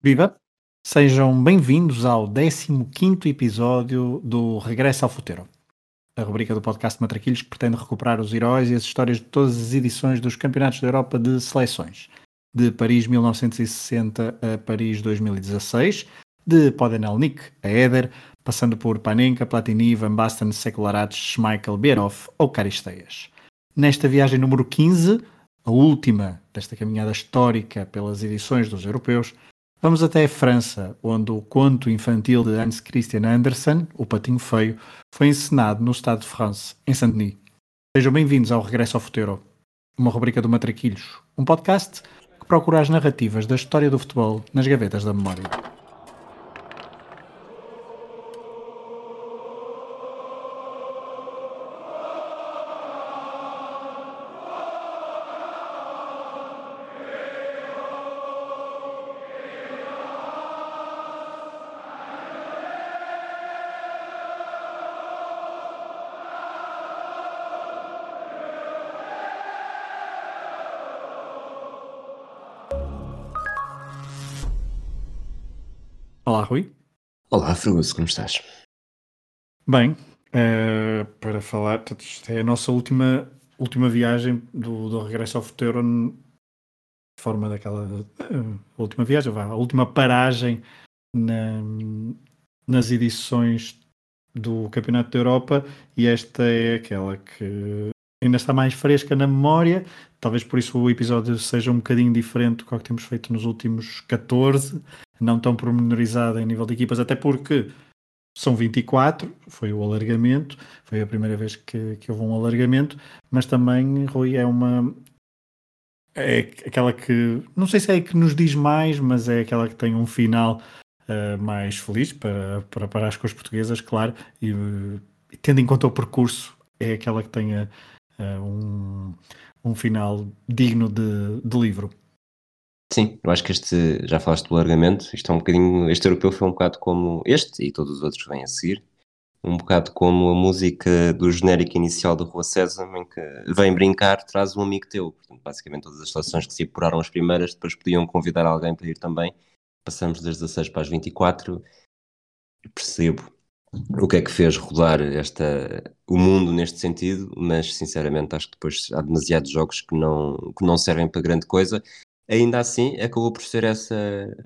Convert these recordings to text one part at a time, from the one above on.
Viva! Sejam bem-vindos ao 15º episódio do Regresso ao Futuro, a rubrica do podcast Matraquilhos que pretende recuperar os heróis e as histórias de todas as edições dos Campeonatos da Europa de Seleções, de Paris 1960 a Paris 2016, de Podenelnik a Éder, passando por Panenka, Platini, Van Basten, Sekularac, Schmeichel, Bierhoff ou Caristeias. Nesta viagem número 15, a última desta caminhada histórica pelas edições dos europeus, Vamos até a França, onde o conto infantil de Hans Christian Andersen, O Patinho Feio, foi encenado no Estado de France, em Saint-Denis. Sejam bem-vindos ao Regresso ao Futuro, uma rubrica do Matraquilhos, um podcast que procura as narrativas da história do futebol nas gavetas da memória. Como estás? Bem, uh, para falar, isto é a nossa última, última viagem do, do regresso ao futuro, de forma daquela uh, última viagem, vá, a última paragem na, nas edições do Campeonato da Europa e esta é aquela que ainda está mais fresca na memória, talvez por isso o episódio seja um bocadinho diferente do que temos feito nos últimos 14, não tão pormenorizada em nível de equipas, até porque são 24, foi o alargamento, foi a primeira vez que, que houve um alargamento, mas também, Rui, é uma. É aquela que. Não sei se é a que nos diz mais, mas é aquela que tem um final uh, mais feliz para, para, para as cores portuguesas, claro, e, e, tendo em conta o percurso, é aquela que tenha uh, um, um final digno de, de livro. Sim, eu acho que este, já falaste do largamento, isto é um bocadinho, este europeu foi um bocado como este e todos os outros que vêm a seguir, um bocado como a música do genérico inicial do Rua César, em que vem brincar, traz um amigo teu. Portanto, basicamente todas as seleções que se apuraram as primeiras, depois podiam convidar alguém para ir também. Passamos das 16 para as 24, percebo o que é que fez rodar esta, o mundo neste sentido, mas sinceramente acho que depois há demasiados jogos que não, que não servem para grande coisa ainda assim acabou por ser essa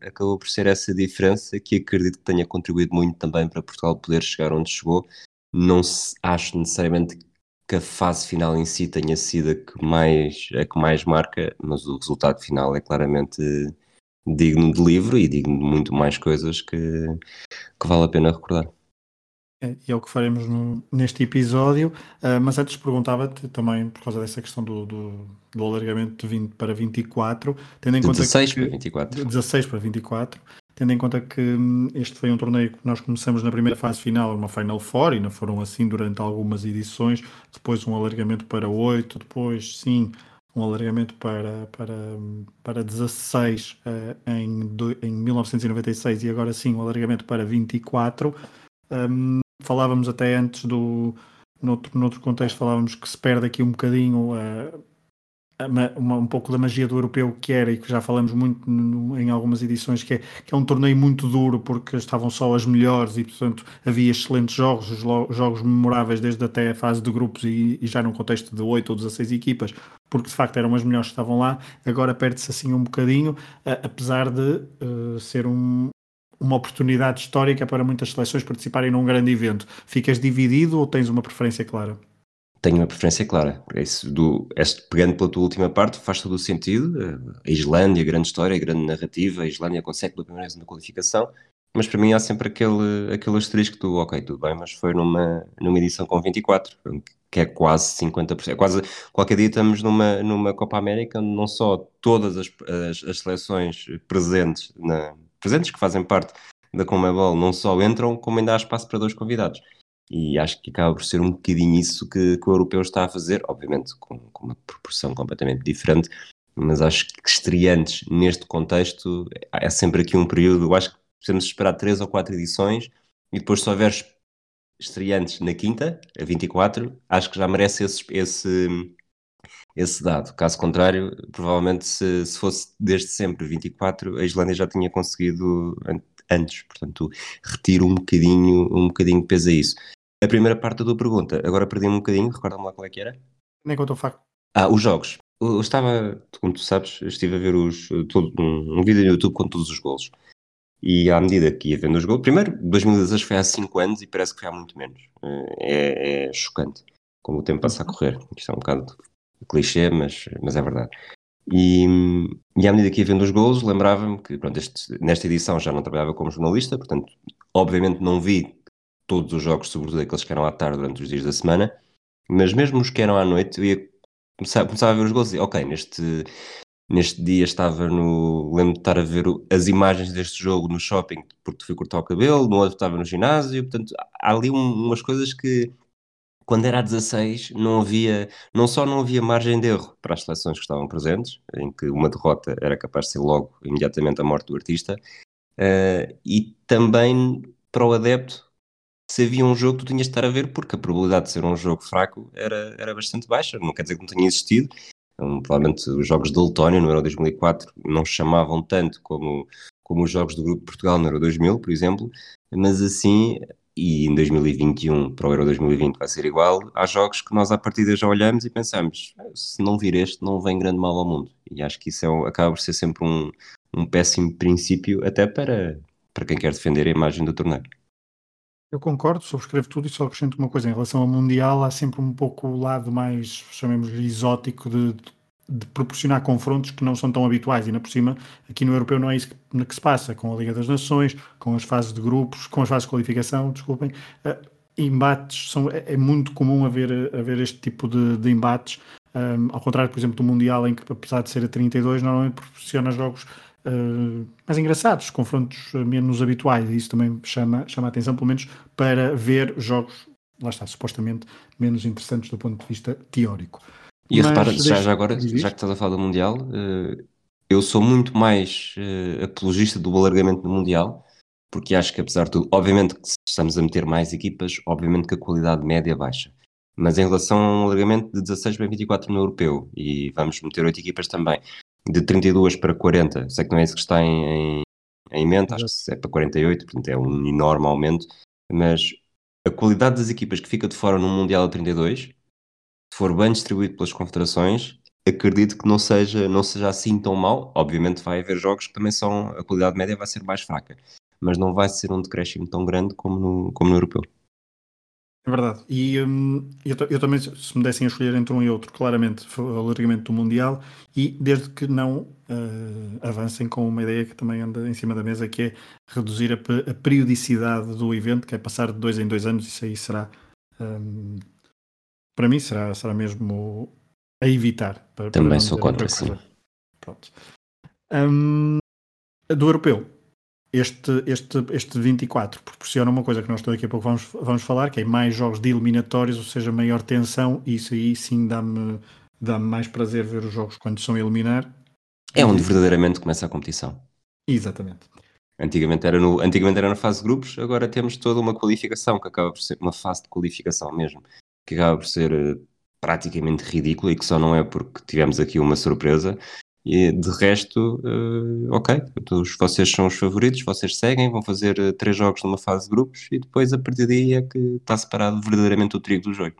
acabou por ser essa diferença que acredito que tenha contribuído muito também para Portugal poder chegar onde chegou. Não se, acho necessariamente que a fase final em si tenha sido a que mais a que mais marca mas o resultado final é claramente digno de livro e digno de muito mais coisas que, que vale a pena recordar e é o que faremos no, neste episódio. Uh, mas antes perguntava-te também, por causa dessa questão do, do, do, alargamento de 20 para 24, tendo em de conta 16 que, para 24. 16 para 24, tendo em conta que hum, este foi um torneio que nós começamos na primeira fase final, uma Final Four, e não foram assim durante algumas edições, depois um alargamento para 8, depois sim um alargamento para, para, para 16 uh, em, do, em 1996 e agora sim um alargamento para 24. Um, falávamos até antes do. Noutro, noutro contexto, falávamos que se perde aqui um bocadinho a, uma, um pouco da magia do europeu que era e que já falamos muito no, em algumas edições, que é, que é um torneio muito duro porque estavam só as melhores e, portanto, havia excelentes jogos, jogos memoráveis desde até a fase de grupos e, e já num contexto de 8 ou 16 equipas, porque de facto eram as melhores que estavam lá. Agora perde-se assim um bocadinho, apesar de uh, ser um, uma oportunidade histórica para muitas seleções participarem num grande evento. Ficas dividido ou tens uma preferência clara? Tenho uma preferência clara. Esse do, este, pegando pela tua última parte, faz todo o sentido. A Islândia, grande história, grande narrativa. A Islândia consegue pela primeira vez uma qualificação. Mas para mim há sempre aquele, aquele asterisco do ok, tudo bem, mas foi numa, numa edição com 24, que é quase 50%. É quase, qualquer dia estamos numa, numa Copa América onde não só todas as, as, as seleções presentes na, presentes que fazem parte da Comebol não só entram, como ainda há espaço para dois convidados. E acho que acaba por ser um bocadinho isso que, que o europeu está a fazer, obviamente com, com, uma proporção completamente diferente, mas acho que estreantes neste contexto é sempre aqui um período, eu acho que precisamos esperar três ou quatro edições e depois se houver estreantes na quinta, a 24, acho que já merece esse, esse, esse dado. Caso contrário, provavelmente se, se fosse desde sempre 24, a Islândia já tinha conseguido antes. Portanto, retiro um bocadinho, um bocadinho de peso a isso. A primeira parte da tua pergunta, agora perdi-me um bocadinho, recorda-me lá qual é que era? Nem contou o facto. Ah, os jogos. Eu estava, como tu sabes, estive a ver os, todo, um, um, vídeo no YouTube com todos os golos. E à medida que ia vendo os golos, primeiro, 2016 foi há 5 anos e parece que foi há muito menos. É, é chocante como o tempo passa a correr. Isto é um bocado clichê, mas, mas é verdade. E, e à medida que ia vendo os golos, lembrava-me que pronto, este, nesta edição já não trabalhava como jornalista, portanto, obviamente não vi todos os jogos, sobretudo aqueles que eram à tarde durante os dias da semana, mas mesmo os que eram à noite, eu ia começar, começava a ver os gols e ok, neste, neste dia estava no. Lembro de estar a ver as imagens deste jogo no shopping porque fui cortar o cabelo, no outro estava no ginásio, portanto, há ali um, umas coisas que quando era a 16 não havia, não só não havia margem de erro para as seleções que estavam presentes, em que uma derrota era capaz de ser logo, imediatamente, a morte do artista, uh, e também para o adepto, se havia um jogo tu tinhas de estar a ver, porque a probabilidade de ser um jogo fraco era, era bastante baixa, não quer dizer que não tenha existido, um, provavelmente os jogos de Letónia no Euro 2004 não chamavam tanto como, como os jogos do Grupo Portugal no Euro 2000, por exemplo, mas assim e em 2021 para o Euro 2020 vai ser igual, há jogos que nós à partida já olhamos e pensamos, se não vir este não vem grande mal ao mundo. E acho que isso é, acaba por ser sempre um, um péssimo princípio até para, para quem quer defender a imagem do torneio. Eu concordo, subscrevo tudo e só acrescento uma coisa. Em relação ao Mundial, há sempre um pouco o lado mais, chamemos exótico de, de proporcionar confrontos que não são tão habituais. E ainda por cima, aqui no Europeu não é isso que, que, se passa, com a Liga das Nações, com as fases de grupos, com as fases de qualificação, desculpem. Uh, embates, são, é, é, muito comum haver, haver este tipo de, de embates, um, ao contrário, por exemplo, do Mundial, em que apesar de ser a 32, normalmente proporciona jogos uh, mais engraçados, confrontos menos habituais, e isso também chama, chama a atenção, pelo menos para ver jogos, lá está, supostamente menos interessantes do ponto de vista teórico. E Mas repara, já, já agora, já que estás a falar do Mundial, uh, eu sou muito mais uh, apologista do alargamento do Mundial, porque acho que apesar de tudo, obviamente que se estamos a meter mais equipas, obviamente que a qualidade média baixa. Mas em relação a um alargamento de 16 para 24 no europeu, e vamos meter 8 equipas também, de 32 para 40, sei que não é isso que está em, em, em mente, acho que é para 48, portanto é um enorme aumento, mas a qualidade das equipas que fica de fora no Mundial a 32 se for bem distribuído pelas confederações, acredito que não seja, não seja assim tão mal. Obviamente vai haver jogos que também são, a qualidade média vai ser mais fraca, mas não vai ser um decréscimo tão grande como no, como no europeu. É verdade. E hum, eu, eu, também, se me dessem a escolher entre um e outro, claramente o alargamento do Mundial, e desde que não uh, avancem com uma ideia que também anda em cima da mesa, que é reduzir a, a periodicidade do evento, que é passar de dois em dois anos, isso aí será um, para mim será, será mesmo a evitar. Para, Também para sou contra, sim. Pronto. Um, do europeu, este, este, este 24 proporciona uma coisa que nós daqui a pouco vamos, vamos falar, que é mais jogos de eliminatórios, ou seja, maior tensão, e isso aí sim dá-me dá mais prazer ver os jogos quando são a eliminar. É onde verdadeiramente começa a competição. Exatamente. Antigamente era, no, antigamente era na fase de grupos, agora temos toda uma qualificação que acaba por ser uma fase de qualificação mesmo que acaba por ser uh, praticamente ridículo e que só não é porque tivemos aqui uma surpresa. E de resto, uh, ok, todos vocês são os favoritos, vocês seguem, vão fazer uh, três jogos numa fase de grupos e depois a partir daí é que está separado verdadeiramente o trigo do jogo.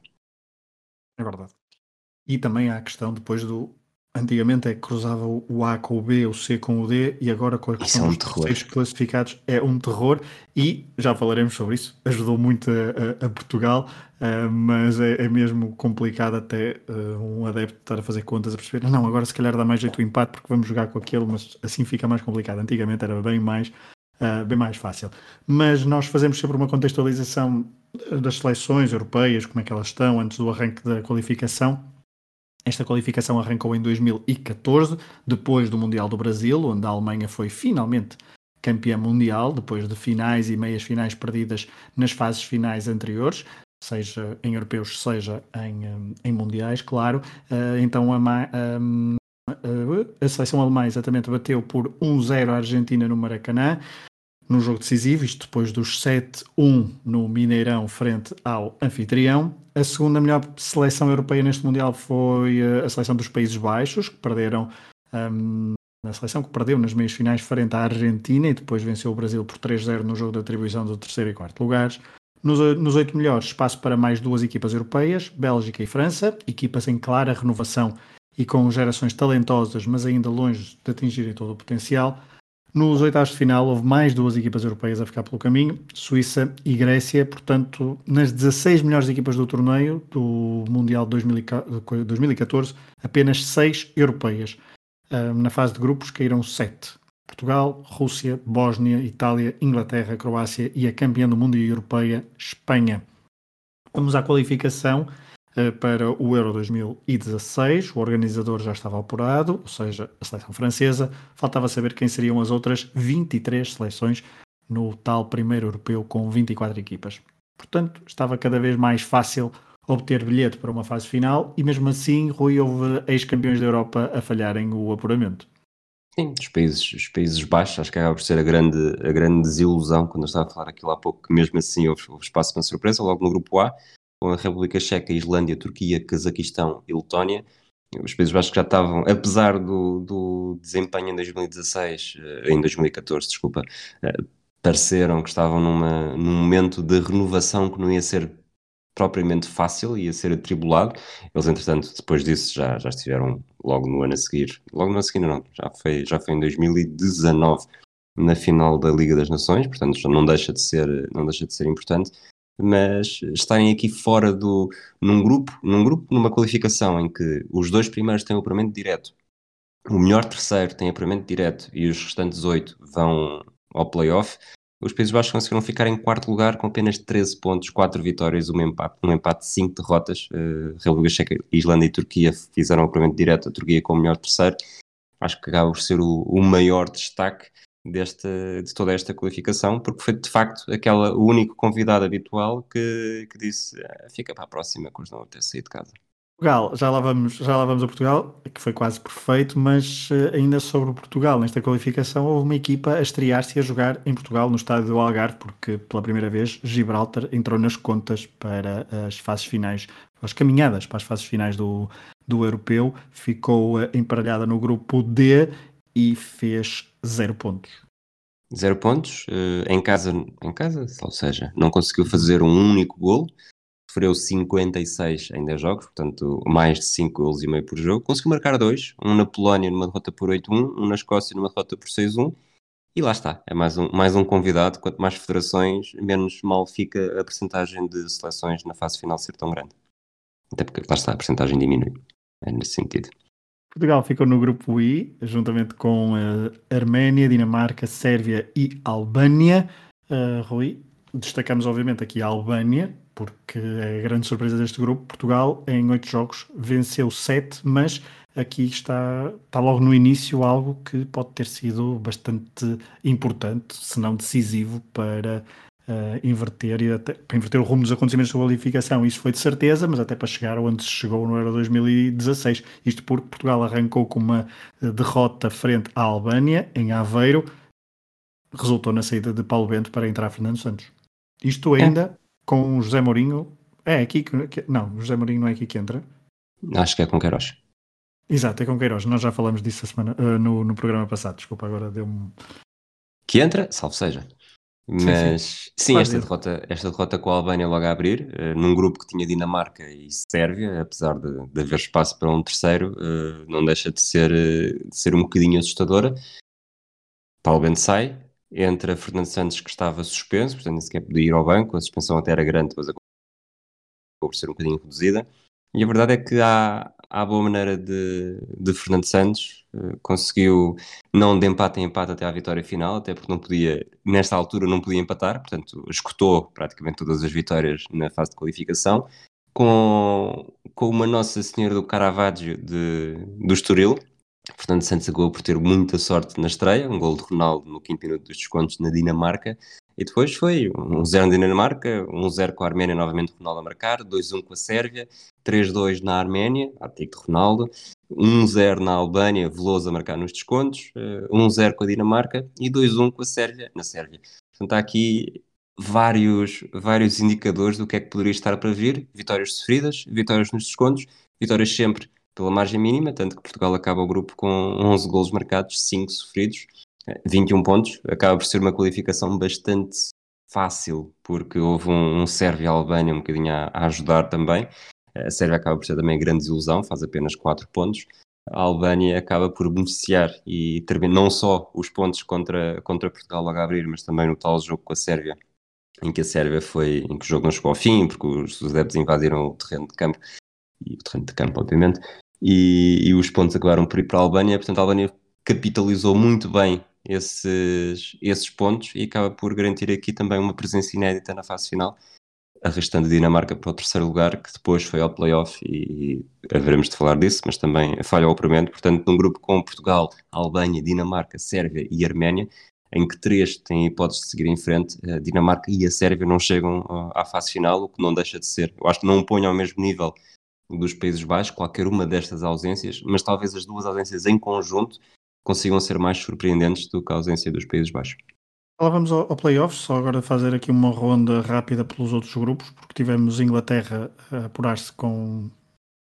É verdade. E também há a questão depois do Antigamente é que cruzava o A com o B, o C com o D, e agora com a questão é um dos terceiros classificados é um terror. E já falaremos sobre isso. Ajudou muito a, a, a Portugal, uh, mas é, é, mesmo complicado até uh, um adepto estar a fazer contas a perceber. Não, agora se calhar dá mais jeito o empate porque vamos jogar com aquele, mas assim fica mais complicado. Antigamente era bem mais, uh, bem mais fácil. Mas nós fazemos sempre uma contextualização das seleções europeias, como é que elas estão antes do arranque da qualificação esta qualificação arrancou em 2014, depois do Mundial do Brasil, onde a Alemanha foi finalmente campeã mundial, depois de finais e meias finais perdidas nas fases finais anteriores, seja em europeus, seja em, hum, em mundiais, claro. Uh, então a, a, a, seleção alemã exatamente bateu por 1-0 a Argentina no Maracanã. No jogo decisivo, isto depois dos 7-1 no Mineirão frente ao anfitrião. A segunda melhor seleção europeia neste Mundial foi eh, a seleção dos Países Baixos, que perderam um, na seleção que perdeu nas meias finais frente à Argentina e depois venceu o Brasil por 3-0 no jogo de atribuição do terceiro e quarto lugares. Nos, nos oito melhores, espaço para mais duas equipas europeias, Bélgica e França, equipas em clara renovação e com gerações talentosas, mas ainda longe de atingirem todo o potencial. Nos oitavos de final houve mais duas equipas europeias a ficar pelo caminho, Suíça e Grécia, portanto, nas 16 melhores equipas do torneio do Mundial 2014, apenas 6 europeias. Na fase de grupos caíram 7. Portugal, Rússia, Bósnia, Itália, Inglaterra, Croácia e a campeã do mundo e europeia, Espanha. Vamos à qualificação para o Euro 2016. O organizador já estava apurado, ou seja, a seleção francesa. Faltava saber quem seriam as outras 23 seleções no tal primeiro europeu com 24 equipas. Portanto, estava cada vez mais fácil obter bilhete para uma fase final e mesmo assim, Rui, houve ex-campeões da Europa a falharem o apuramento. Sim, os países, os países baixos, acho que acaba por ser a grande, a grande desilusão, quando eu estava a falar aquilo há pouco, que mesmo assim houve, houve espaço para uma surpresa, logo no grupo A, com a República Checa, Islândia, Turquia, Cazaquistão e Letónia. Os Países Baixos já estavam, apesar do, do desempenho em 2016, eh, em 2014, desculpa, eh, pareceram que estavam numa, num momento de renovação que não ia ser propriamente fácil, ia ser atribulado. Eles, entretanto, depois disso já, já estiveram logo no ano a seguir, logo no ano a seguir não, já foi, já foi em 2019 na final da Liga das Nações, portanto não deixa de ser, não deixa de ser importante mas estarem aqui fora do num grupo, num grupo, numa qualificação em que os dois primeiros têm o apuramento direto, o melhor terceiro tem apuramento direto e os restantes oito vão ao playoff, os Países Baixos conseguiram ficar em quarto lugar com apenas 13 pontos, 4 vitórias, um empate, um empate 5 derrotas. Uh, República Checa, Islândia e Turquia fizeram o apuramento direto, a Turquia com o melhor terceiro. Acho que acaba por ser o, o maior destaque desta, de toda esta qualificação, porque foi de facto aquela, o único convidado habitual que, que disse ah, fica para a próxima, que não ter saído de casa. Portugal, já lá, vamos, já lá vamos a Portugal, que foi quase perfeito, mas uh, ainda sobre o Portugal, nesta qualificação houve uma equipa a estrear-se e a jogar em Portugal, no estádio do Algarve, porque pela primeira vez Gibraltar entrou nas contas para as fases finais, as caminhadas para as fases finais do, do Europeu, ficou uh, emparelhada no grupo D e fez zero pontos. Zero pontos uh, em casa, em casa, ou seja, não conseguiu fazer um único gol, sofreu 56 em 10 jogos, portanto mais de 5 gols e meio por jogo, conseguiu marcar dois, um na Polónia numa derrota por 8-1, um na Escócia numa derrota por 6-1, e lá está, é mais um, mais um convidado, quanto mais federações, menos mal fica a percentagem de seleções na fase final ser tão grande. Até porque lá está, a percentagem diminui, é nesse sentido. Portugal ficou no grupo I, juntamente com a Arménia, Dinamarca, Sérvia e Albânia. Uh, Rui, destacamos obviamente aqui a Albânia, porque é a grande surpresa deste grupo. Portugal, em oito jogos, venceu sete, mas aqui está, está logo no início algo que pode ter sido bastante importante, se não decisivo, para uh, inverter e até, para inverter o rumo dos acontecimentos da qualificação. Isso foi de certeza, mas até para chegar onde se chegou no Euro 2016. Isto porque Portugal arrancou com uma eh, derrota frente à Albânia, em Aveiro, resultou na saída de Paulo Bento para entrar Fernando Santos. Isto é. ainda é. com José Mourinho. É aqui que. Não, José Mourinho não é aqui que entra. Acho que é com Queiroz. Exato, é com Queiroz. Nós já falamos disso semana, uh, no, no programa passado. Desculpa, agora deu-me. Que entra, salvo seja. Mas sim, sim. sim esta, derrota, esta derrota com a Albânia logo a abrir, uh, num grupo que tinha Dinamarca e Sérvia, apesar de, de haver espaço para um terceiro, uh, não deixa de ser, uh, de ser um bocadinho assustadora. Paulo Bento sai, entra Fernando Santos que estava suspenso, portanto nem sequer podia ir ao banco, a suspensão até era grande, mas acabou por ser um bocadinho reduzida. E a verdade é que há, boa maneira de, de Fernando Santos, uh, conseguiu não de empate em empate até à vitória final, até porque não podia, nesta altura não podia empatar, portanto escutou praticamente todas as vitórias na fase de qualificação, com, com uma Nossa Senhora do Caravaggio de, do Estoril, Fernando Santos acabou por ter muita sorte na estreia, um gol de Ronaldo no quinto minuto dos descontos na Dinamarca, E depois foi 1-0 um na Dinamarca, 1-0 um com a Arménia, novamente Ronaldo a marcar, 2-1 com a Sérvia, 3-2 na Arménia, artigo de Ronaldo, 1-0 na Albânia, Veloso a marcar nos descontos, 1-0 eh, com a Dinamarca e 2-1 com a Sérvia, na Sérvia. Portanto, há aqui vários, vários indicadores do que é que poderia estar para vir, vitórias sofridas, vitórias nos descontos, vitórias sempre pela margem mínima, tanto que Portugal acaba o grupo com 11 golos marcados, 5 sofridos, 21 pontos, acaba por ser uma qualificação bastante fácil, porque houve um, um Sérvia-Albânia um bocadinho a, a, ajudar também. A Sérvia acaba por ser também grande desilusão, faz apenas 4 pontos. A Albânia acaba por beneficiar e termina não só os pontos contra, contra Portugal logo a abrir, mas também no tal jogo com a Sérvia, em que a Sérvia foi, em que o jogo não chegou ao fim, porque os, os adeptos invadiram o terreno de campo, e o terreno de campo, obviamente, e, e os pontos acabaram por ir para a Albânia, portanto a Albânia capitalizou muito bem esses, esses pontos e acaba por garantir aqui também uma presença inédita na fase final, arrastando a Dinamarca para o terceiro lugar, que depois foi ao playoff e, e haveremos de falar disso, mas também falha ao operamento. Portanto, num grupo com Portugal, Albânia, Dinamarca, Sérvia e Arménia, em que três têm hipótese de seguir em frente, a Dinamarca e a Sérvia não chegam à fase final, o que não deixa de ser, eu acho que não põe ao mesmo nível dos Países Baixos, qualquer uma destas ausências, mas talvez as duas ausências em conjunto consigam ser mais surpreendentes do que a ausência dos Países Baixos. Agora vamos ao, ao playoff, só agora fazer aqui uma ronda rápida pelos outros grupos, porque tivemos Inglaterra a apurar-se com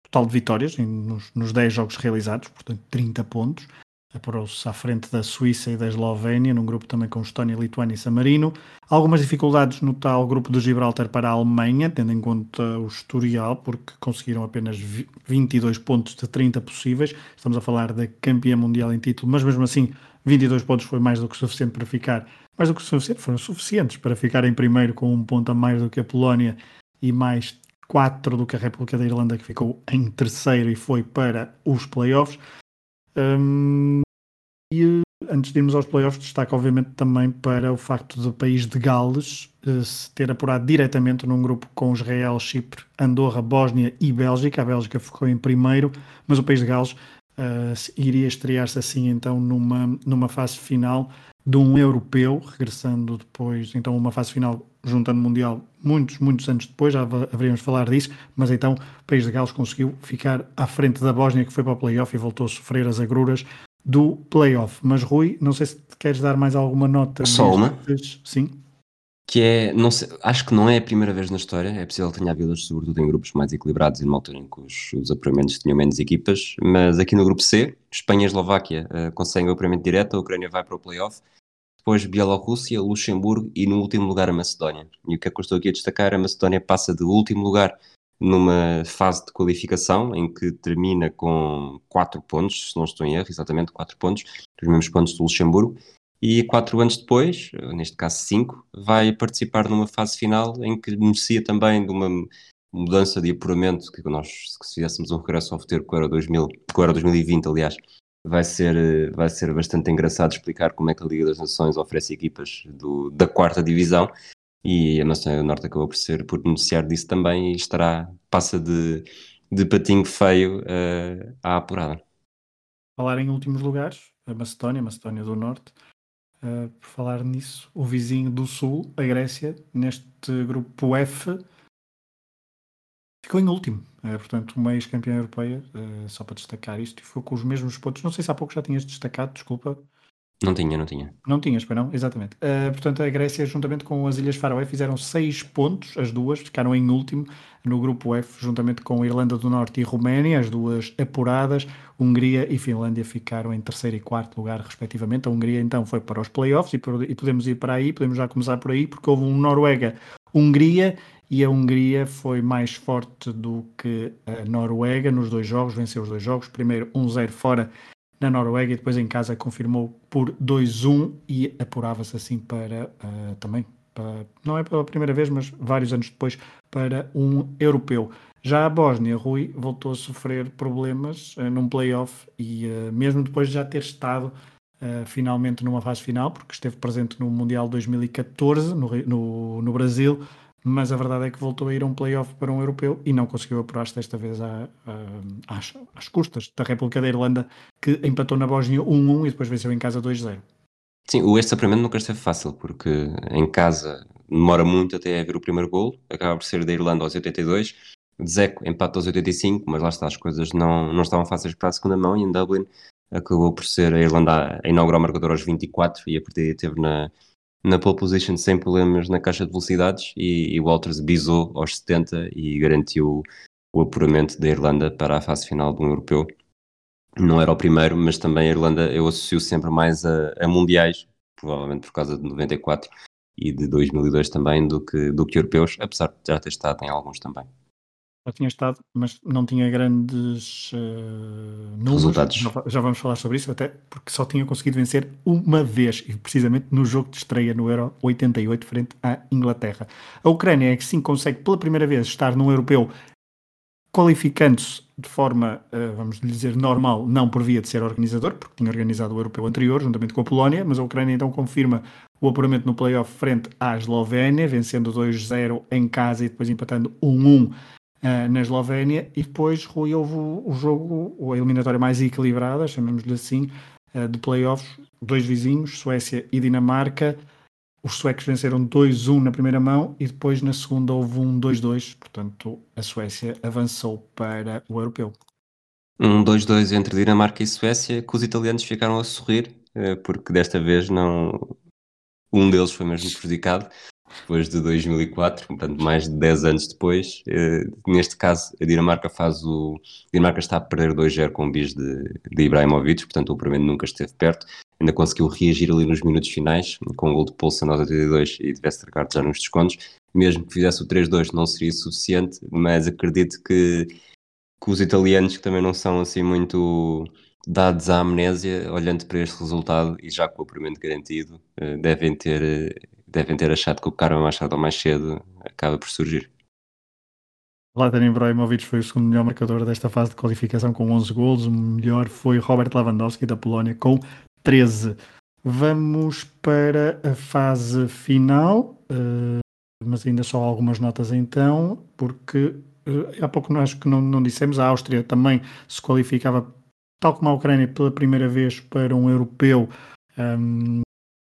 total de vitórias nos, nos 10 jogos realizados, portanto 30 pontos apurou-se à frente da Suíça e da Eslovénia, num grupo também com Estónia, Lituânia e San Marino. Algumas dificuldades no tal grupo de Gibraltar para a Alemanha, tendo em conta o historial, porque conseguiram apenas 22 pontos de 30 possíveis. Estamos a falar da campeã mundial em título, mas mesmo assim 22 pontos foi mais do que suficiente para ficar, mais do que suficiente, foram suficientes para ficar em primeiro com um ponto a mais do que a Polónia e mais 4 do que a República da Irlanda, que ficou em terceiro e foi para os playoffs. Um, e antes de irmos aos playoffs, destaca obviamente também para o facto do país de Gales uh, se ter apurado diretamente num grupo com Israel, Chipre, Andorra, Bósnia e Bélgica. A Bélgica ficou em primeiro, mas o país de Gales uh, iria estrear-se assim então numa, numa fase final de um europeu, regressando depois então uma fase final juntando Mundial muitos, muitos anos depois, já haveríamos de falar disso, mas então o país de Gales conseguiu ficar à frente da Bósnia, que foi para o playoff e voltou a sofrer as agruras do playoff. Mas Rui, não sei se queres dar mais alguma nota. Só uma? Sim. Que é, não sei, acho que não é a primeira vez na história, é possível que tenha havido, sobretudo em grupos mais equilibrados e numa altura em que os, os apuramentos tinham menos equipas, mas aqui no grupo C, Espanha e Eslováquia uh, conseguem o apuramento direto, a Ucrânia vai para o playoff, depois Bielorrússia, Luxemburgo e no último lugar a Macedónia. E o que é que eu estou aqui a destacar? A Macedónia passa de último lugar numa fase de qualificação em que termina com 4 pontos, se não estou em erro, exatamente 4 pontos, os mesmos pontos do Luxemburgo, e 4 anos depois, neste caso 5, vai participar numa fase final em que beneficia também de uma mudança de apuramento que nós, se fizéssemos um regresso ao futuro com o Euro, 2000, com o Euro 2020, aliás, vai ser, vai ser bastante engraçado explicar como é que a Liga das Nações oferece equipas do, da quarta divisão e a do Norte acabou por ser por beneficiar disso também e estará, passa de, de patinho feio uh, à apurada. Falar em últimos lugares, a Macedónia, a Macedónia do Norte, uh, por falar nisso, o vizinho do Sul, a Grécia, neste grupo F, ficou em último. Uh, portanto, uma ex-campeã europeia, uh, só para destacar isto, e foi com os mesmos pontos. Não sei se há pouco já tinhas destacado, desculpa. Não tinha, não tinha. Não tinhas, para não? Exatamente. Uh, portanto, a Grécia, juntamente com as Ilhas Faroé, fizeram seis pontos, as duas, ficaram em último no grupo F, juntamente com a Irlanda do Norte e Roménia, as duas apuradas. Hungria e Finlândia ficaram em terceiro e quarto lugar, respectivamente. A Hungria, então, foi para os playoffs e, e podemos ir para aí, podemos já começar por aí, porque houve um Noruega-Hungria e a Hungria foi mais forte do que a Noruega nos dois jogos, venceu os dois jogos. Primeiro 1-0 fora na Noruega e depois em casa confirmou por 2-1 e apurava-se assim para uh, também, para, não é pela primeira vez, mas vários anos depois, para um europeu. Já a Bósnia, Rui, voltou a sofrer problemas uh, num playoff e uh, mesmo depois de já ter estado uh, finalmente numa fase final, porque esteve presente no Mundial 2014 no, no, no Brasil, mas a verdade é que voltou a ir a um playoff para um europeu e não conseguiu apurar-se desta vez à, à, às, às, custas da República da Irlanda, que empatou na Bósnia 1-1 e depois venceu em casa 2-0. Sim, o este apuramento nunca esteve fácil, porque em casa demora muito até haver o primeiro gol, acaba por ser da Irlanda aos 82, Zeco empata aos 85, mas lá está, as coisas não, não estavam fáceis para a segunda mão e em Dublin acabou por ser a Irlanda a inaugurar o marcador aos 24 e a partir teve na, na pole position sem problemas na caixa de velocidades e, e Walters bisou aos 70 e garantiu o apuramento da Irlanda para a fase final do europeu. Não era o primeiro, mas também a Irlanda eu associo sempre mais a, a mundiais, provavelmente por causa de 94 e de 2002 também, do que, do que europeus, apesar de já ter estado em alguns também já tinha estado, mas não tinha grandes uh, números. Resultados. Já, já, vamos falar sobre isso, até porque só tinha conseguido vencer uma vez, e precisamente no jogo de estreia no Euro 88, frente à Inglaterra. A Ucrânia é que sim consegue pela primeira vez estar num europeu qualificando-se de forma, uh, vamos dizer, normal, não por via de ser organizador, porque tinha organizado o europeu anterior, juntamente com a Polónia, mas a Ucrânia então confirma o apuramento no playoff frente à Eslovénia, vencendo 2-0 em casa e depois empatando 1-1 uh, na Eslovénia e depois Rui, houve o, o jogo, a eliminatória mais equilibrada, chamamos-lhe assim, uh, de playoffs, dois vizinhos, Suécia e Dinamarca. Os suecos venceram 2-1 na primeira mão e depois na segunda houve um 2-2, portanto a Suécia avançou para o europeu. Um 2-2 entre Dinamarca e Suécia, que os italianos ficaram a sorrir, eh, porque desta vez não. Um deles foi mesmo prejudicado depois de 2004, portanto mais de 10 anos depois. Eh, neste caso, a Dinamarca faz o... A Dinamarca está a perder 2-0 com o bis de, de Ibrahimovic, portanto o primeiro nunca esteve perto. Ainda conseguiu reagir ali nos minutos finais, com o gol de Poulsen aos 82 e tivesse trocado já nos descontos. Mesmo que fizesse o 3-2 não seria suficiente, mas acredito que, que os italianos, que também não são assim muito dados à amnésia, olhando para este resultado e já com o apuramento garantido, eh, devem ter eh, devem ter achado que o Karma mais tarde ou mais cedo acaba por surgir. Zlatan Ibrahimovic foi o segundo melhor marcador desta fase de qualificação com 11 golos. O melhor foi Robert Lewandowski da Polónia com 13. Vamos para a fase final, uh, mas ainda só algumas notas então, porque uh, há pouco acho que não, não dissemos, a Áustria também se qualificava, tal como a Ucrânia, pela primeira vez para um europeu um, ehm,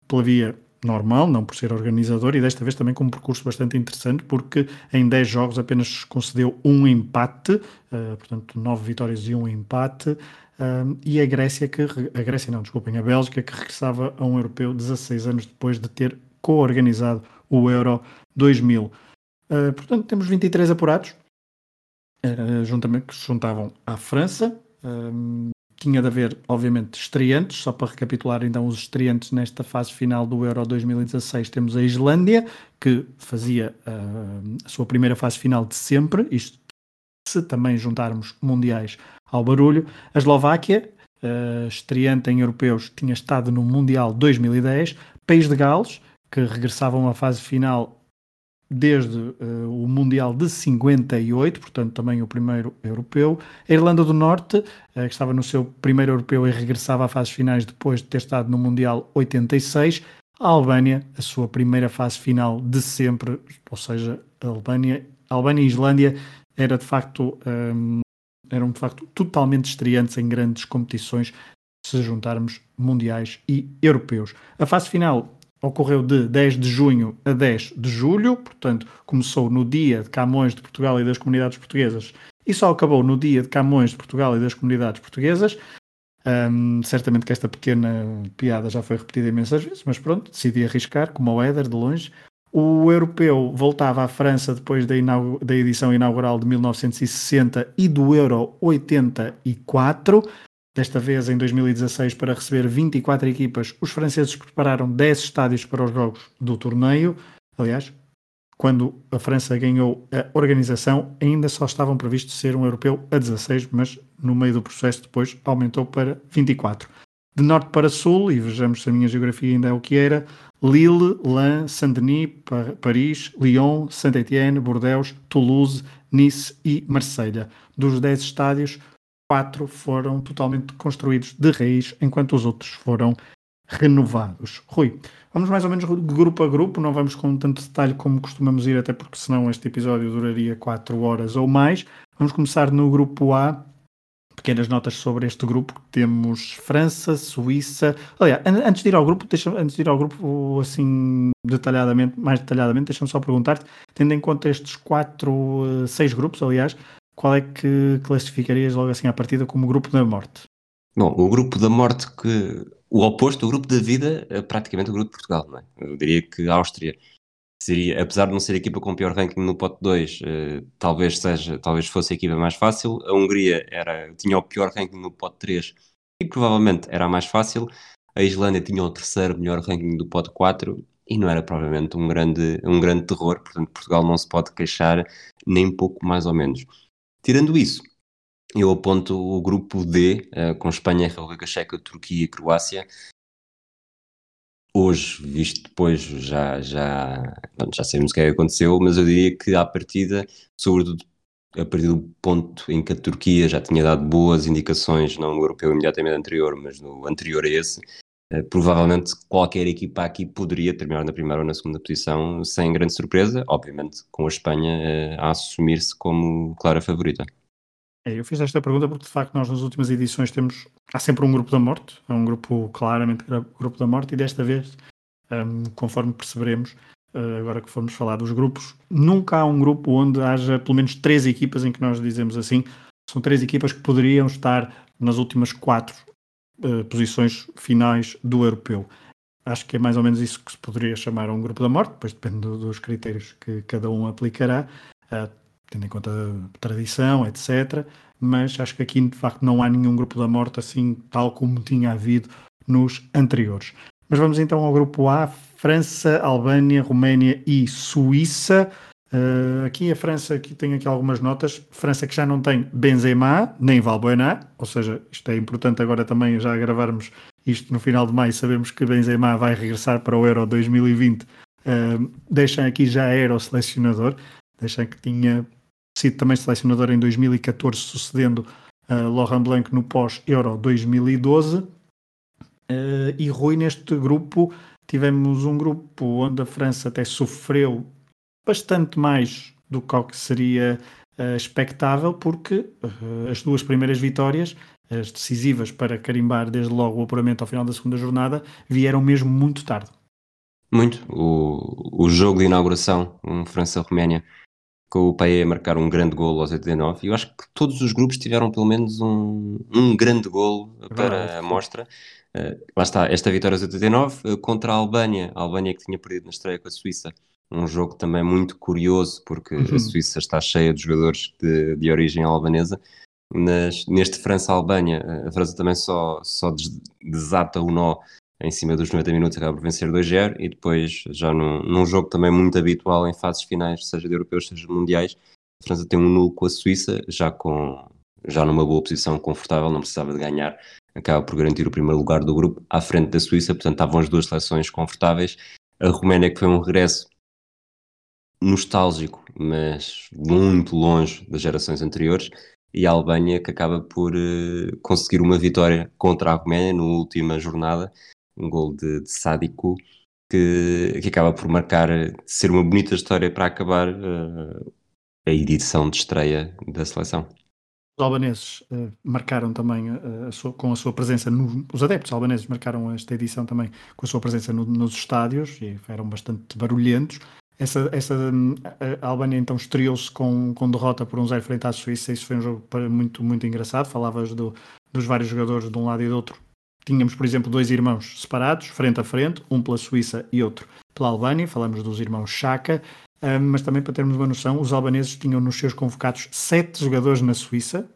pela via normal, não por ser organizador, e desta vez também com um percurso bastante interessante, porque em 10 jogos apenas concedeu um empate, uh, portanto, 9 vitórias e um empate. Uh, e a Grécia, que a Grécia não, desculpem, a Bélgica, que regressava a um europeu 16 anos depois de ter co-organizado o Euro 2000. Uh, eh, portanto, temos 23 apurados, juntamente que se juntavam à França, tinha de haver, obviamente, estreantes, só para recapitular então os estreantes nesta fase final do Euro 2016, temos a Islândia, que fazia uh, a sua primeira fase final de sempre, isto se também juntarmos mundiais ao barulho, a Eslováquia, uh, estreante em europeus, tinha estado no Mundial 2010, País de Gales, que regressava a uma fase final desde uh, o Mundial de 58, portanto também o primeiro europeu. A Irlanda do Norte, uh, que estava no seu primeiro europeu e regressava à fases finais depois de ter estado no Mundial 86. A Albânia, a sua primeira fase final de sempre, ou seja, a Albânia, a Albânia e a Islândia era de facto, um, ehm, eram de facto totalmente estreantes em grandes competições se juntarmos mundiais e europeus. A fase final ocorreu de 10 de junho a 10 de julho, portanto, começou no dia de Camões de Portugal e das comunidades portuguesas e só acabou no dia de Camões de Portugal e das comunidades portuguesas. Certamente que esta pequena piada já foi repetida imensas vezes, mas pronto, decidi arriscar, como o Éder, de longe. O europeu voltava à França depois da, da edição inaugural de 1960 e do Euro 84. Desta vez, em 2016, para receber 24 equipas, os franceses prepararam 10 estádios para os jogos do torneio. Aliás, quando a França ganhou a organização, ainda só estavam previstos ser um europeu a 16, mas no meio do processo depois aumentou para 24. De norte para sul, e vejamos se a minha geografia ainda é o que era, Lille, Lens, Saint-Denis, Paris, Lyon, Saint-Étienne, Bordeaux, Toulouse, Nice e Marselha. Dos 10 estádios, quatro foram totalmente construídos de raiz, enquanto os outros foram renovados. Rui, vamos mais ou menos grupo a grupo, não vamos com tanto detalhe como costumamos ir, até porque senão este episódio duraria quatro horas ou mais. Vamos começar no grupo A, pequenas notas sobre este grupo. Temos França, Suíça. Aliás, antes de ir ao grupo, deixa, antes de ir ao grupo assim detalhadamente, mais detalhadamente, deixa-me só perguntar-te, tendo em conta estes quatro, eh, seis grupos, aliás, qual é que classificarias logo assim à partida como grupo da morte? Bom, o grupo da morte que o oposto, o grupo da vida, é praticamente o grupo de Portugal, não é? Eu diria que a Áustria seria, apesar de não ser a equipa com pior ranking no pote 2, eh, talvez seja, talvez fosse a equipa mais fácil. A Hungria era, tinha o pior ranking no pote 3 e provavelmente era a mais fácil. A Islândia tinha o terceiro melhor ranking do pote 4 e não era provavelmente um grande, um grande terror, portanto Portugal não se pode queixar nem pouco mais ou menos. Tirando isso, eu aponto o grupo D, uh, com Espanha, República Checa, Turquia e Croácia. Hoje, visto depois, já, já, já sabemos o que é que aconteceu, mas eu diria que à partida, sobretudo a partir do ponto em que a Turquia já tinha dado boas indicações, não no europeu imediatamente anterior, mas no anterior a esse, uh, provavelmente qualquer equipa aqui poderia terminar na primeira ou na segunda posição sem grande surpresa, obviamente com a Espanha uh, a assumir-se como clara favorita. É, eu fiz esta pergunta porque de facto nós nas últimas edições temos há sempre um grupo da morte, é um grupo claramente grupo da morte e desta vez, um, conforme perceberemos, uh, agora que formos falar dos grupos, nunca há um grupo onde haja pelo menos três equipas em que nós dizemos assim, são três equipas que poderiam estar nas últimas quatro uh, posições finais do europeu. Acho que é mais ou menos isso que se poderia chamar um grupo da morte, depois depende dos critérios que cada um aplicará. Uh, tendo em conta a tradição, etc. Mas acho que aqui de facto não há nenhum grupo da morte assim, tal como tinha havido nos anteriores. Mas vamos então ao grupo A: França, Albânia, Roménia e Suíça. Uh, aqui a França aqui tem aqui algumas notas. França que já não tem Benzema nem Valbuena, ou seja, isto é importante agora também já gravarmos isto no final de maio. Sabemos que Benzema vai regressar para o Euro 2020. Uh, deixam aqui já era o selecionador, deixam que tinha sido também selecionador em 2014, sucedendo uh, Laurent Blanc no pós-Euro 2012. Uh, e Rui, neste grupo, tivemos um grupo onde a França até sofreu bastante mais do que, que seria uh, expectável, porque uh, as duas primeiras vitórias, as decisivas para carimbar desde logo o apuramento ao final da segunda jornada, vieram mesmo muito tarde. Muito. O, o jogo de inauguração, um França-Roménia, com o Paé a marcar um grande golo aos 89 e eu acho que todos os grupos tiveram pelo menos um, um grande golo para a mostra. Uh, lá está, esta vitória aos 89 uh, contra a Albânia, a Albânia que tinha perdido na estreia com a Suíça. Um jogo também muito curioso, porque uhum. a Suíça está cheia de jogadores de, de origem albanesa. Mas neste França-Albânia, eh, a França também só, só desata o nó em cima dos 90 minutos acaba por vencer 2-0 e depois já num, num, jogo também muito habitual em fases finais, seja de europeus, seja de mundiais, a França tem um nulo com a Suíça, já, com, já numa boa posição confortável, não precisava de ganhar, acaba por garantir o primeiro lugar do grupo à frente da Suíça, portanto estavam as duas seleções confortáveis. A Roménia que foi um regresso nostálgico, mas muito longe das gerações anteriores, e a Albânia que acaba por uh, conseguir uma vitória contra a Roménia na última jornada, um gol de, de Sádico que, que, acaba por marcar, ser uma bonita história para acabar uh, a edição de estreia da seleção. Os albaneses uh, marcaram também a sua, com a sua presença, no, os adeptos albaneses marcaram esta edição também com a sua presença no, nos estádios e eram bastante barulhentos. Essa, essa, a Albânia então estreou-se com, com derrota por um zero frente à Suíça. Isso foi um jogo muito, muito engraçado. Falavas do, dos vários jogadores de um lado e do outro Tínhamos, por exemplo, dois irmãos separados, frente a frente, um pela Suíça e outro pela Albânia, falamos dos irmãos Chaka, mas também para termos uma noção, os albaneses tinham nos seus convocados sete jogadores na Suíça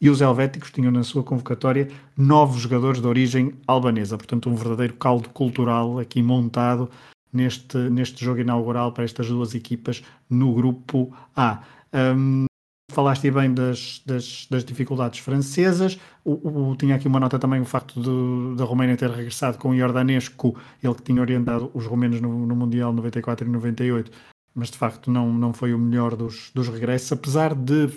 e os helvéticos tinham na sua convocatória nove jogadores de origem albanesa, portanto um verdadeiro caldo cultural aqui montado neste, neste jogo inaugural para estas duas equipas no grupo A. Um, Falaste bem das, das, das dificuldades francesas. O, o, tinha aqui uma nota também o facto da Roménia ter regressado com o Iordanesco, ele que tinha orientado os romenos no, no, Mundial 94 e 98, mas de facto não, não foi o melhor dos, dos regressos, apesar de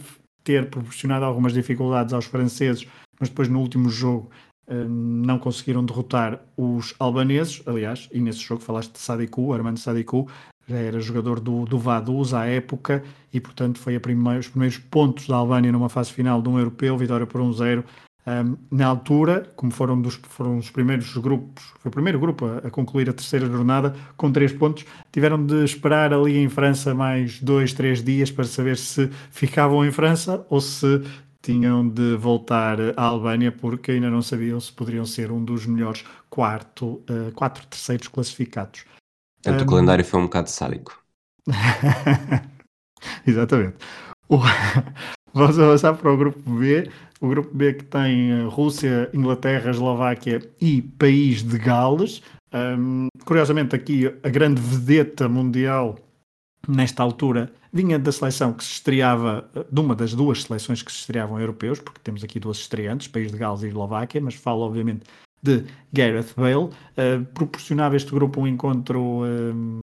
ter proporcionado algumas dificuldades aos franceses, mas depois no último jogo não conseguiram derrotar os albaneses, aliás, e nesse jogo falaste de Sadiku, Armando Sadiku, já era jogador do, do Vaduz à época e, portanto, foi primeira, os primeiros pontos da Albânia numa fase final de um europeu, vitória por 1-0. Um, na altura, como foram, dos, foram os primeiros grupos, foi o primeiro grupo a, a, concluir a terceira jornada com três pontos, tiveram de esperar ali em França mais dois, três dias para saber se ficavam em França ou se tinham de voltar à Albânia porque ainda não sabiam se poderiam ser um dos melhores quarto, uh, quatro terceiros classificados. Portanto, um... o calendário foi um bocado sádico. Exatamente. O... Vamos avançar para o grupo B. O grupo B que tem eh, Rússia, Inglaterra, Eslováquia e País de Gales. Um, curiosamente, aqui a grande vedeta mundial nesta altura vinha da seleção que se estreava, de uma das duas seleções que se estreavam europeus, porque temos aqui duas estreantes, País de Gales e Eslováquia, mas falo obviamente de Gareth Bale. Uh, proporcionava este grupo um encontro uh,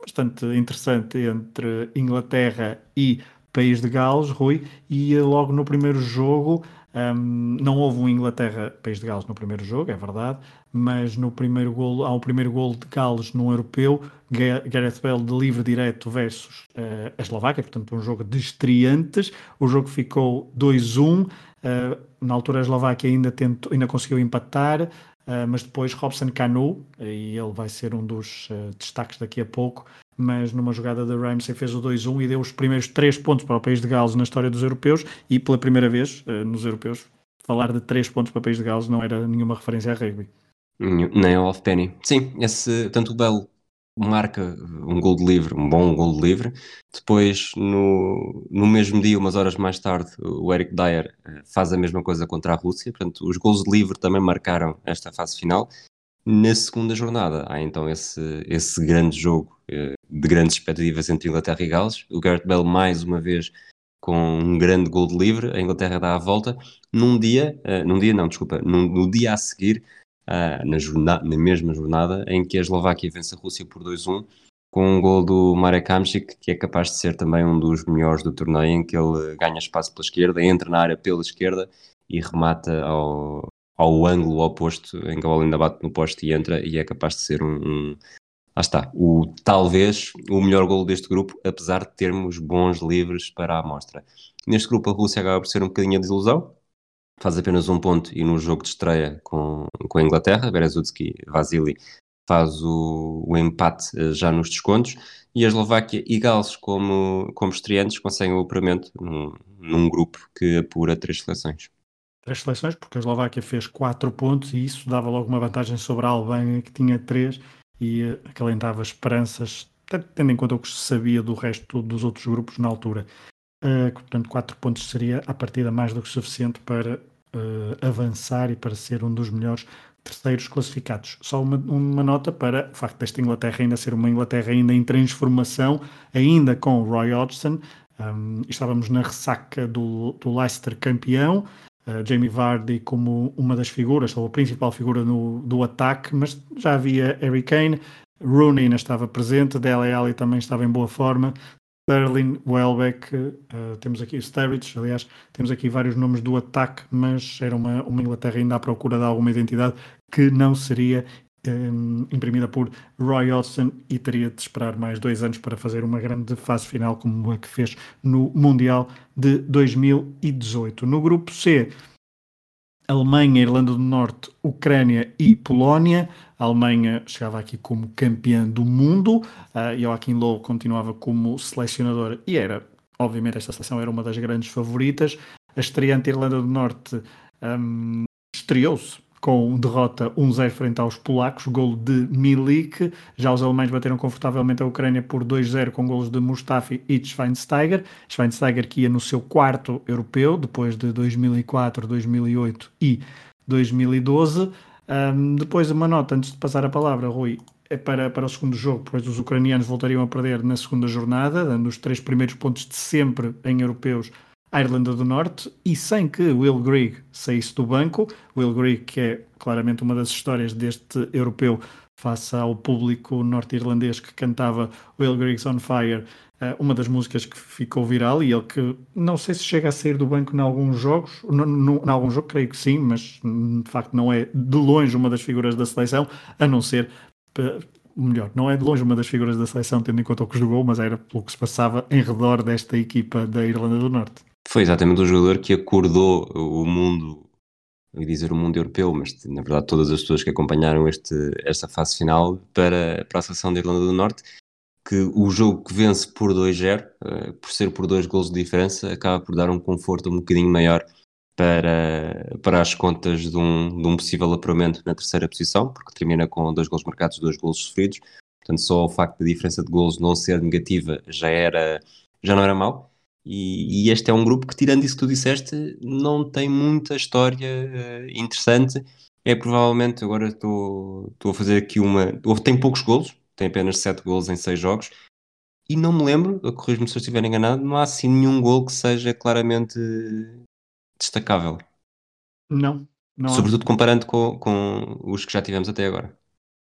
bastante interessante entre Inglaterra e País de Gales, Rui, e logo no primeiro jogo um, não houve um Inglaterra-País de Gales no primeiro jogo, é verdade, mas no primeiro golo, há o primeiro golo de Gales no europeu, Gareth Bale de livre direto versus uh, a Eslováquia, portanto um jogo de estreantes, o jogo ficou 2-1, uh, eh, na altura a Eslováquia ainda, tentou, ainda conseguiu empatar, uh, mas depois Robson Canu, e ele vai ser um dos destaques daqui a pouco, mas numa jogada da Ramsey fez o 2-1 e deu os primeiros 3 pontos para o país de Gales na história dos europeus e pela primeira vez uh, nos europeus falar de 3 pontos para o país de Gales não era nenhuma referência a rugby. Nem ao off penny. Sim, esse, tanto o Belo marca um gol de livre, um bom gol de livre. Depois, no, no mesmo dia, umas horas mais tarde, o Eric Dyer eh, faz a mesma coisa contra a Rússia. Portanto, os gols de livre também marcaram esta fase final. Na segunda jornada, há então esse, esse grande jogo eh, de grandes expectativas entre Inglaterra e Gales. O Gareth Bale, mais uma vez, com um grande gol de livre. A Inglaterra dá a volta. Num dia, uh, num dia não, desculpa, num, no dia a seguir, uh, na, jornada, na mesma jornada, em que a Eslováquia vence a Rússia por 2-1, com um gol do Marek Hamšík, que é capaz de ser também um dos melhores do torneio, em que ele ganha espaço pela esquerda, entra na área pela esquerda e remata ao, ao ângulo oposto, em que a bola ainda bate no poste e entra, e é capaz de ser um, um lá está, o, talvez o melhor golo deste grupo, apesar de termos bons livres para a amostra. Neste grupo a Rússia acaba por ser um bocadinho a desilusão, faz apenas um ponto e no jogo de estreia com, com a Inglaterra, Berezutsky Vasily faz o, o, empate eh, já nos descontos. E a Eslováquia e Gales como, como estreantes conseguem o apuramento num, num grupo que apura três seleções três seleções, porque a Eslováquia fez quatro pontos e isso dava logo uma vantagem sobre a Albânia, que tinha três, e acalentava esperanças, tendo em conta o que se sabia do resto dos outros grupos na altura. Uh, portanto, quatro pontos seria, a partida, mais do que suficiente para uh, avançar e para ser um dos melhores terceiros classificados. Só uma, uma, nota para o facto desta Inglaterra ainda ser uma Inglaterra ainda em transformação, ainda com Roy Hodgson. Um, estávamos na ressaca do, do Leicester campeão, uh, Jamie Vardy como uma das figuras, ou a principal figura no, do ataque, mas já havia Harry Kane, Rooney ainda estava presente, Dele Alli também estava em boa forma, Sterling, Welbeck, uh, temos aqui Sturridge, aliás, temos aqui vários nomes do ataque, mas era uma, uma Inglaterra ainda à procura de alguma identidade que não seria um, imprimida por Roy Hodgson e teria de esperar mais dois anos para fazer uma grande fase final como a que fez no Mundial de 2018. No grupo C, Alemanha, Irlanda do Norte, Ucrânia e Polónia. A Alemanha chegava aqui como campeã do mundo, uh, Joachim Low continuava como selecionador e era, obviamente, esta seleção era uma das grandes favoritas. A estreante Irlanda do Norte um, estreou-se com derrota 1-0 frente aos polacos, golo de Milik. Já os alemães bateram confortavelmente a Ucrânia por 2-0 com golos de Mustafi e de Schweinsteiger. Schweinsteiger que ia no seu quarto europeu, depois de 2004, 2008 e 2012. Um, depois uma nota, antes de passar a palavra, Rui, é para, para o segundo jogo, pois os ucranianos voltariam a perder na segunda jornada, dando os três primeiros pontos de sempre em europeus à Irlanda do Norte e sem que Will Grigg saísse do banco. Will Grigg, que é claramente uma das histórias deste europeu face ao público norte-irlandês que cantava Will Grigg's on Fire, eh, uma das músicas que ficou viral e ele que não sei se chega a sair do banco em alguns jogos, em algum jogo creio que sim, mas de facto não é de longe uma das figuras da seleção, a não ser melhor, não é de longe uma das figuras da seleção, tendo em conta o que jogou, mas era pelo que se passava em redor desta equipa da Irlanda do Norte. Foi exatamente o jogador que acordou o mundo, ia dizer o mundo europeu, mas na verdade todas as pessoas que acompanharam este, esta fase final para, para a seleção da Irlanda do Norte, que o jogo que vence por 2-0, uh, por ser por dois gols de diferença, acaba por dar um conforto um bocadinho maior para, para as contas de um, de um possível apuramento na terceira posição, porque termina com dois gols marcados, dois gols sofridos. Portanto, só o facto da diferença de gols não ser negativa já, era, já não era mau. E, e este é um grupo que, tirando isso que tu disseste, não tem muita história uh, interessante. É provavelmente, agora estou, a fazer aqui uma. Tem poucos golos, tem apenas 7 golos em 6 jogos. E não me lembro, corrijo-me se eu estiver enganado, não há assim nenhum gol que seja claramente destacável. Não. não Sobretudo há. comparando com, com os que já tivemos até agora.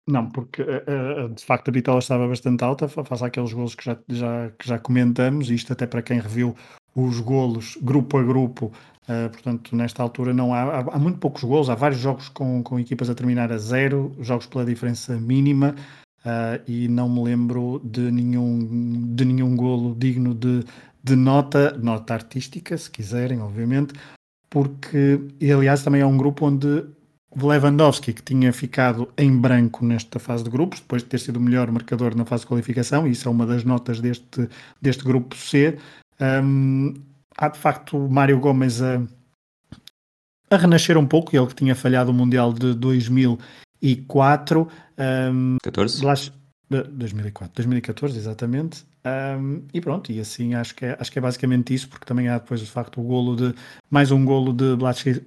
Não, porque uh, de facto a bitola estava bastante alta, face àqueles golos que já, já, que já comentamos, isto até para quem reviu os golos grupo a grupo, uh, portanto, nesta altura não há, há, há, muito poucos golos, há vários jogos com, com equipas a terminar a zero, jogos pela diferença mínima, uh, e não me lembro de nenhum, de nenhum golo digno de, de nota, nota artística, se quiserem, obviamente, porque, e aliás, também é um grupo onde Lewandowski, que tinha ficado em branco nesta fase de grupos, depois de ter sido o melhor marcador na fase de qualificação, e isso é uma das notas deste, deste grupo C. Um, há de facto Mário Gomes a, a renascer um pouco, ele que tinha falhado o Mundial de 2004. Um, 14? 2004, 2014, exatamente. Um, e pronto, e assim acho que, é, acho que é basicamente isso, porque também há depois de facto o golo de mais um golo de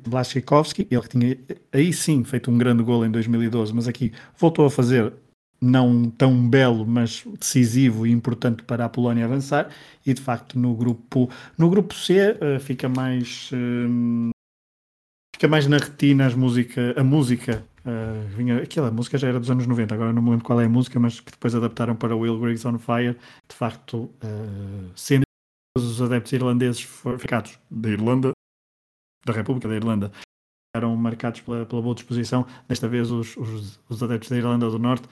Blaszczykowski, ele que tinha aí sim feito um grande golo em 2012, mas aqui voltou a fazer não tão belo, mas decisivo e importante para a Polónia avançar, e de facto no grupo, no grupo C uh, fica mais uh, fica mais na retina as música, a música Uh, vinha, aquela música já era dos anos 90, agora não me lembro qual é a música, mas que depois adaptaram para Will Griggs on Fire. De facto, uh, sendo os adeptos irlandeses ficados da Irlanda, da República da Irlanda, eram marcados pela, pela boa disposição. Desta vez, os, os, os adeptos da Irlanda do Norte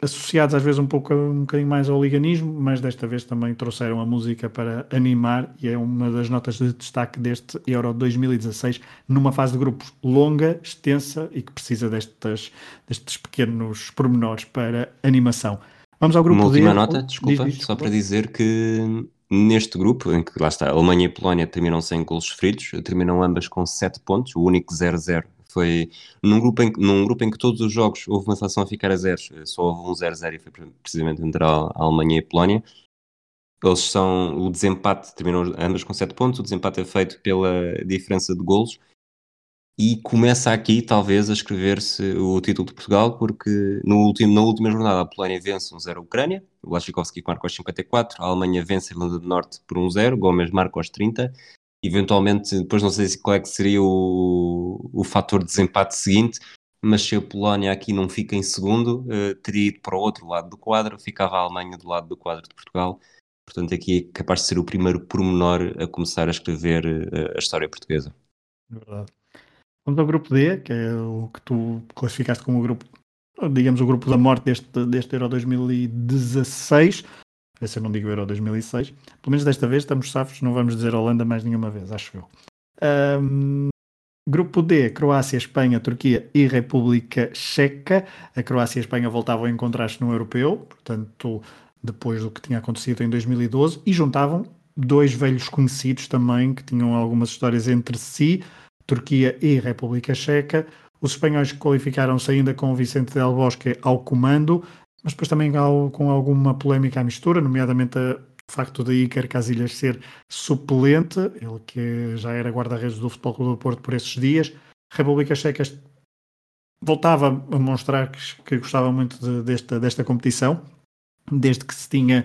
associados às vezes um pouco um bocadinho mais ao liganismo, mas desta vez também trouxeram a música para animar e é uma das notas de destaque deste Euro 2016 numa fase de grupos longa, extensa e que precisa destes, destes pequenos pormenores para animação. Vamos ao grupo Uma última D. nota, desculpa, diz, diz, só para dizer que neste grupo, em que lá está, Alemanha e Polónia terminam sem golos sofridos, terminam ambas com 7 pontos, o único 0-0 foi num grupo, em, num grupo em que todos os jogos houve uma seleção a ficar a zeros, só houve um 0-0 e foi precisamente entre a Alemanha e a Polónia. Eles são, o desempate terminou ambas com 7 pontos, o desempate é feito pela diferença de golos e começa aqui talvez a escrever-se o título de Portugal, porque no último, na última jornada a Polónia vence 1-0 um a Ucrânia, o Lachikowski marca aos 54, a Alemanha vence a Irlanda do Norte por 1-0, um Gomes marca aos 30 eventualmente, depois não sei qual é que seria o, o fator de desempate seguinte, mas se a Polónia aqui não fica em segundo, uh, teria ido para o outro lado do quadro, ficava a Alemanha do lado do quadro de Portugal. Portanto, aqui é capaz de ser o primeiro pormenor a começar a escrever uh, a história portuguesa. Verdade. Vamos ao grupo D, que é o que tu classificaste como o grupo, digamos, o grupo da morte deste, deste Euro 2016 se eu não digo Euro 2006. Pelo menos desta vez estamos safos, não vamos dizer Holanda mais nenhuma vez, acho eu. Um, grupo D, Croácia, Espanha, Turquia e República Checa. A Croácia e a Espanha voltavam a encontrar-se no europeu, portanto, depois do que tinha acontecido em 2012, e juntavam dois velhos conhecidos também, que tinham algumas histórias entre si, Turquia e República Checa. Os espanhóis qualificaram-se ainda com o Vicente Del Bosque ao comando, mas depois também com alguma polémica à mistura, nomeadamente o facto de Iker Casillas ser suplente, ele que já era guarda-redes do Futebol Clube do Porto por esses dias. A República Checa voltava a mostrar que, que gostava muito de, desta, desta competição, desde que se tinha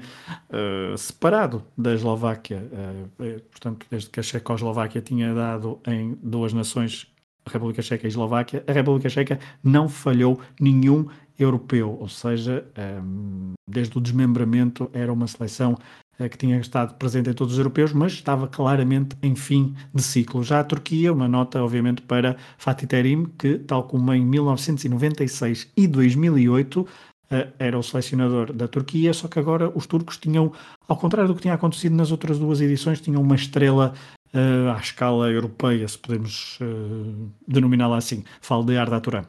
uh, separado da Eslováquia, uh, portanto, desde que a Checoslováquia tinha dado em duas nações, a República Checa e a Eslováquia, a República Checa não falhou nenhum europeu, ou seja, ehm, desde o desmembramento era uma seleção eh, que tinha estado presente em todos os europeus, mas estava claramente em fim de ciclo. Já a Turquia, uma nota obviamente para Fatih Terim, que tal como em 1996 e 2008 era o selecionador da Turquia, só que agora os turcos tinham, ao contrário do que tinha acontecido nas outras duas edições, tinham uma estrela uh, à escala europeia, se podemos denominá-la assim. Falo de Arda Turan.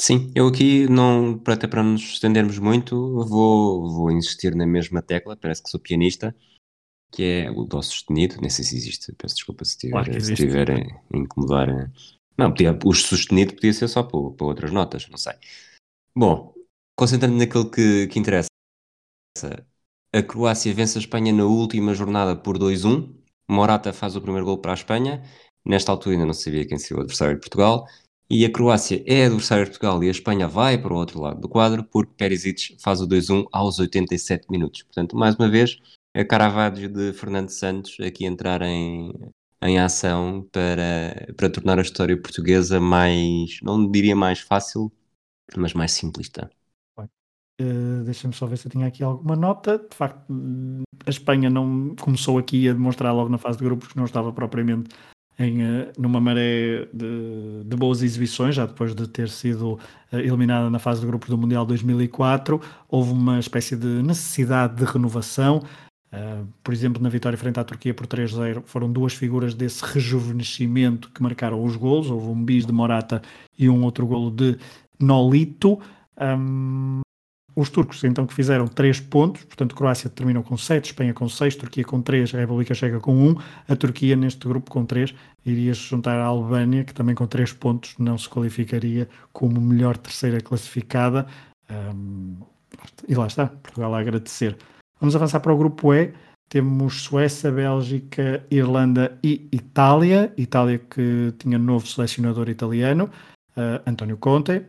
Sim, eu aqui, não, até para nos estendermos muito, vou, vou insistir na mesma tecla, parece que sou pianista, que é o Dó sustenido, nem sei se existe, peço desculpa se estiver, claro se estiver a incomodar. Não, podia, o sustenido podia ser só para, para outras notas, não sei. Bom, concentrando naquilo que, que interessa, a Croácia vence a Espanha na última jornada por 2-1. Morata faz o primeiro gol para a Espanha. Nesta altura ainda não sabia quem seria o adversário de Portugal. E a Croácia é adversário de Portugal e a Espanha vai para o outro lado do quadro porque Perisic faz o 2-1 aos 87 minutos. Portanto, mais uma vez, a Caravaggio de Fernando Santos aqui entrar em, em ação para, para tornar a história portuguesa mais, não diria mais fácil, mas mais simplista. Uh, Deixa-me só ver se eu tinha aqui alguma nota. De facto, a Espanha não começou aqui a demonstrar logo na fase de grupos que não estava propriamente em, uh, numa maré de, de, boas exibições, já depois de ter sido uh, eliminada na fase de grupos do Mundial 2004. Houve uma espécie de necessidade de renovação. por exemplo, na vitória frente à Turquia por 3-0, foram duas figuras desse rejuvenescimento que marcaram os golos. Houve um bis de Morata e um outro golo de Nolito. Um, os turcos, então, que fizeram 3 pontos, portanto, Croácia terminou com 7, Espanha com 6, Turquia com 3, a República Checa com 1. A Turquia, neste grupo, com 3, iria se juntar à Albânia, que também com 3 pontos não se qualificaria como melhor terceira classificada. Um, e lá está, Portugal a agradecer. Vamos avançar para o grupo E. Temos Suécia, Bélgica, Irlanda e Itália. Itália que tinha novo selecionador italiano, uh, António Conte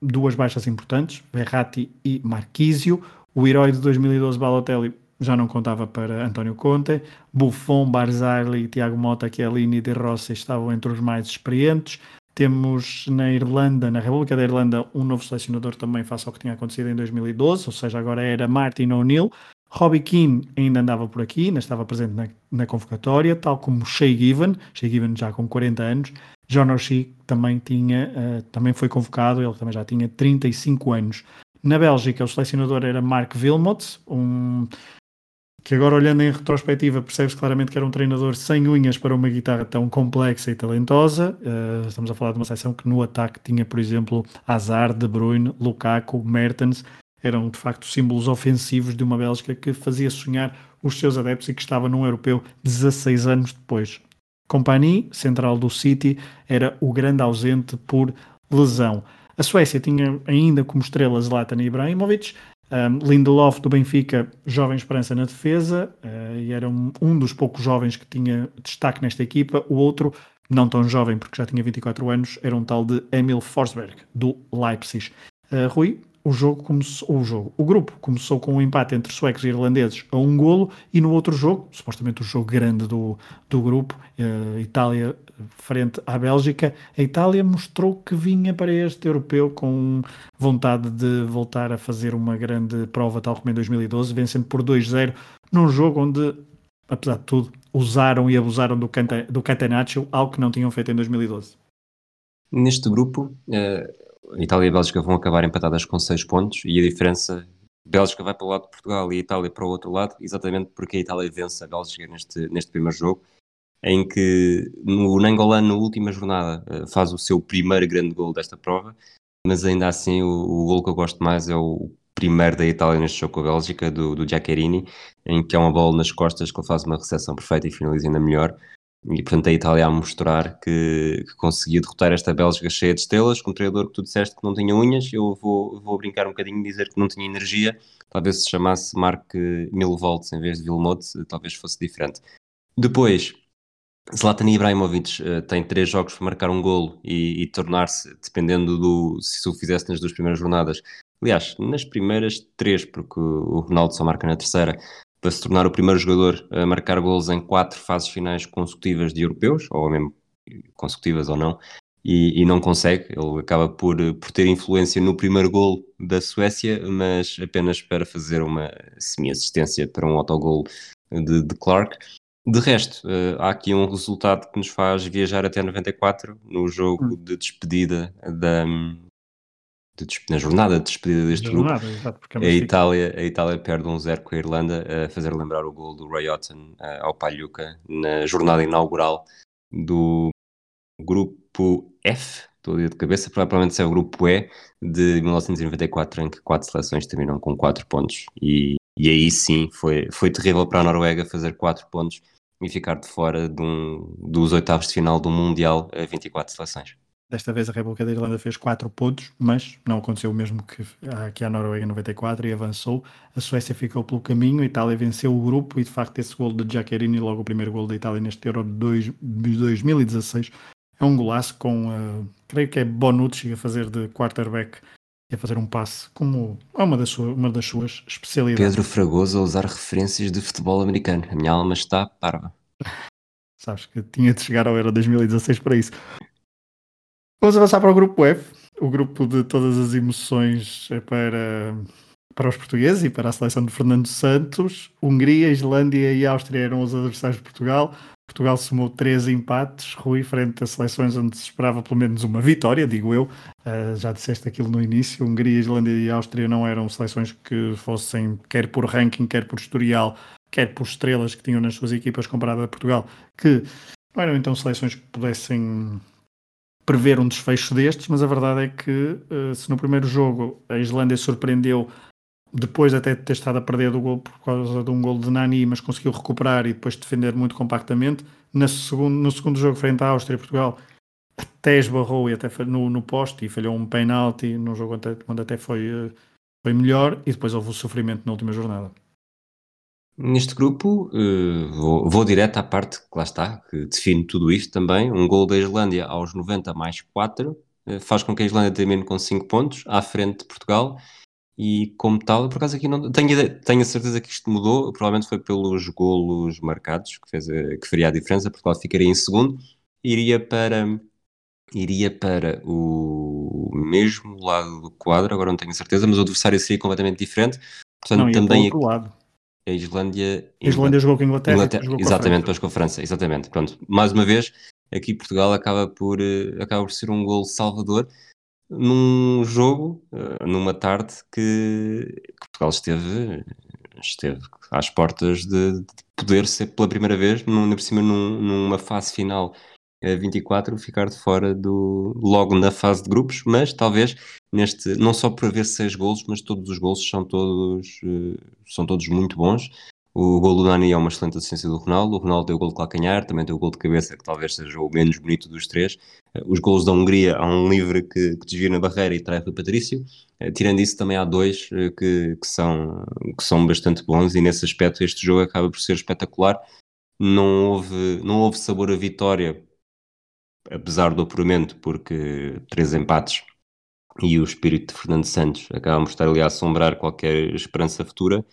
duas baixas importantes, Verratti e Marquisio. O herói de 2012, Balotelli, já não contava para António Conte. Buffon, Barzagli, Tiago Mota, Chiellini e De Rossi estavam entre os mais experientes. Temos na Irlanda, na República da Irlanda, um novo selecionador também face ao que tinha acontecido em 2012, ou seja, agora era Martin O'Neill. Robbie Keane ainda andava por aqui, ainda estava presente na, na convocatória, tal como Shea Given, Shea Given já com 40 anos, John O'Shea também, tinha, uh, também foi convocado, ele também já tinha 35 anos. Na Bélgica, o selecionador era Mark Wilmot, um, que agora olhando em retrospectiva percebe-se claramente que era um treinador sem unhas para uma guitarra tão complexa e talentosa. Uh, estamos a falar de uma seleção que no ataque tinha, por exemplo, Hazard, De Bruyne, Lukaku, Mertens. Eram de facto símbolos ofensivos de uma Bélgica que fazia sonhar os seus adeptos e que estava num europeu 16 anos depois. Compagnie, central do City, era o grande ausente por lesão. A Suécia tinha ainda como estrelas Zlatan Ibrahimovic, um, Lindelof do Benfica, jovem esperança na defesa, uh, e era um, um, dos poucos jovens que tinha destaque nesta equipa. O outro, não tão jovem porque já tinha 24 anos, era um tal de Emil Forsberg, do Leipzig. Uh, Rui, o jogo começou, o jogo, o grupo começou com um empate entre suecos e irlandeses a um golo e no outro jogo, supostamente o jogo grande do, do grupo, uh, Itália frente à Bélgica, a Itália mostrou que vinha para este europeu com vontade de voltar a fazer uma grande prova, tal como em 2012, vencendo por 2-0 num jogo onde, apesar de tudo, usaram e abusaram do, do Catenaccio, algo que não tinham feito em 2012. Neste grupo, uh Itália e Bélgica vão acabar empatadas com 6 pontos e a diferença Bélgica vai para o lado de Portugal e Itália para o outro lado, exatamente porque a Itália vence a Bélgica neste, neste primeiro jogo, em que no Nangolan, na última jornada, eh, faz o seu primeiro grande gol desta prova, mas ainda assim o, o gol que eu gosto mais é o primeiro da Itália neste jogo com a Bélgica, do, do Giaccherini, em que é uma bola nas costas que ele faz uma recepção perfeita e finaliza ainda melhor. E portanto a Itália a mostrar que, que conseguia derrotar esta Bélgica cheia de estrelas, com um treinador que tu disseste que não tinha unhas, eu vou, vou brincar um bocadinho e dizer que não tinha energia, talvez se chamasse Mark Milvolts em vez de Vilmot, talvez fosse diferente. Depois, Zlatan Ibrahimovic uh, tem três jogos para marcar um golo e, e tornar-se, dependendo do se o fizesse nas duas primeiras jornadas, aliás, nas primeiras três, porque o Ronaldo só marca na terceira, para se tornar o primeiro jogador a marcar golos em quatro fases finais consecutivas de europeus, ou mesmo consecutivas ou não, e, e, não consegue. Ele acaba por, por ter influência no primeiro gol da Suécia, mas apenas para fazer uma semi-assistência para um autogol de, de Clark. De resto, uh, há aqui um resultado que nos faz viajar até 94 no jogo hum. de despedida da, de, na jornada de despedida deste jornada, grupo, exato, é a, Itália, a Itália perde um zero com a Irlanda, a fazer lembrar o gol do Ray Otten ao Palhuca na jornada inaugural do grupo F, estou ali de cabeça, provavelmente é o grupo E de 1994, em que quatro seleções terminam com quatro pontos. E, e aí sim foi, foi terrível para a Noruega fazer quatro pontos e ficar de fora de um, dos oitavos de final do Mundial a 24 seleções. Desta vez a República da Irlanda fez 4 pontos, mas não aconteceu o mesmo que aqui a Noruega em 94 e avançou. A Suécia ficou pelo caminho, a Itália venceu o grupo e de facto esse gol de Giaccherini, logo o primeiro gol da Itália neste Euro de, dois, de 2016, é um golaço com, uh, creio que é Bonucci a fazer de quarterback e a fazer um passe, como é uma das, suas, uma das suas especialidades. Pedro Fragoso a usar referências de futebol americano. A minha alma está parva. Sabes que tinha de chegar ao Euro 2016 para isso. Vamos avançar para o grupo F, o grupo de todas as emoções é para, para os portugueses e para a seleção de Fernando Santos. Hungria, Islândia e Áustria eram os adversários de Portugal. Portugal somou três empates, Rui, frente a seleções onde se esperava pelo menos uma vitória, digo eu. Uh, já disseste aquilo no início: Hungria, Islândia e Áustria não eram seleções que fossem, quer por ranking, quer por historial, quer por estrelas que tinham nas suas equipas comparada a Portugal, que não eram então seleções que pudessem prever um desfecho destes, mas a verdade é que uh, se no primeiro jogo a Islândia surpreendeu depois até de ter estado a perder do gol por causa de um gol de Nani, mas conseguiu recuperar e depois defender muito compactamente. No segundo, no segundo jogo frente à Áustria e Portugal até esbarrou e até no, no poste e falhou um penalti no jogo onde, onde até foi, eh, foi melhor e depois houve o sofrimento na última jornada. Neste grupo, uh, vou, vou direto à parte que lá está, que define tudo isto também. Um gol da Islândia aos 90 mais 4 uh, eh, faz com que a Islândia termine com 5 pontos, à frente de Portugal. E como tal, por acaso aqui não tenho, tenho a certeza que isto mudou, provavelmente foi pelos golos marcados que, fez a, que faria a diferença. Portugal ficaria em segundo, iria para, iria para o mesmo lado do quadro, agora não tenho certeza, mas o adversário seria completamente diferente. Portanto, não, também. Para o outro lado a Islândia. A Islândia jogou com a Inglaterra. Inglaterra jogou exatamente, depois com a França, exatamente. Pronto, mais uma vez, aqui Portugal acaba por, uh, acaba por ser um gol salvador num jogo, uh, numa tarde que, que, Portugal esteve, esteve às portas de, de, poder ser pela primeira vez, num, por cima num, numa fase final 24 ficar de fora do logo na fase de grupos, mas talvez neste não só por haver seis golos, mas todos os golos são todos uh, são todos muito bons. O gol do Nani é uma excelente assistência do Ronaldo. O Ronaldo tem o gol de calcanhar, também tem o gol de cabeça, que talvez seja o menos bonito dos três. Uh, os golos da Hungria, há um livre que, que desvia na barreira e trai o Patrício. Uh, tirando isso, também há dois que, que, são, que são bastante bons, e nesse aspecto este jogo acaba por ser espetacular. Não houve, não houve sabor a vitória apesar do apuramento, porque três empates e o espírito de Fernando Santos acaba por estar ali a assombrar qualquer esperança futura,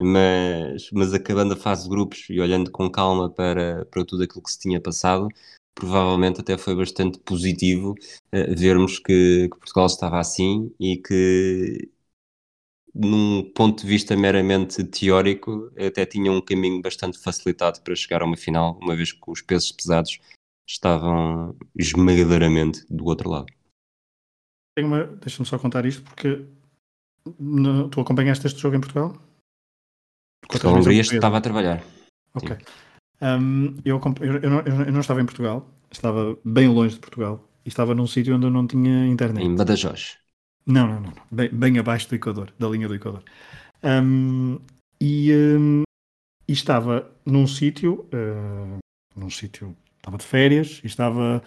mas, mas acabando a fase de grupos e olhando com calma para, para tudo aquilo que se tinha passado, provavelmente até foi bastante positivo uh, vermos que, que, Portugal estava assim e que num ponto de vista meramente teórico até tinha um caminho bastante facilitado para chegar a uma final, uma vez que os pesos pesados estavam esmagadoramente do outro lado. Deixa-me só contar isto, porque no, tu acompanhaste este jogo em Portugal? Portugal Hungria estava a trabalhar. Ok. Um, eu, eu, eu, não, eu, não, estava em Portugal, estava bem longe de Portugal e estava num sítio onde eu não tinha internet. Em Badajoz. Não, não, não. Bem, bem abaixo do Equador, da linha do Equador. Um, e, um, e, estava num sítio, uh, num sítio estava de férias e estava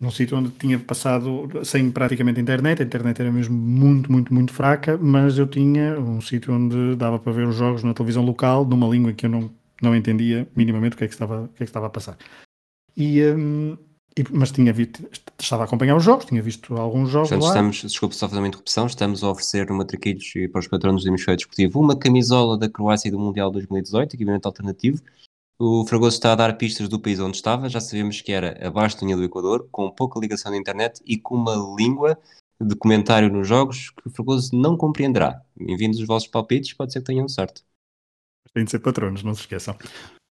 num sítio onde tinha passado sem praticamente internet, a internet era mesmo muito, muito, muito fraca, mas eu tinha um sítio onde dava para ver os jogos na televisão local, numa língua que eu não, não entendia minimamente o que é que estava, o que é que estava a passar. E, um, e, mas tinha visto, estava a acompanhar os jogos, tinha visto alguns jogos Portanto, lá. estamos, desculpe só fazer uma interrupção, estamos a oferecer no Matraquilhos e para os patronos do Hemisfério Desportivo uma camisola da Croácia e do Mundial 2018, equipamento alternativo, o Fragoso está a dar pistas do país onde estava, já sabemos que era abaixo da linha do Equador, com pouca ligação na internet e com uma língua de comentário nos jogos que o Fragoso não compreenderá. Enviando os vossos palpites, pode ser que tenham sorte. Tem de ser patronos, não se esqueçam.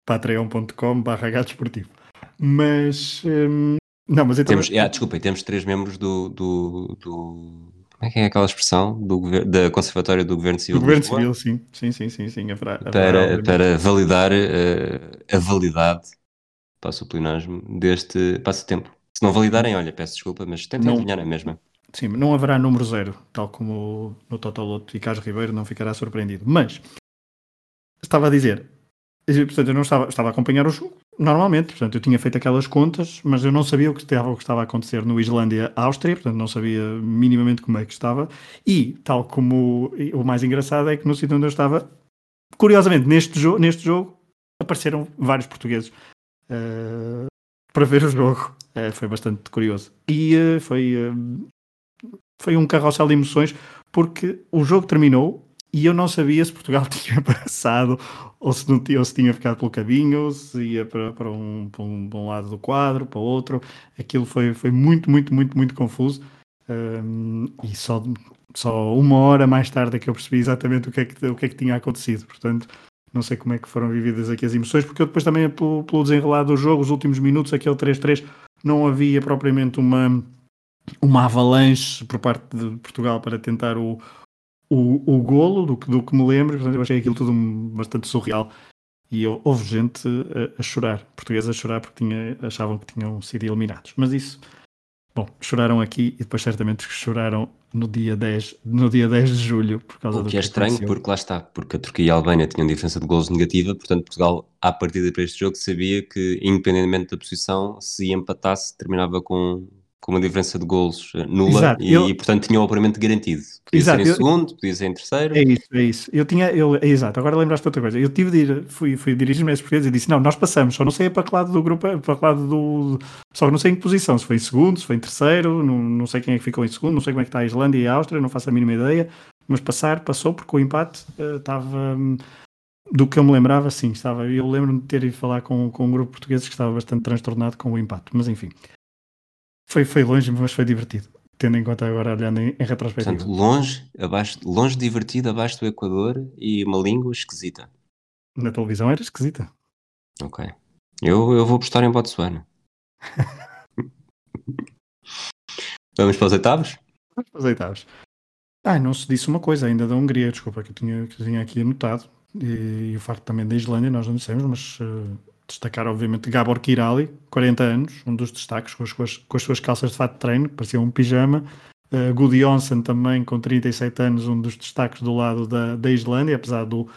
patreon.com barra esportivo. Mas... Hum, não, mas então... Temos, ah, desculpem, temos três membros do, do, do, Como é que é aquela expressão do da Conservatória do Governo Civil Do governo civil, sim. Sim, sim, sim, sim. para, para validar eh, a validade, passo o pleonasmo, deste passatempo. Se não validarem, olha, peço desculpa, mas tentem Não. adivinhar a mesma. Sim, não haverá número zero, tal como no Totoloto e Carlos Ribeiro não ficará surpreendido. Mas estava a dizer, portanto, eu não estava, estava a acompanhar o jogo normalmente, portanto, eu tinha feito aquelas contas, mas eu não sabia o que estava, o que estava a acontecer no Islândia-Áustria, portanto, não sabia minimamente como é que estava. E, tal como o mais engraçado é que no sítio onde eu estava, curiosamente, neste, jo neste jogo, apareceram vários portugueses eh, para ver o jogo. Eh, foi bastante curioso. E eh, foi, foi um carrossel de emoções porque o jogo terminou e eu não sabia se Portugal tinha passado ou se, não tinha, ou se tinha ficado pelo caminho, se ia para, para, um, para, um, para um lado do quadro, para outro. Aquilo foi, foi muito, muito, muito, muito confuso. Um, e só, só uma hora mais tarde é que eu percebi exatamente o que, é que, o que é que tinha acontecido. Portanto, não sei como é que foram vividas aqui as emoções, porque eu depois também, pelo, pelo desenrolar do jogo, os últimos minutos, aquele 3-3, não havia propriamente uma, uma avalanche por parte de Portugal para tentar o, o, o golo, do que, do que me lembro. Portanto, eu achei aquilo tudo bastante surreal. E eu, houve gente a, a chorar, portugueses a chorar porque tinha, achavam que tinham sido eliminados. Mas isso, bom, choraram aqui e depois certamente choraram no dia 10, no dia 10 de julho por causa O do que é estranho, aconteceu. porque lá está, porque a Turquia e a Albânia tinham diferença de golos negativa, portanto Portugal, à partida para este jogo, sabia que, independentemente da posição, se empatasse, terminava com, com uma diferença de golos eh, nula Exato, e, eu- e, portanto, tinha o apuramento garantido. Podia Exato, ser em eu- segundo, podia ser em terceiro. É isso, é isso. Eu tinha, eu, é exato, agora lembraste de outra coisa. Eu tive de ir, fui, fui dirigir-me a esses portugueses e disse: Não, nós passamos, só não sei para que lado do grupo, para que lado do. Só não sei em que posição, se foi em segundo, se foi em terceiro, não, não sei quem é que ficou em segundo, não sei como é que está a Islândia e a Áustria, não faço a mínima ideia. Mas passar, passou, porque o empate eh, estava. hum, do que eu me lembrava, sim, estava. Eu lembro-me de ter ido falar com, com um grupo de portugueses que estava bastante transtornado com o empate, mas enfim. Foi, foi longe, mas foi divertido. Tendo em conta agora, olhando em, em retrospectiva. Portanto, longe, abaixo, longe divertido, abaixo do Equador e uma língua esquisita. Na televisão era esquisita. Ok. Eu, eu vou apostar em Botsuana. Vamos para os oitavos? Os oitavos. Ah, não se disse uma coisa ainda da Hungria, desculpa, que eu tinha, que eu tinha aqui anotado. E, e o facto também da Islândia, nós não dissemos, mas eh, destacar obviamente Gabor Kirali, 40 anos, um dos destaques, com as, com as- suas calças de fato de treino, que parecia um pijama. Uh, também, com 37 anos, um dos destaques do lado da, da Islândia, apesar do,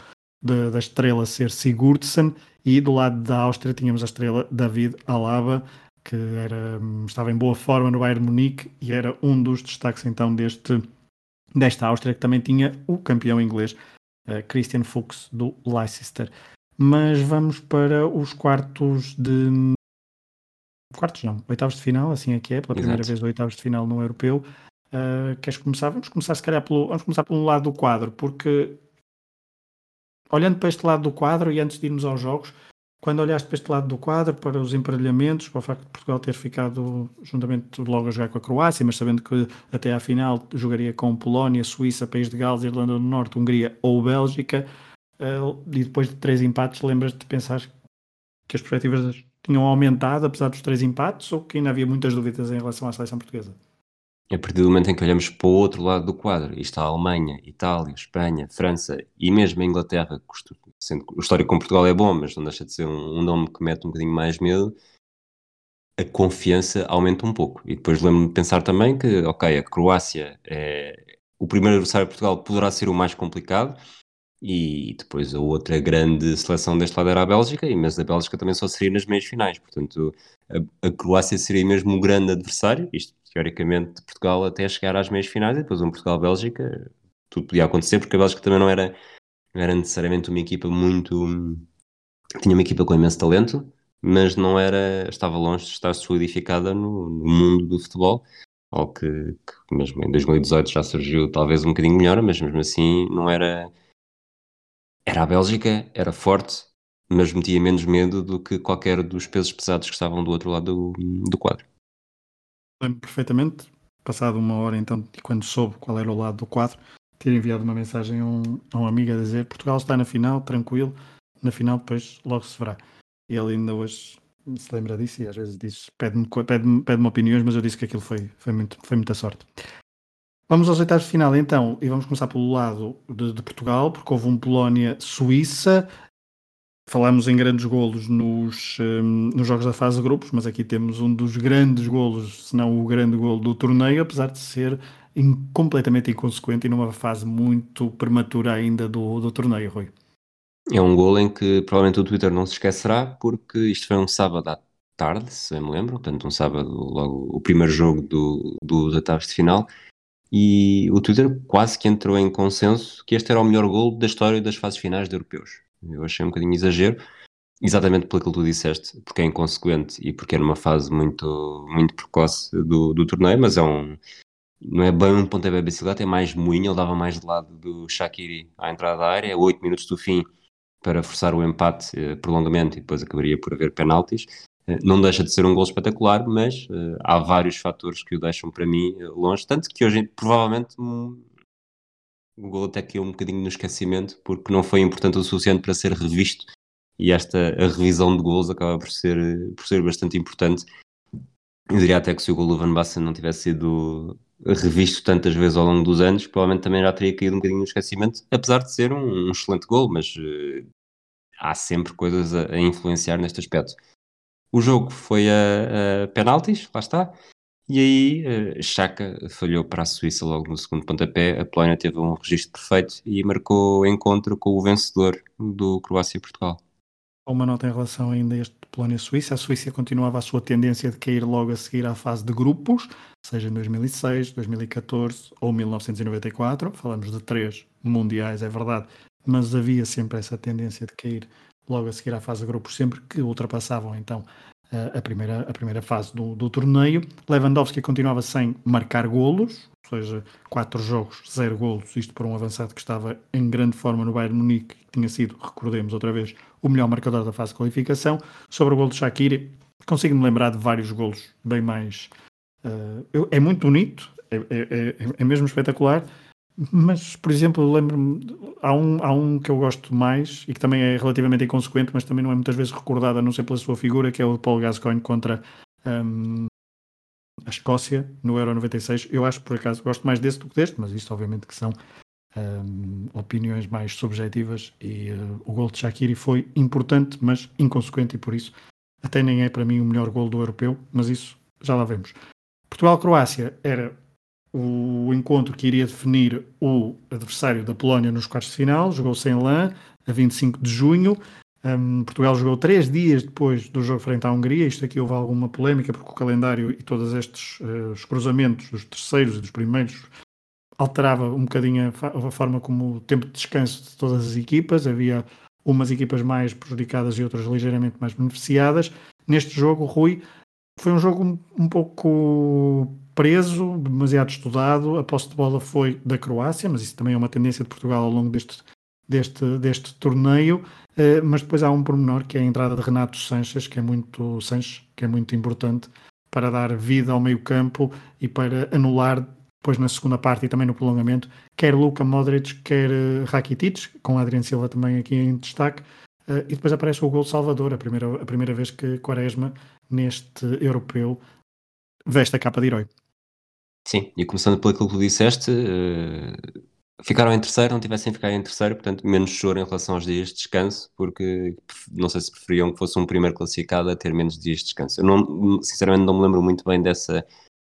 da, da estrela ser Sigurdsson. E do lado da Áustria tínhamos a estrela David Alaba, que era, hum, estava em boa forma no Bayern Munique e era um dos destaques então deste, desta Áustria, que também tinha o campeão inglês, eh, Christian Fuchs, do Leicester. Mas vamos para os quartos de. Quartos não, oitavos de final, assim é que é, pela primeira Exato. vez oitavos de final no europeu. Uh, queres começar? Vamos começar se calhar pelo, vamos começar pelo lado do quadro, porque olhando para este lado do quadro e antes de irmos aos jogos, quando olhaste para este lado do quadro, para os emparelhamentos, para o facto de Portugal ter ficado juntamente logo a jogar com a Croácia, mas sabendo que até à final jogaria com Polónia, Suíça, País de Gales, Irlanda do Norte, Hungria ou Bélgica, uh, e depois de três empates, lembras-te de pensar que as perspectivas tinham aumentado apesar dos três empates ou que ainda havia muitas dúvidas em relação à seleção portuguesa? A partir do momento em que olhamos para o outro lado do quadro, e está a Alemanha, Itália, Espanha, França e mesmo a Inglaterra, sendo que o histórico com Portugal é bom, mas não deixa de ser um, um nome que mete um bocadinho mais medo, a confiança aumenta um pouco. E depois lembro-me de pensar também que, ok, a Croácia é o primeiro adversário de Portugal poderá ser o mais complicado, e depois a outra grande seleção deste lado era a Bélgica, mas a Bélgica também só seria nas meias finais, portanto a, a Croácia seria mesmo o grande adversário, isto teoricamente de Portugal até chegar às meias finais, e depois um Portugal-Bélgica, tudo podia acontecer, porque a Bélgica também não era, não era necessariamente uma equipa muito... tinha uma equipa com imenso talento, mas não era, estava longe de estar solidificada no, no mundo do futebol, ao que, que mesmo em 2018 já surgiu talvez um bocadinho melhor, mas mesmo assim não era era a Bélgica, era forte, mas metia menos medo do que qualquer dos pesos pesados que estavam do outro lado do, do quadro. Lembro perfeitamente, passado uma hora então, e quando soube qual era o lado do quadro, ter enviado uma mensagem a um, a amigo a dizer Portugal está na final, tranquilo, na final depois logo se verá. E ele ainda hoje se lembra disso e às vezes diz, pede-me pede pede opiniões, mas eu disse que aquilo foi, foi, muito, foi muita sorte. Vamos aos oitavos de final então, e vamos começar pelo lado de, de Portugal, porque houve um Polónia-Suíça. Falamos em grandes golos nos, um, nos jogos da fase de grupos, mas aqui temos um dos grandes golos, se não o grande golo do torneio, apesar de ser in, completamente inconsequente e numa fase muito prematura ainda do, do torneio, Rui. É um golo em que provavelmente o Twitter não se esquecerá, porque isto foi um sábado à tarde, se me lembro, portanto um sábado, logo o primeiro jogo do, dos oitavos de final, e o Twitter quase que entrou em consenso que este era o melhor gol da história das fases finais de europeus. Eu achei um bocadinho exagero, exatamente pelo que tu disseste, porque é inconsequente e porque era uma fase muito, muito precoce do, do torneio, mas é um. Não é bem um pontapé bicicleta, é mais moinho, ele dava mais de lado do Shaqiri à entrada da área, 8 minutos do fim para forçar o empate, eh, prolongamento e depois acabaria por haver penaltis. Eh, não deixa de ser um gol espetacular, mas uh, há vários fatores que o deixam para mim longe, tanto que hoje provavelmente um, o gol até caiu um bocadinho no esquecimento porque não foi importante o suficiente para ser revisto e esta a revisão de gols acaba por ser, por ser bastante importante. Eu diria até que se o gol do Van Basten não tivesse sido revisto tantas vezes ao longo dos anos, provavelmente também já teria caído um bocadinho no esquecimento, apesar de ser um, um excelente gol, mas uh, há sempre coisas a, a influenciar neste aspecto. O jogo foi a, a penaltis, lá está. E aí, Chaka falhou para a Suíça logo no segundo pontapé. A Polónia teve um registro perfeito e marcou encontro com o vencedor do Croácia-Portugal. Uma nota em relação ainda a este Polónia-Suíça. A Suíça continuava a sua tendência de cair logo a seguir à fase de grupos, seja em 2006, 2014 ou 1994. Falamos de três mundiais, é verdade, mas havia sempre essa tendência de cair logo a seguir à fase de grupos, sempre que ultrapassavam então a primeira, a primeira fase do, do torneio. Lewandowski continuava sem marcar golos, ou seja, quatro jogos, zero golos, isto por um avançado que estava em grande forma no Bayern Munique, que tinha sido, recordemos outra vez, o melhor marcador da fase de qualificação. Sobre o golo de Shaqiri, consigo-me lembrar de vários golos bem mais... Uh, é muito bonito, é, é, é, é mesmo espetacular, mas, por exemplo, lembro-me, há um, há um que eu gosto mais e que também é relativamente inconsequente, mas também não é muitas vezes recordado, a não ser pela sua figura, que é o de Paul Gascoigne contra um, a Escócia no Euro 96. Eu acho, por acaso, gosto mais desse do que deste, mas isto obviamente que são um, opiniões mais subjetivas e uh, o gol de Shaqiri foi importante, mas inconsequente e por isso até nem é para mim o melhor gol do europeu, mas isso já lá vemos. Portugal-Croácia era o encontro que iria definir o adversário da Polónia nos quartos de final. Jogou-se Lã, a 25 de junho. Um, Portugal jogou três dias depois do jogo frente à Hungria. Isto aqui houve alguma polémica, porque o calendário e todos estes uh, os cruzamentos dos terceiros e dos primeiros alterava um bocadinho a, a, forma como o tempo de descanso de todas as equipas. Havia umas equipas mais prejudicadas e outras ligeiramente mais beneficiadas. Neste jogo, Rui, foi um jogo um, um pouco preso, demasiado estudado. A posse de bola foi da Croácia, mas isso também é uma tendência de Portugal ao longo deste, deste, deste torneio. Uh, mas depois há um pormenor que é a entrada de Renato Sanches, que é muito, Sanches, que é muito importante para dar vida ao meio-campo e para anular depois na segunda parte e também no prolongamento, quer Luka Modric, quer uh, Rakitic, com Adriano Silva também aqui em destaque. Uh, e depois aparece o gol Salvador, a primeira, a primeira vez que Quaresma, neste europeu, veste a capa de herói. Sim, e começando pelo que tu disseste, uh, ficaram em terceiro, não tivessem ficado em terceiro, portanto, menos choro em relação aos dias de descanso, porque não sei se preferiam que fosse um primeiro classificado a ter menos dias de descanso. Eu não, sinceramente não me lembro muito bem dessa,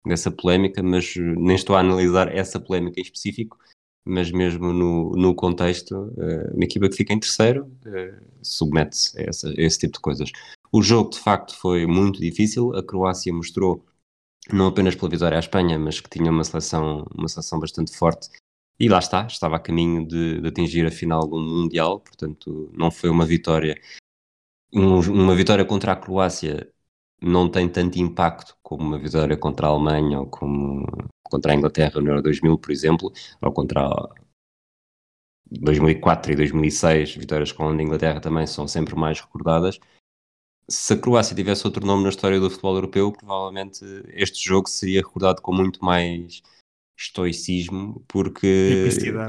dessa polémica, mas nem estou a analisar essa polémica em específico, mas mesmo no, no contexto, uh, uma equipa que fica em terceiro uh, submete-se a, a esse tipo de coisas. O jogo, de facto, foi muito difícil, a Croácia mostrou não apenas pela vitória à Espanha, mas que tinha uma seleção, uma seleção bastante forte. E lá está, estava a caminho de, de atingir a final do Mundial, portanto não foi uma vitória. Um, uma vitória contra a Croácia não tem tanto impacto como uma vitória contra a Alemanha ou como contra a Inglaterra no Euro 2000, por exemplo, ou contra 2004 e 2006, vitórias com a Inglaterra também são sempre mais recordadas se a Croácia tivesse outro nome na história do futebol europeu, provavelmente este jogo seria recordado com muito mais estoicismo, porque.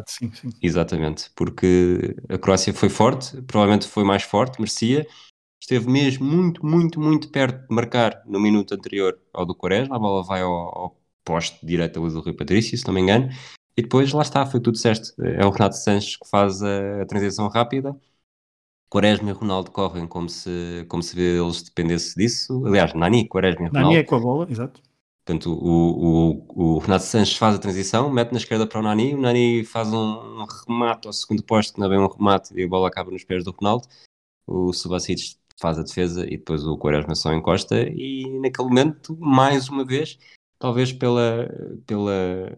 sim, sim. Exatamente, porque a Croácia foi forte, provavelmente foi mais forte, merecia. Esteve mesmo muito, muito, muito perto de marcar no minuto anterior ao do Quaresma. A bola vai ao, ao poste direto do Rui Patrício, se não me engano, e depois lá está, foi tudo certo. É o Renato Sanches que faz a, a transição rápida. Quaresma e Ronaldo correm como se, como se eles dependesse disso. Aliás, Nani, Quaresma e Ronaldo. Nani é com a bola, exato. Portanto, o, o, o Renato Sanches faz a transição, mete na esquerda para o Nani, o Nani faz um, um remate ao segundo posto, que não é bem um remate, e a bola acaba nos pés do Ronaldo. O Subasic faz a defesa e depois o Quaresma só encosta. E naquele momento, mais uma vez, talvez pela, pela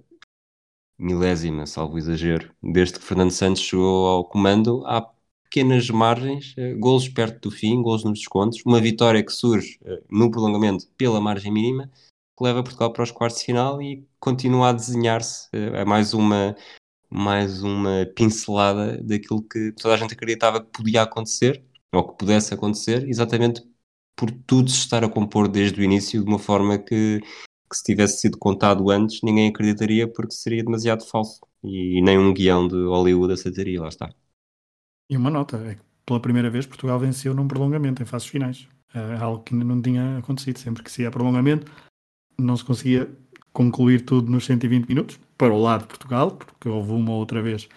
milésima, salvo exagero, desde que Fernando Santos chegou ao comando, há pequenas margens, uh, golos perto do fim, golos nos descontos, uma vitória que surge uh, no prolongamento pela margem mínima, que leva Portugal para os quartos de final e continua a desenhar-se a mais uma, mais uma pincelada daquilo que toda a gente acreditava que podia acontecer, ou que pudesse acontecer, exatamente por tudo se estar a compor desde o início de uma forma que que se tivesse sido contado antes, ninguém acreditaria porque seria demasiado falso. E nem um guião de Hollywood aceitaria, lá está. E uma nota, é que pela primeira vez Portugal venceu num prolongamento em fases finais. É algo que não tinha acontecido. Sempre que se ia prolongamento, não se conseguia concluir tudo nos 120 minutos, para o lado de Portugal, porque houve uma ou outra vez,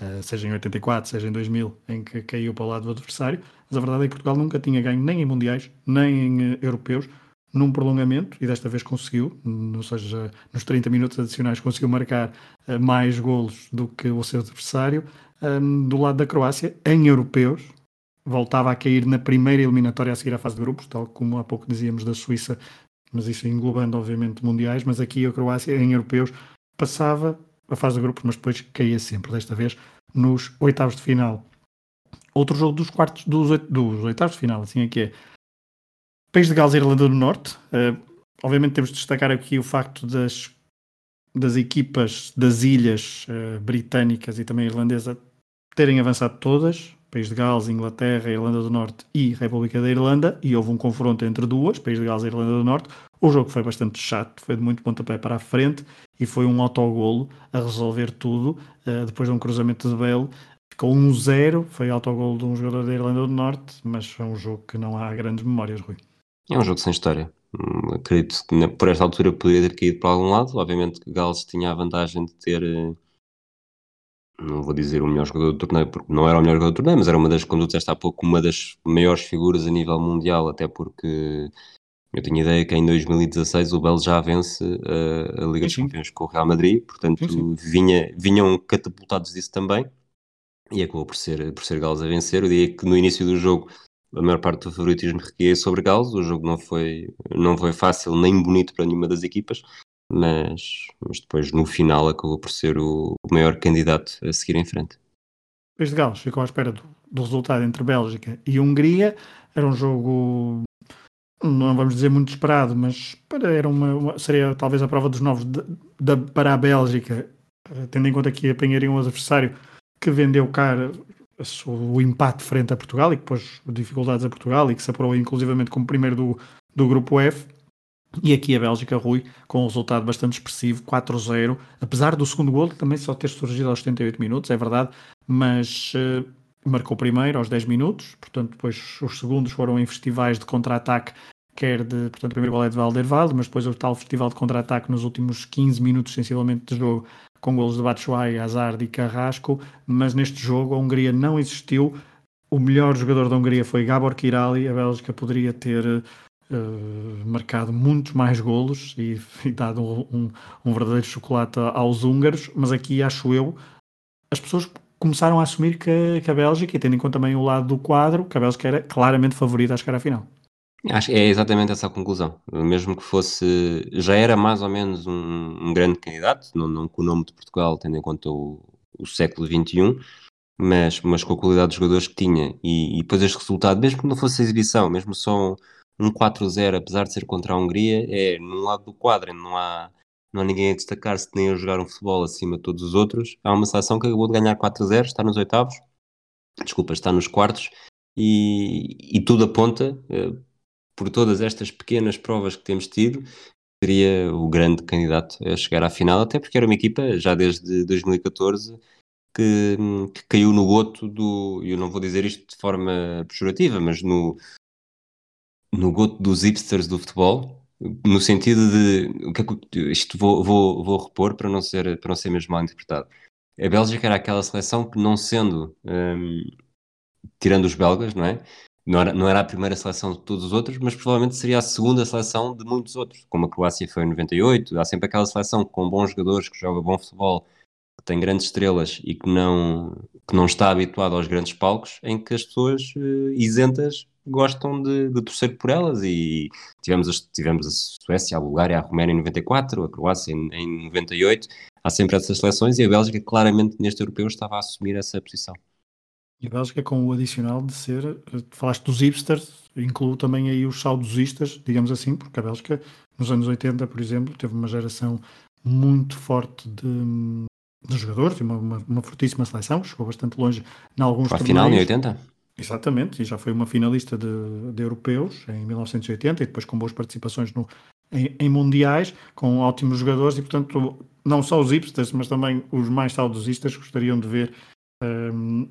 eh, seja em 84, seja em 2000, em que caiu para o lado do adversário, mas a verdade é que Portugal nunca tinha ganho nem em mundiais, nem em uh, europeus, num prolongamento, e desta vez conseguiu, ou seja, nos 30 minutos adicionais conseguiu marcar mais golos do que o seu adversário. Um, do lado da Croácia, em europeus, voltava a cair na primeira eliminatória a seguir à fase de grupos, tal como há pouco dizíamos da Suíça, mas isso englobando obviamente mundiais, mas aqui a Croácia em europeus passava a fase de grupos, mas depois caía sempre, desta vez nos oitavos de final. Outro jogo dos quartos dos, dos oitavos de final, assim é que é. País de Gales e Irlanda do Norte. Uh, obviamente temos de destacar aqui o facto das, das equipas das ilhas uh, britânicas e também irlandesa terem avançado todas. País de Gales, Inglaterra, Irlanda do Norte e República da Irlanda, e houve um confronto entre duas, País de Gales e Irlanda do Norte. O jogo foi bastante chato, foi de muito pontapé para a frente e foi um autogolo a resolver tudo, uh, depois de um cruzamento de Bale. Ficou 1-0, foi autogolo de um jogador da Irlanda do Norte, mas é um jogo que não há grandes memórias, Rui. É um jogo sem história. Hum, acredito que por esta altura poderia ter caído para algum lado. Obviamente que Gales tinha a vantagem de ter, eh, não vou dizer o melhor jogador do torneio, porque não era o melhor jogador do torneio, mas era uma das, como tu disseste há pouco, uma das maiores figuras a nível mundial, até porque eu tenho ideia que em 2016 o Bel já vence a, a Liga dos Campeões com o Real Madrid, portanto sim, sim. Vinha, vinham catapultados disso também e acabou por ser, por ser Gales a vencer. Eu diria que no início do jogo a maior parte do favoritismo recaía sobre Gales. O jogo não foi, não foi fácil nem bonito para nenhuma das equipas, mas, mas depois no final acabou por ser o, o maior candidato a seguir em frente. Depois de Gales ficou à espera do, do, resultado entre Bélgica e Hungria. Era um jogo, não vamos dizer muito esperado, mas para, era uma, uma seria talvez a prova dos novos de, de, para a Bélgica, eh, tendo em conta que apanharia um adversário que vendeu caro o empate frente a Portugal e que pôs dificuldades a Portugal e que se apurou inclusivamente como primeiro do, do grupo F. E aqui a Bélgica, Rui, com um resultado bastante expressivo, 4-0, apesar do segundo gol também só ter surgido aos 78 minutos, é verdade, mas uh, marcou primeiro aos 10 minutos, portanto depois os segundos foram em festivais de contra-ataque, quer de, portanto o primeiro gol é de Valdervalde, mas depois o tal festival de contra-ataque nos últimos 15 minutos sensivelmente de jogo com golos de Batshuayi, Hazard e Carrasco, mas neste jogo a Hungria não existiu. O melhor jogador da Hungria foi Gabor Kirali. A Bélgica poderia ter uh, marcado muitos mais golos e, e dado um, um, verdadeiro chocolate aos húngaros, mas aqui acho eu as pessoas começaram a assumir que, que a Bélgica, e tendo em conta também o lado do quadro, que a Bélgica era claramente favorita a chegar à final. Acho que é exatamente essa a conclusão. Mesmo que fosse. Já era mais ou menos um, um grande candidato, não, não, com o nome de Portugal, tendo em conta o, o século XXI, mas, mas com a qualidade dos jogadores que tinha. E, e depois este resultado, mesmo que não fosse a exibição, mesmo só um, um 4-0, apesar de ser contra a Hungria, é num lado do quadro, não há, não há ninguém a destacar-se nem a jogar um futebol acima de todos os outros. Há uma seleção que acabou de ganhar 4-0, está nos oitavos, desculpa, está nos quartos. E, e tudo aponta, eh, por todas estas pequenas provas que temos tido, seria o grande candidato a chegar à final, até porque era uma equipa já desde 2014 que, que caiu no goto do. Eu não vou dizer isto de forma pejorativa, mas no, no goto dos hipsters do futebol, no sentido de é isto vou, vou, vou repor para não ser para não ser mesmo mal interpretado. A Bélgica era aquela seleção que não sendo um, tirando os belgas, não é? Não era, não era a primeira seleção de todos os outros, mas provavelmente seria a segunda seleção de muitos outros, como a Croácia foi em 98. Há sempre aquela seleção com bons jogadores que joga bom futebol, que tem grandes estrelas e que não, que não está habituado aos grandes palcos, em que as pessoas uh, isentas gostam de, de, torcer por elas e tivemos, as, tivemos a Suécia, a Bulgária, a Roménia em 94, a Croácia em, em 98, há sempre essas seleções e a Bélgica claramente neste europeu estava a assumir essa posição. E a Bélgica com o adicional de ser, falaste dos hipsters, incluo também aí os saudosistas, digamos assim, porque a Bélgica nos anos 80, por exemplo, teve uma geração muito forte de, de jogadores, uma, uma, uma fortíssima seleção, chegou bastante longe em alguns Foi a final em 80? Exatamente, e já foi uma finalista de, de, europeus em 1980 e depois com boas participações no, em, em, mundiais, com ótimos jogadores e, portanto, não só os hipsters, mas também os mais saudosistas gostariam de ver um,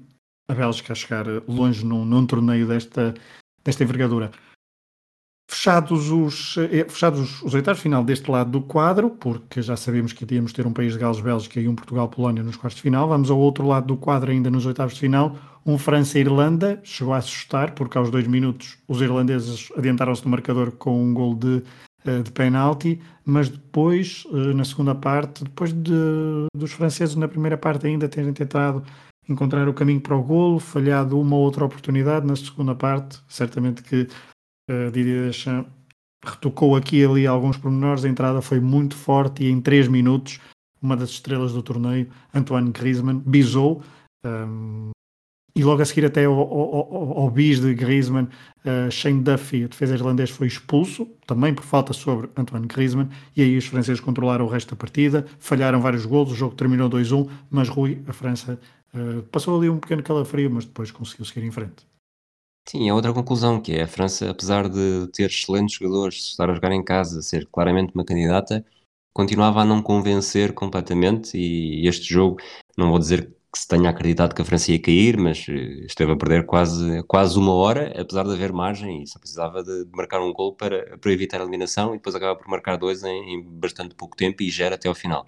a Bélgica chegar longe num, num torneio desta, desta envergadura. Fechados os, eh, fechados os oitavos final deste lado do quadro, porque já sabíamos que iríamos ter um país de Gales-Bélgica e um Portugal-Polónia nos quartos de final, vamos ao outro lado do quadro ainda nos oitavos de final, um França-Irlanda, chegou a assustar, porque aos dois minutos os irlandeses adiantaram-se no marcador com um gol de, eh, de penalti, mas depois, eh, na segunda parte, depois de, dos franceses na primeira parte ainda terem tentado encontrar o caminho para o golo, falhado uma ou outra oportunidade na segunda parte, certamente que Didier Deschamps retocou aqui e ali alguns pormenores. A entrada foi muito forte e em 3 minutos, uma das estrelas do torneio, Antoine Griezmann, bisou. Um, e logo a seguir até ao, ao, ao bis de Griezmann, uh, Shane Duffy, a defesa irlandês, foi expulso, também por falta sobre Antoine Griezmann, e aí os franceses controlaram o resto da partida, falharam vários golos, o jogo terminou 2-1, mas Rui, a França, uh, passou ali um pequeno calafrio, mas depois conseguiu seguir em frente. Sim, é outra conclusão, que é a França, apesar de ter excelentes jogadores, estar a jogar em casa, ser claramente uma candidata, continuava a não convencer completamente e este jogo, não vou dizer que se tenha acreditado que a França ia cair, mas eh, esteve a perder quase, quase uma hora, apesar de haver margem e só precisava de, de marcar um gol para, para evitar a eliminação e depois acaba por marcar dois em, em bastante pouco tempo e gera até ao final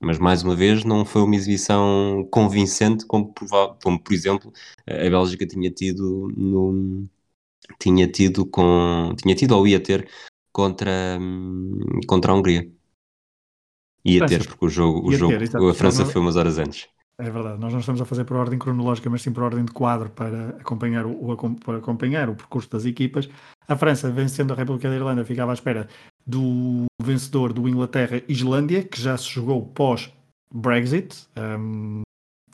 mas mais uma vez não foi uma exibição convincente como, como por exemplo a Bélgica tinha tido no, tinha tido com tinha tido ou ia ter contra contra a Hungria. Ia ter porque o jogo o jogo ter, a França foi umas horas antes. É verdade, nós não estamos a fazer por ordem cronológica, mas sim por ordem de quadro para acompanhar o, para acompanhar o percurso das equipas. A França, vencendo a República da Irlanda, ficava à espera do vencedor do Inglaterra-Islândia, que já se jogou pós-Brexit, um,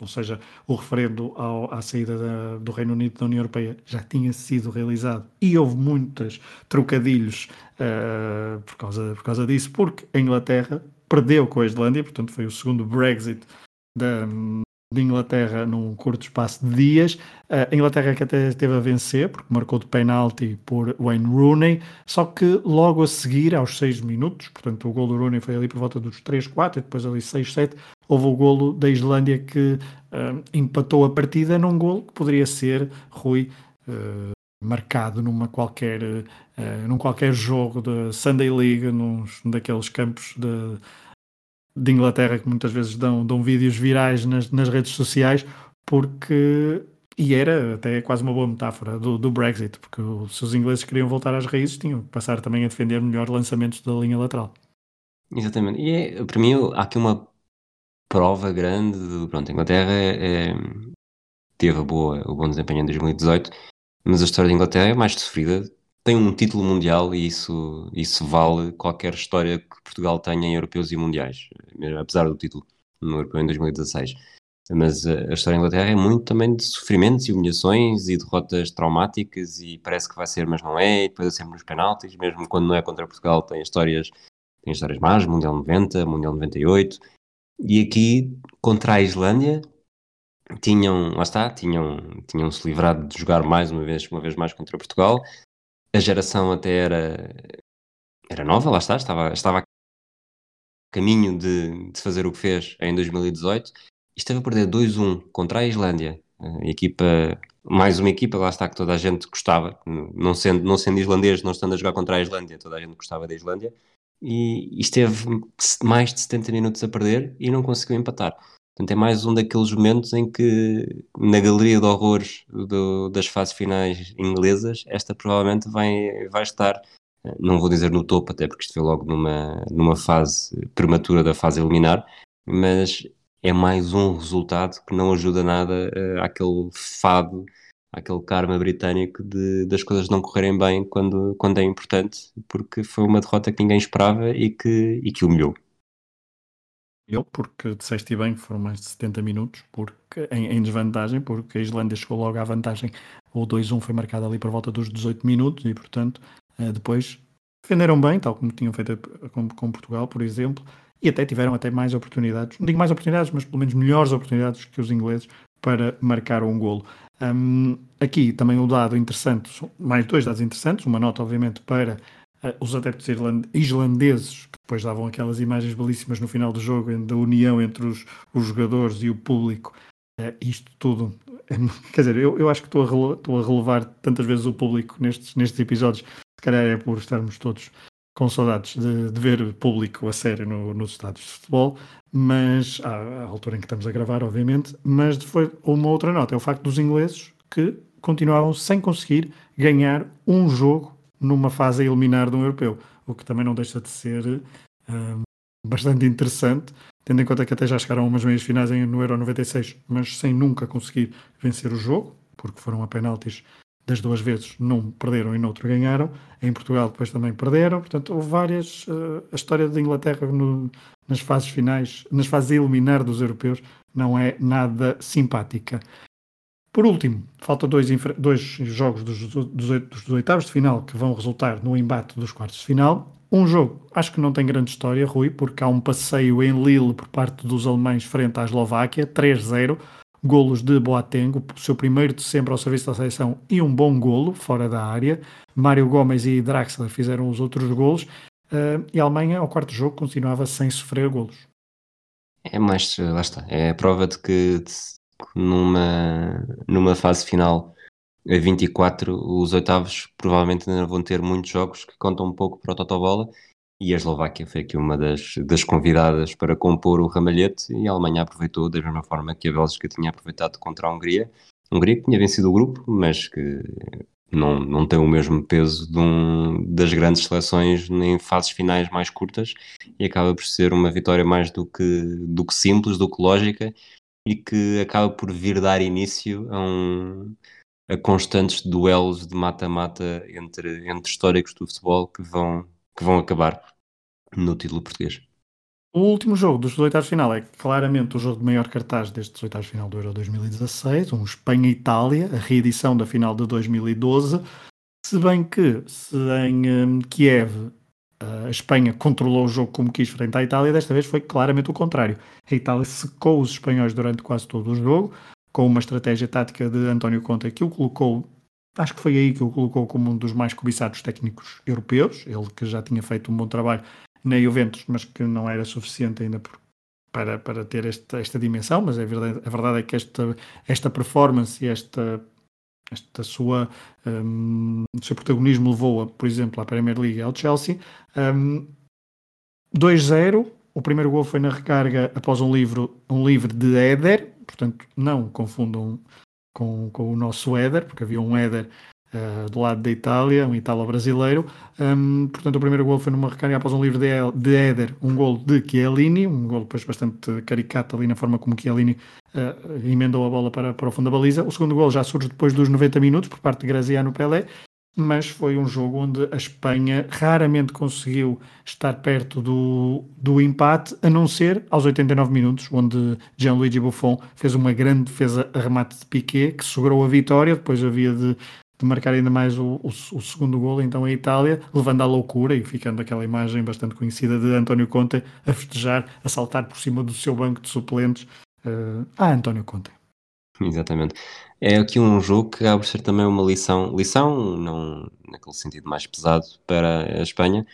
ou seja, o referendo ao, à saída da, do Reino Unido da União Europeia já tinha sido realizado e houve muitos trocadilhos uh, por, causa, por causa disso, porque a Inglaterra perdeu com a Islândia, portanto foi o segundo Brexit da, de Inglaterra num curto espaço de dias. A Inglaterra que até esteve a vencer, porque marcou de penalti por Wayne Rooney, só que logo a seguir, aos 6 minutos, portanto o gol do Rooney foi ali por volta dos 3, 4, e depois ali 6, 7, houve o golo da Islândia que uh, empatou a partida num golo que poderia ser, Rui, uh, marcado numa qualquer, uh, num qualquer jogo da Sunday League, num daqueles campos de de Inglaterra que muitas vezes dão, dão vídeos virais nas, nas redes sociais, porque. E era até quase uma boa metáfora do, do Brexit, porque se os ingleses queriam voltar às raízes, tinham que passar também a defender melhor lançamentos da linha lateral. Exatamente. E é, para mim há aqui uma prova grande de, pronto, a Inglaterra é, teve a boa, o bom desempenho em 2018, mas a história da Inglaterra é mais sofrida tem um título mundial e isso, isso vale qualquer história que Portugal tenha em europeus e mundiais, apesar do título no europeu em 2016. Mas a história da Inglaterra é muito também de sofrimentos e humilhações e derrotas traumáticas e parece que vai ser, mas não é, e depois é sempre nos penaltis, mesmo quando não é contra Portugal tem histórias, tem histórias más, Mundial 90, Mundial 98, e aqui contra a Islândia tinham, lá está, tinham, tinham se livrado de jogar mais uma vez, uma vez mais contra Portugal, a geração até era, era nova, lá está, estava, estava a caminho de, de fazer o que fez em 2018 e esteve a perder 2-1 contra a Islândia, a equipa mais uma equipa, lá está que toda a gente gostava, não sendo, não sendo islandês, não estando a jogar contra a Islândia, toda a gente gostava da Islândia, e, e esteve mais de 70 minutos a perder e não conseguiu empatar. Portanto, é mais um daqueles momentos em que, na galeria de horrores do, das fases finais inglesas, esta provavelmente vai, vai estar, não vou dizer no topo, até porque isto foi logo numa, numa fase prematura da fase eliminar, mas é mais um resultado que não ajuda nada uh, àquele fado, àquele karma britânico de, das coisas não correrem bem quando, quando é importante, porque foi uma derrota que ninguém esperava e que, e que humilhou. Eu, porque disseste bem que foram mais de 70 minutos porque, em, em, desvantagem, porque a Islândia chegou logo à vantagem. O 2-1 foi marcado ali por volta dos 18 minutos e, portanto, eh, depois defenderam bem, tal como tinham feito com, com, Portugal, por exemplo, e até tiveram até mais oportunidades, não digo mais oportunidades, mas pelo menos melhores oportunidades que os ingleses para marcar um golo. Um, aqui também um dado interessante, mais dois dados interessantes, uma nota obviamente para os adeptos islandeses depois davam aquelas imagens belíssimas no final do jogo da união entre os, os jogadores e o público. É, isto tudo, é, quer dizer, eu, eu acho que estou a, estou a relevar tantas vezes o público nestes, nestes episódios. Se calhar é por estarmos todos com saudades de, de ver público a sério no, nos estádios de futebol, mas à, à, altura em que estamos a gravar, obviamente. Mas foi uma outra nota: é o facto dos ingleses que continuavam sem conseguir ganhar um jogo numa fase a eliminar de um europeu o que também não deixa de ser um, bastante interessante, tendo em conta que até já chegaram a umas meias finais no Euro 96, mas sem nunca conseguir vencer o jogo, porque foram a penaltis das duas vezes, num perderam e no outro ganharam. Em Portugal depois também perderam, portanto houve várias. Uh, a história da Inglaterra no, nas fases finais, nas fases a eliminar dos europeus, não é nada simpática. Por último, faltam dois, dois jogos dos, dos, dos, oitavos de final que vão resultar no embate dos quartos de final. Um jogo, acho que não tem grande história, Rui, porque há um passeio em Lille por parte dos alemães frente à Eslováquia, 3-0, golos de Boateng, o seu primeiro de sempre ao serviço da seleção e um bom golo fora da área. Mário Gomes e Draxler fizeram os outros golos uh, e a Alemanha, ao quarto jogo, continuava sem sofrer golos. É mais, lá está, é a prova de que numa, numa fase final a 24, os oitavos provavelmente ainda vão ter muitos jogos que contam um pouco para o Totobola e a Eslováquia foi aqui uma das, das convidadas para compor o ramalhete e a Alemanha aproveitou da mesma forma que a Bélgica tinha aproveitado contra a Hungria. Hungria que tinha vencido o grupo, mas que não, não tem o mesmo peso de um, das grandes seleções em fases finais mais curtas e acaba por ser uma vitória mais do que, do que simples, do que lógica e que acaba por vir dar início a, um, a constantes duelos de mata-mata entre, entre históricos do futebol que vão, que vão acabar no título português. O último jogo dos oitavos de final é claramente o jogo de maior cartaz destes oitavos de final do Euro 2016, um Espanha-Itália, a reedição da final de 2012. Se bem que se em um, Kiev a Espanha controlou o jogo como quis frente à Itália, desta vez foi claramente o contrário. A Itália secou os espanhóis durante quase todo o jogo, com uma estratégia tática de António Conte que o colocou, acho que foi aí que o colocou como um dos mais cobiçados técnicos europeus, ele que já tinha feito um bom trabalho na Juventus, mas que não era suficiente ainda por, para, para ter esta, esta dimensão, mas a verdade, a verdade é que esta, esta performance e esta esta sua, um, o seu protagonismo levou, por exemplo, à Premier League ao Chelsea. Um, 2-0, o primeiro gol foi na recarga após um, livro, um livre de Éder, portanto não confundam com, com o nosso Éder, porque havia um Éder uh, do lado da Itália, um italo-brasileiro. Um, portanto, o primeiro gol foi numa recarga após um livro de, de Éder, um gol de Chiellini, um gol depois bastante caricato ali na forma como Chiellini uh, emendou a bola para, para o fundo da baliza. O segundo gol já surge depois dos 90 minutos por parte de Graziano Pelé, mas foi um jogo onde a Espanha raramente conseguiu estar perto do, do empate, a não ser aos 89 minutos, onde Gianluigi Buffon fez uma grande defesa a remate de Piquet, que segurou a vitória, depois havia de marcar ainda mais o, o, o, segundo gol, então a Itália, levando à loucura e ficando aquela imagem bastante conhecida de António Conte a festejar, a saltar por cima do seu banco de suplentes uh, a António Conte. Exatamente. É aqui um jogo que por ser também uma lição, lição não naquele sentido mais pesado para a Espanha,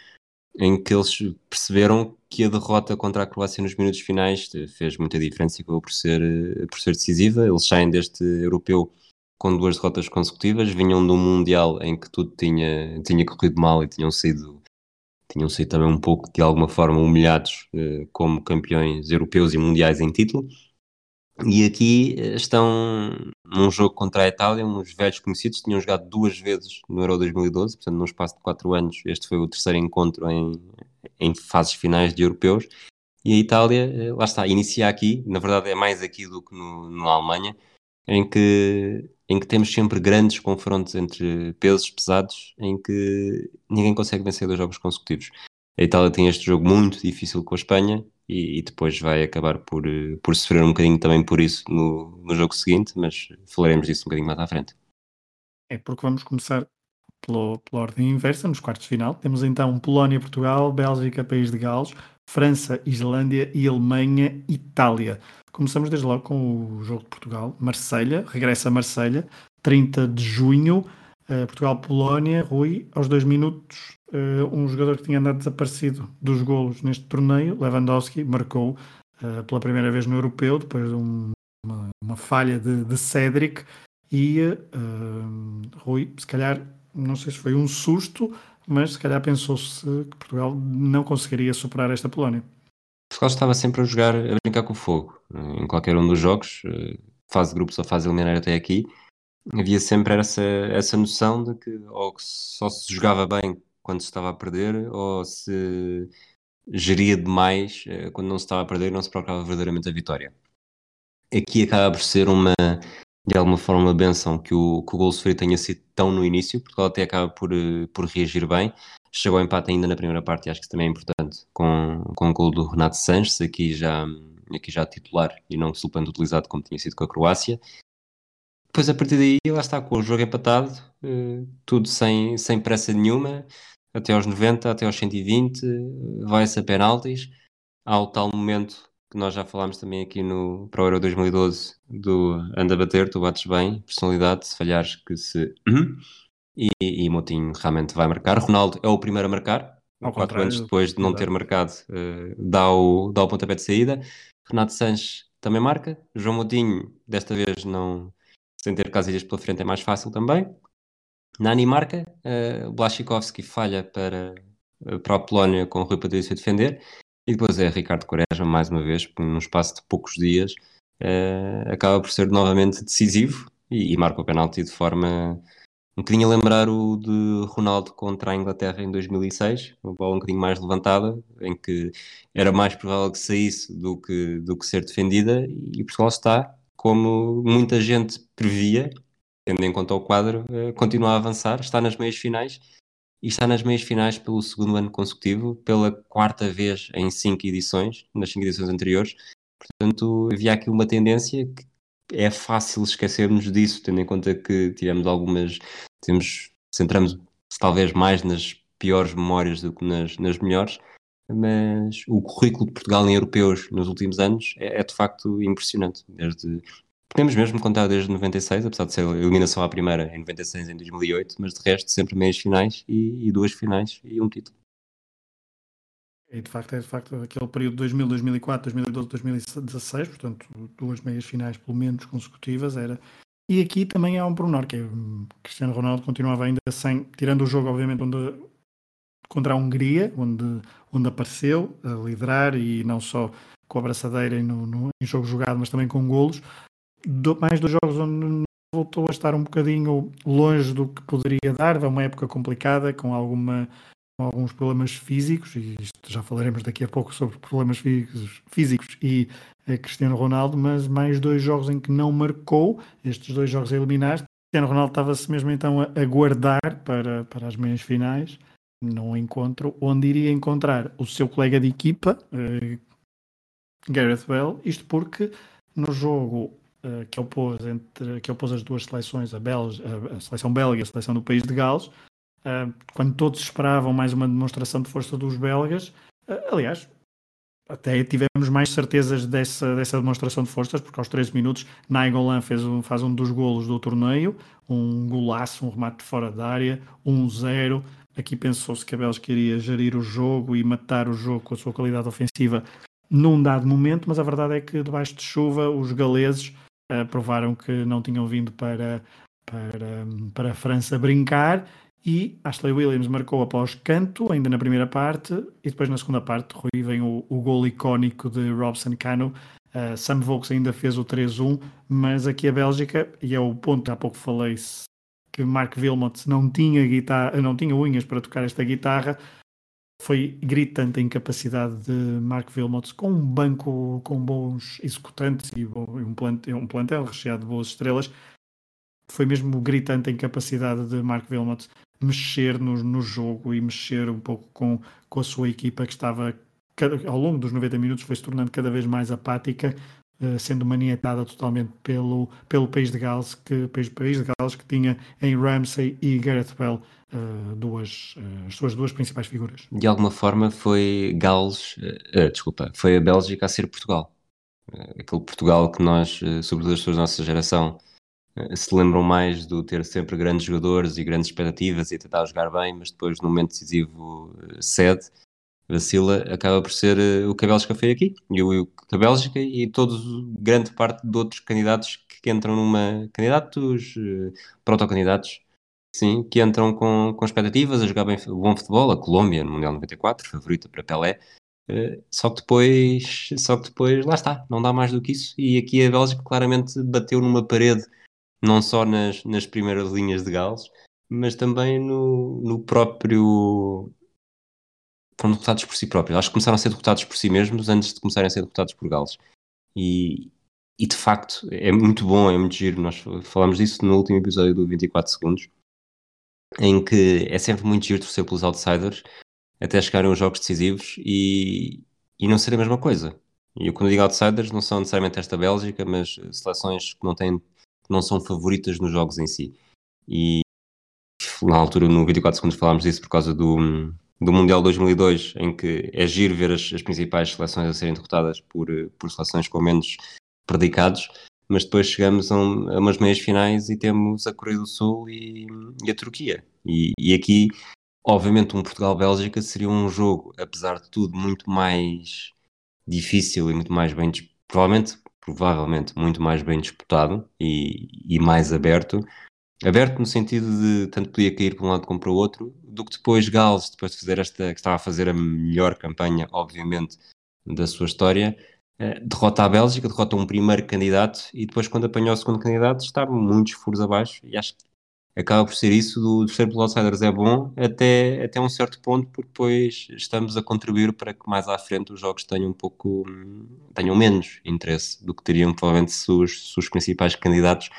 em que eles perceberam que a derrota contra a Croácia nos minutos finais fez muita diferença e acabou por ser, por ser decisiva. Eles saem deste europeu com duas derrotas consecutivas, vinham de um Mundial em que tudo tinha, tinha corrido mal e tinham sido, tinham sido também um pouco, de alguma forma, humilhados uh, como campeões europeus e mundiais em título. E aqui eh, estão num jogo contra a Itália, uns velhos conhecidos, tinham jogado duas vezes no Euro 2012, portanto, num espaço de quatro anos, este foi o terceiro encontro em, em fases finais de europeus. E a Itália, eh, lá está, inicia aqui, na verdade é mais aqui do que no, na Alemanha, em que, em que temos sempre grandes confrontos entre pesos pesados, em que ninguém consegue vencer dois jogos consecutivos. A Itália tem este jogo muito difícil com a Espanha e, e, depois vai acabar por, eh, por sofrer um bocadinho também por isso no, no jogo seguinte, mas falaremos disso um bocadinho mais à frente. É porque vamos começar pela, pela ordem inversa, nos quartos de final. Temos então Polónia, Portugal, Bélgica, País de Gales, França, Islândia e Alemanha, Itália. Começamos desde logo com o jogo de Portugal, Marselha, regressa a Marselha, 30 de junho, uh, Portugal-Polónia, Rui, aos dois minutos, uh, um jogador que tinha andado desaparecido dos golos neste torneio, Lewandowski, marcou uh, pela primeira vez no Europeu, depois de um, uma, uma, falha de, de Cédric, e Rui, se calhar, não sei se foi um susto, mas se calhar pensou-se que Portugal não conseguiria superar esta Polónia. Portugal estava sempre a jogar, a brincar com o fogo, em qualquer um dos jogos, fase de grupos ou fase eliminar até aqui, havia sempre essa, essa noção de que ou que só se jogava bem quando se estava a perder ou se geria demais eh, quando não se estava a perder e não se procurava verdadeiramente a vitória. Aqui acaba por ser uma, de alguma forma, uma benção que o, que o gol sofrido tenha sido tão no início, porque ela até acaba por, eh, por reagir bem. Chegou ao empate ainda na primeira parte e acho que isso também é importante, com, com o gol do Renato Sanches, aqui já, aqui já titular e não suplente utilizado como tinha sido com a Croácia. Depois, a partir daí, lá está com o jogo empatado, eh, tudo sem, sem pressa nenhuma, até aos 90, até aos 120, vai-se a penaltis. Há o tal momento que nós já falámos também aqui no para o Euro 2012 do anda a bater, tu bates bem, personalidade, se falhares que se. E, e Moutinho realmente vai marcar. Ronaldo é o primeiro a marcar, Ao quatro anos depois de não ter marcado, uh, dá, o, dá o pontapé de saída. Renato Sanches também marca. João Moutinho, desta vez não sem ter Casilhas pela frente, é mais fácil também. Nani marca, uh, Blaszczykowski falha para, uh, para a Polónia com o Rui Patrício a defender, e depois é Ricardo Quaresma, mais uma vez, num espaço de poucos dias, uh, acaba por ser novamente decisivo e, e marca o penalti de forma um bocadinho a lembrar o de Ronaldo contra a Inglaterra em 2006, uma bola um bocadinho mais levantada, em que era mais provável que saísse do que, do que ser defendida, e Portugal está, como muita gente previa, tendo em conta o quadro, continua a avançar, está nas meias finais e está nas meias finais pelo segundo ano consecutivo, pela quarta vez em cinco edições, nas cinco edições anteriores. Portanto, havia aqui uma tendência que é fácil esquecermos disso, tendo em conta que tivemos algumas, temos, centramos talvez mais nas piores memórias do que nas, nas melhores, mas o currículo de Portugal em europeus nos últimos anos é, é de facto impressionante. Desde Podemos mesmo contar desde 96, apesar de ser a eliminação à primeira em 96 em 2008, mas de resto sempre meias finais e, e duas finais e um título. E de facto é de facto aquele período de 2000, 2004, 2012, 2016, portanto duas meias finais pelo menos consecutivas era. E aqui também há um pormenor que é Cristiano Ronaldo continuava ainda sem, tirando o jogo obviamente onde contra a Hungria, onde, onde apareceu a liderar e não só com a braçadeira e no, no, em jogo jogado, mas também com golos, do, mais dos jogos onde voltou a estar um bocadinho longe do que poderia dar, é uma época complicada, com, alguma, alguns problemas físicos, e isto já falaremos daqui a pouco sobre problemas físicos, físicos e é, Cristiano Ronaldo, mas mais dois jogos em que não marcou, estes dois jogos a eliminar. Cristiano Ronaldo estava-se mesmo então a aguardar para, para as meias finais, não encontro, onde iria encontrar o seu colega de equipa, uh, Gareth Bale, isto porque no jogo uh, que, opôs entre, que opôs as duas seleções, a, Belge, a seleção belga e a seleção do país de Gales, uh, quando todos esperavam mais uma demonstração de força dos belgas, uh, aliás, até tivemos mais certezas dessa, dessa demonstração de forças, porque aos 13 minutos Nainggolan fez um, faz um dos golos do torneio, um golaço, um remate fora da área, 1-0. Um Aqui pensou-se que a Bélgica iria gerir o jogo e matar o jogo com a sua qualidade ofensiva num dado momento, mas a verdade é que debaixo de chuva os galeses uh, provaram que não tinham vindo para, para, para a França brincar e Ashley Williams marcou após canto, ainda na primeira parte, e depois na segunda parte, Rui, vem o, o gol icónico de Robson Cano. Uh, Sam Vokes ainda fez o 3-1, mas aqui a Bélgica, e é o ponto que há pouco falei, que Mark Wilmot não tinha, guitarra, não tinha unhas para tocar esta guitarra, foi gritante a incapacidade de Mark Wilmot com um banco com bons executantes e um plantel, um plantel recheado de boas estrelas. Foi mesmo gritante a incapacidade de Mark Wilmot mexer no, no jogo e mexer um pouco com, com a sua equipa que estava ao longo dos 90 minutos foi se tornando cada vez mais apática, uh, sendo manietada totalmente pelo, pelo país de Gales, que país, país de Gales que tinha em Ramsey e Gareth Bell uh, duas, uh, as suas duas principais figuras. De alguma forma foi Gales, desculpa, foi a Bélgica a ser Portugal. aquele Portugal que nós, sobretudo as pessoas da nossa geração, se lembram mais do ter sempre grandes jogadores e grandes expectativas e tentar jogar bem, mas depois no momento decisivo cede, vacila, acaba por ser o que a Bélgica foi aqui, e o, que a Bélgica e todos, grande parte de outros candidatos que, que entram numa, candidatos, protocandidatos, sim, que entram com, com expectativas a jogar bem bom futebol, a Colômbia no Mundial 94, favorita para Pelé, só que depois, só que depois, lá está, não dá mais do que isso, e aqui a Bélgica claramente bateu numa parede não só nas, nas primeiras linhas de Gales, mas também no, no próprio. Foram derrotados por si próprios. Acho que começaram a ser derrotados por si mesmos antes de começarem a ser derrotados por Gales. E, e de facto é muito bom, é muito giro. Nós falámos disso no último episódio do 24 Segundos, em que é sempre muito giro torcer pelos outsiders até chegarem aos jogos decisivos e, e não ser a mesma coisa. E eu, quando digo outsiders, não são necessariamente esta Bélgica, mas seleções que não têm não são favoritas nos jogos em si. E na altura, no 24 segundos, falámos disso por causa do, do Mundial 2002, em que é giro ver as, as principais seleções a serem derrotadas por, por seleções com menos predicados, mas depois chegamos a, um, a umas meias finais e temos a Coreia do Sul e, e a Turquia. E, e aqui, obviamente, um Portugal-Bélgica seria um jogo, apesar de tudo, muito mais difícil e muito mais bem. Provavelmente provavelmente muito mais bem disputado e, e mais aberto. Aberto no sentido de tanto podia cair para um lado como para o outro, do que depois Gales, depois de fazer esta, que estava a fazer a melhor campanha, obviamente, da sua história, eh, derrota a Bélgica, derrota um primeiro candidato e depois, quando apanhou o segundo candidato, estava muitos furos abaixo. E acho que acaba por ser isso do, do ser pelos outsiders é bom até, até um certo ponto, porque depois estamos a contribuir para que mais à frente os jogos tenham um pouco tenham menos interesse do que teriam provavelmente se os, se os principais candidatos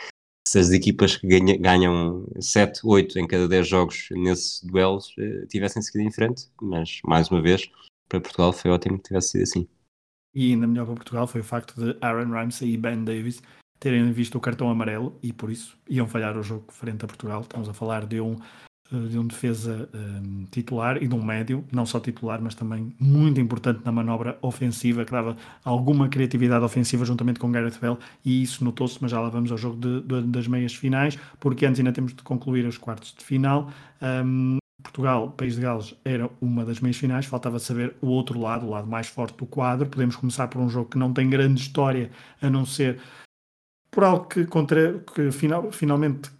se as equipas que ganha, ganham 7, 8 em cada 10 jogos nesses duelos eh, tivessem seguido em frente, mas mais uma vez para Portugal foi ótimo que tivesse sido assim. E ainda melhor para Portugal foi o facto de Aaron Ramsey e Ben Davis terem visto o cartão amarelo e por isso iam falhar o jogo frente a Portugal. Estamos a falar de um, eh, de um defesa um, titular e de um médio, não só titular, mas também muito importante na manobra ofensiva, que dava alguma criatividade ofensiva juntamente com Gareth Bell, e isso notou-se, mas já lá vamos ao jogo de, de, das meias finais, porque antes ainda temos de concluir os quartos de final. Um, Portugal, País de Gales, era uma das meias finais, faltava saber o outro lado, o lado mais forte do quadro. Podemos começar por um jogo que não tem grande história, a não ser por algo que, contra, que final, finalmente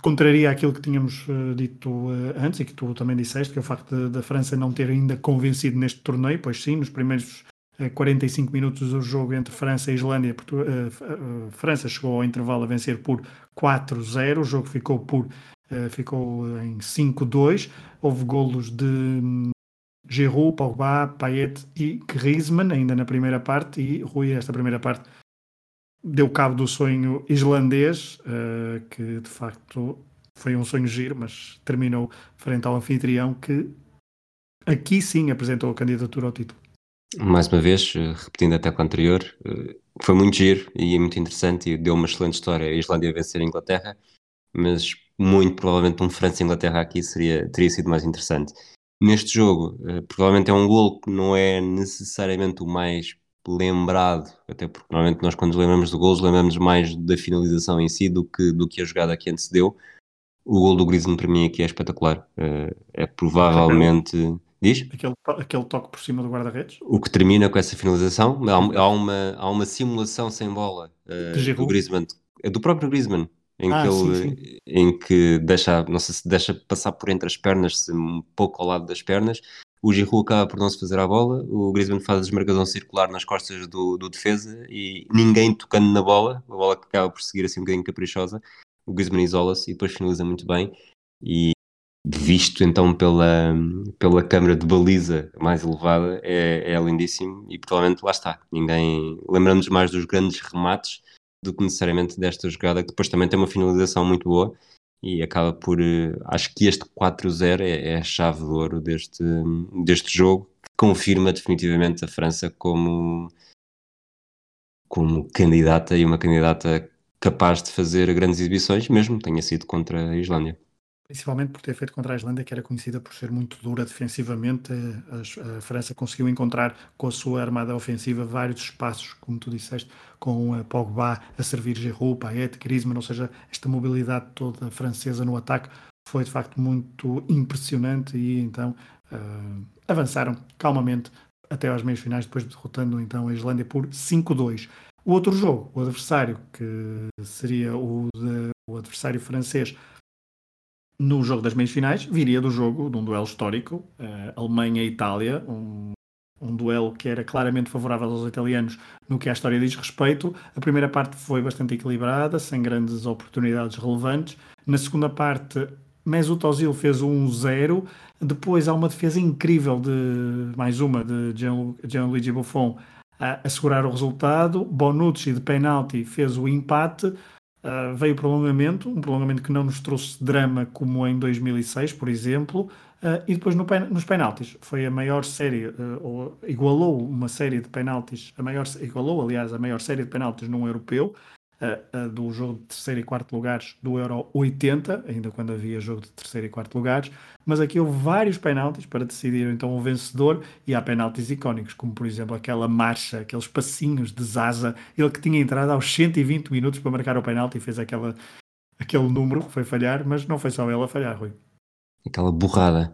contraria aquilo que tínhamos uh, dito uh, antes e que tu também disseste, que é o facto da França não ter ainda convencido neste torneio, pois sim, nos primeiros uh, eh, 45 minutos do jogo entre França e Islândia, França chegou ao intervalo a vencer por 4-0, o jogo ficou por ficou em 5-2, houve golos de um, Giroud, Pogba, Payet e Griezmann ainda na primeira parte e Rui, esta primeira parte deu cabo do sonho islandês, uh, que de facto foi um sonho giro, mas terminou frente ao anfitrião que aqui sim apresentou a candidatura ao título. Mais uma vez, eh, repetindo a tecla anterior, eh, foi muito giro e muito interessante e deu uma excelente história a Islândia vencer a Inglaterra, mas muito provavelmente um França-Inglaterra aqui seria, teria sido mais interessante. Neste jogo, provavelmente é um gol que não é necessariamente o mais lembrado, até porque normalmente nós quando lembramos de gols lembramos mais da finalização em si do que, do que a jogada que antecedeu. O gol do Griezmann para mim aqui é espetacular. Uh, é provavelmente... Diz? Aquele, aquele toque por cima do guarda-redes. O que termina com essa finalização. Há, há, uma, há uma simulação sem bola uh, do Griezmann. É do próprio Griezmann. em Ah, que sim, ele sim. em que deixa, não sei se deixa passar por entre as pernas, se um pouco ao lado das pernas. O Giroud acaba por não se fazer à bola, o Griezmann faz a desmarcação circular nas costas do, do defesa e ninguém tocando na bola, a bola que acaba por seguir assim um bocadinho caprichosa. O Griezmann isola-se e depois finaliza muito bem. E visto então pela, pela câmara de baliza mais elevada, é, é lindíssimo e provavelmente lá está. Ninguém lembramos mais dos grandes remates do que necessariamente desta jogada, que depois também tem uma finalização muito boa e acaba por. eh, Acho que este 4-0 é, é a chave de ouro deste, deste jogo, que confirma definitivamente a França como, como candidata e uma candidata capaz de fazer grandes exibições, mesmo tenha sido contra a Islândia. Principalmente por ter feito contra a Islândia, que era conhecida por ser muito dura defensivamente. A, a França conseguiu encontrar com a sua armada ofensiva vários espaços, como tu disseste, com a Pogba a servir Giroud, Payet, Griezmann, ou seja, esta mobilidade toda francesa no ataque foi de facto muito impressionante e então uh, avançaram calmamente até às meias finais, depois derrotando então a Islândia por 5-2. O outro jogo, o adversário, que seria o, de, o adversário francês no jogo das meias finais, viria do jogo de um duelo histórico, uh, Alemanha-Itália, um, um, duelo que era claramente favorável aos italianos no que a história diz respeito. A primeira parte foi bastante equilibrada, sem grandes oportunidades relevantes. Na segunda parte, Mesut Ozil fez um 1-0. Depois há uma defesa incrível de mais uma de Gianluigi Buffon a assegurar o resultado. Bonucci de penalti fez o empate. Uh, veio o prolongamento, um prolongamento que não nos trouxe drama como em 2006, por exemplo, uh, e depois no pen nos penaltis. Foi a maior série, uh, ou igualou uma série de penaltis, a maior, igualou aliás a maior série de penaltis num europeu, do jogo de terceiro e quarto lugares do Euro 80, ainda quando havia jogo de terceiro e quarto lugares, mas aqui houve vários penaltis para decidir então o vencedor, e há penaltis icónicos, como por exemplo aquela marcha, aqueles passinhos de Zaza, ele que tinha entrado aos 120 minutos para marcar o penalti e fez aquela, aquele número que foi falhar, mas não foi só ele a falhar, Rui. Aquela borrada.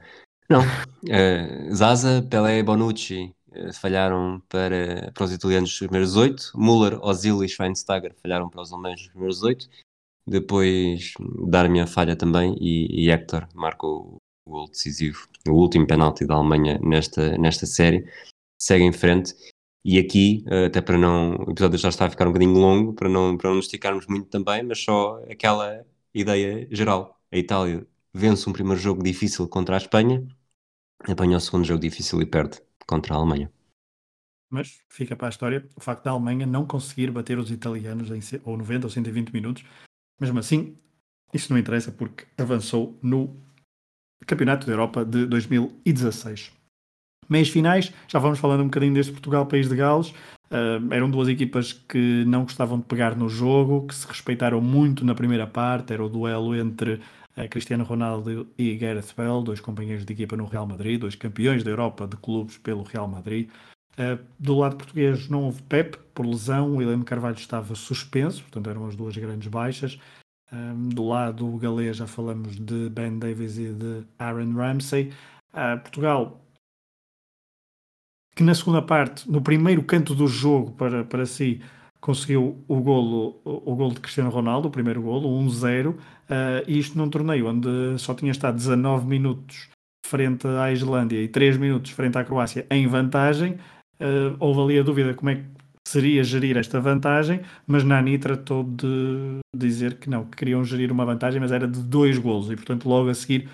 Não, uh, Zaza, Pelé, Bonucci uh, falharam para, para os italianos os primeiros oito, Müller, Ozil e Schweinsteiger falharam para os alemães os primeiros oito, depois Darmian falha também e, e Hector marcou o gol decisivo, o último penalti da Alemanha nesta, nesta série, segue em frente. E aqui, até para não. O episódio já está a ficar um bocadinho longo, para não, para não esticarmos muito também, mas só aquela ideia geral. A Itália vence um primeiro jogo difícil contra a Espanha, apanha o segundo jogo difícil e perde contra a Alemanha. Mas fica para a história o facto da Alemanha não conseguir bater os italianos em ou 90 ou 120 minutos. Mesmo assim, isso não interessa porque avançou no Campeonato da Europa de 2016. Meias finais, já vamos falando um bocadinho deste Portugal-País de Gales. Uh, eram duas equipas que não gostavam de pegar no jogo, que se respeitaram muito na primeira parte. Era o duelo entre Cristiano Ronaldo e Gareth Bale, dois companheiros de equipa no Real Madrid, dois campeões da Europa de clubes pelo Real Madrid. Uh, do lado português não houve Pep por lesão, o William Carvalho estava suspenso, portanto eram as duas grandes baixas. Um, do lado galês já falamos de Ben Davies e de Aaron Ramsey. Uh, Portugal, que na segunda parte, no primeiro canto do jogo para, para si, conseguiu o golo, o, o golo de Cristiano Ronaldo, o primeiro golo, 1-0, uh, isto num torneio onde só tinha estado 19 minutos frente à Islândia e 3 minutos frente à Croácia em vantagem. Uh, houve ali a dúvida como é que seria gerir esta vantagem, mas Nani tratou de dizer que não, que queriam gerir uma vantagem, mas era de dois golos, e portanto logo a seguir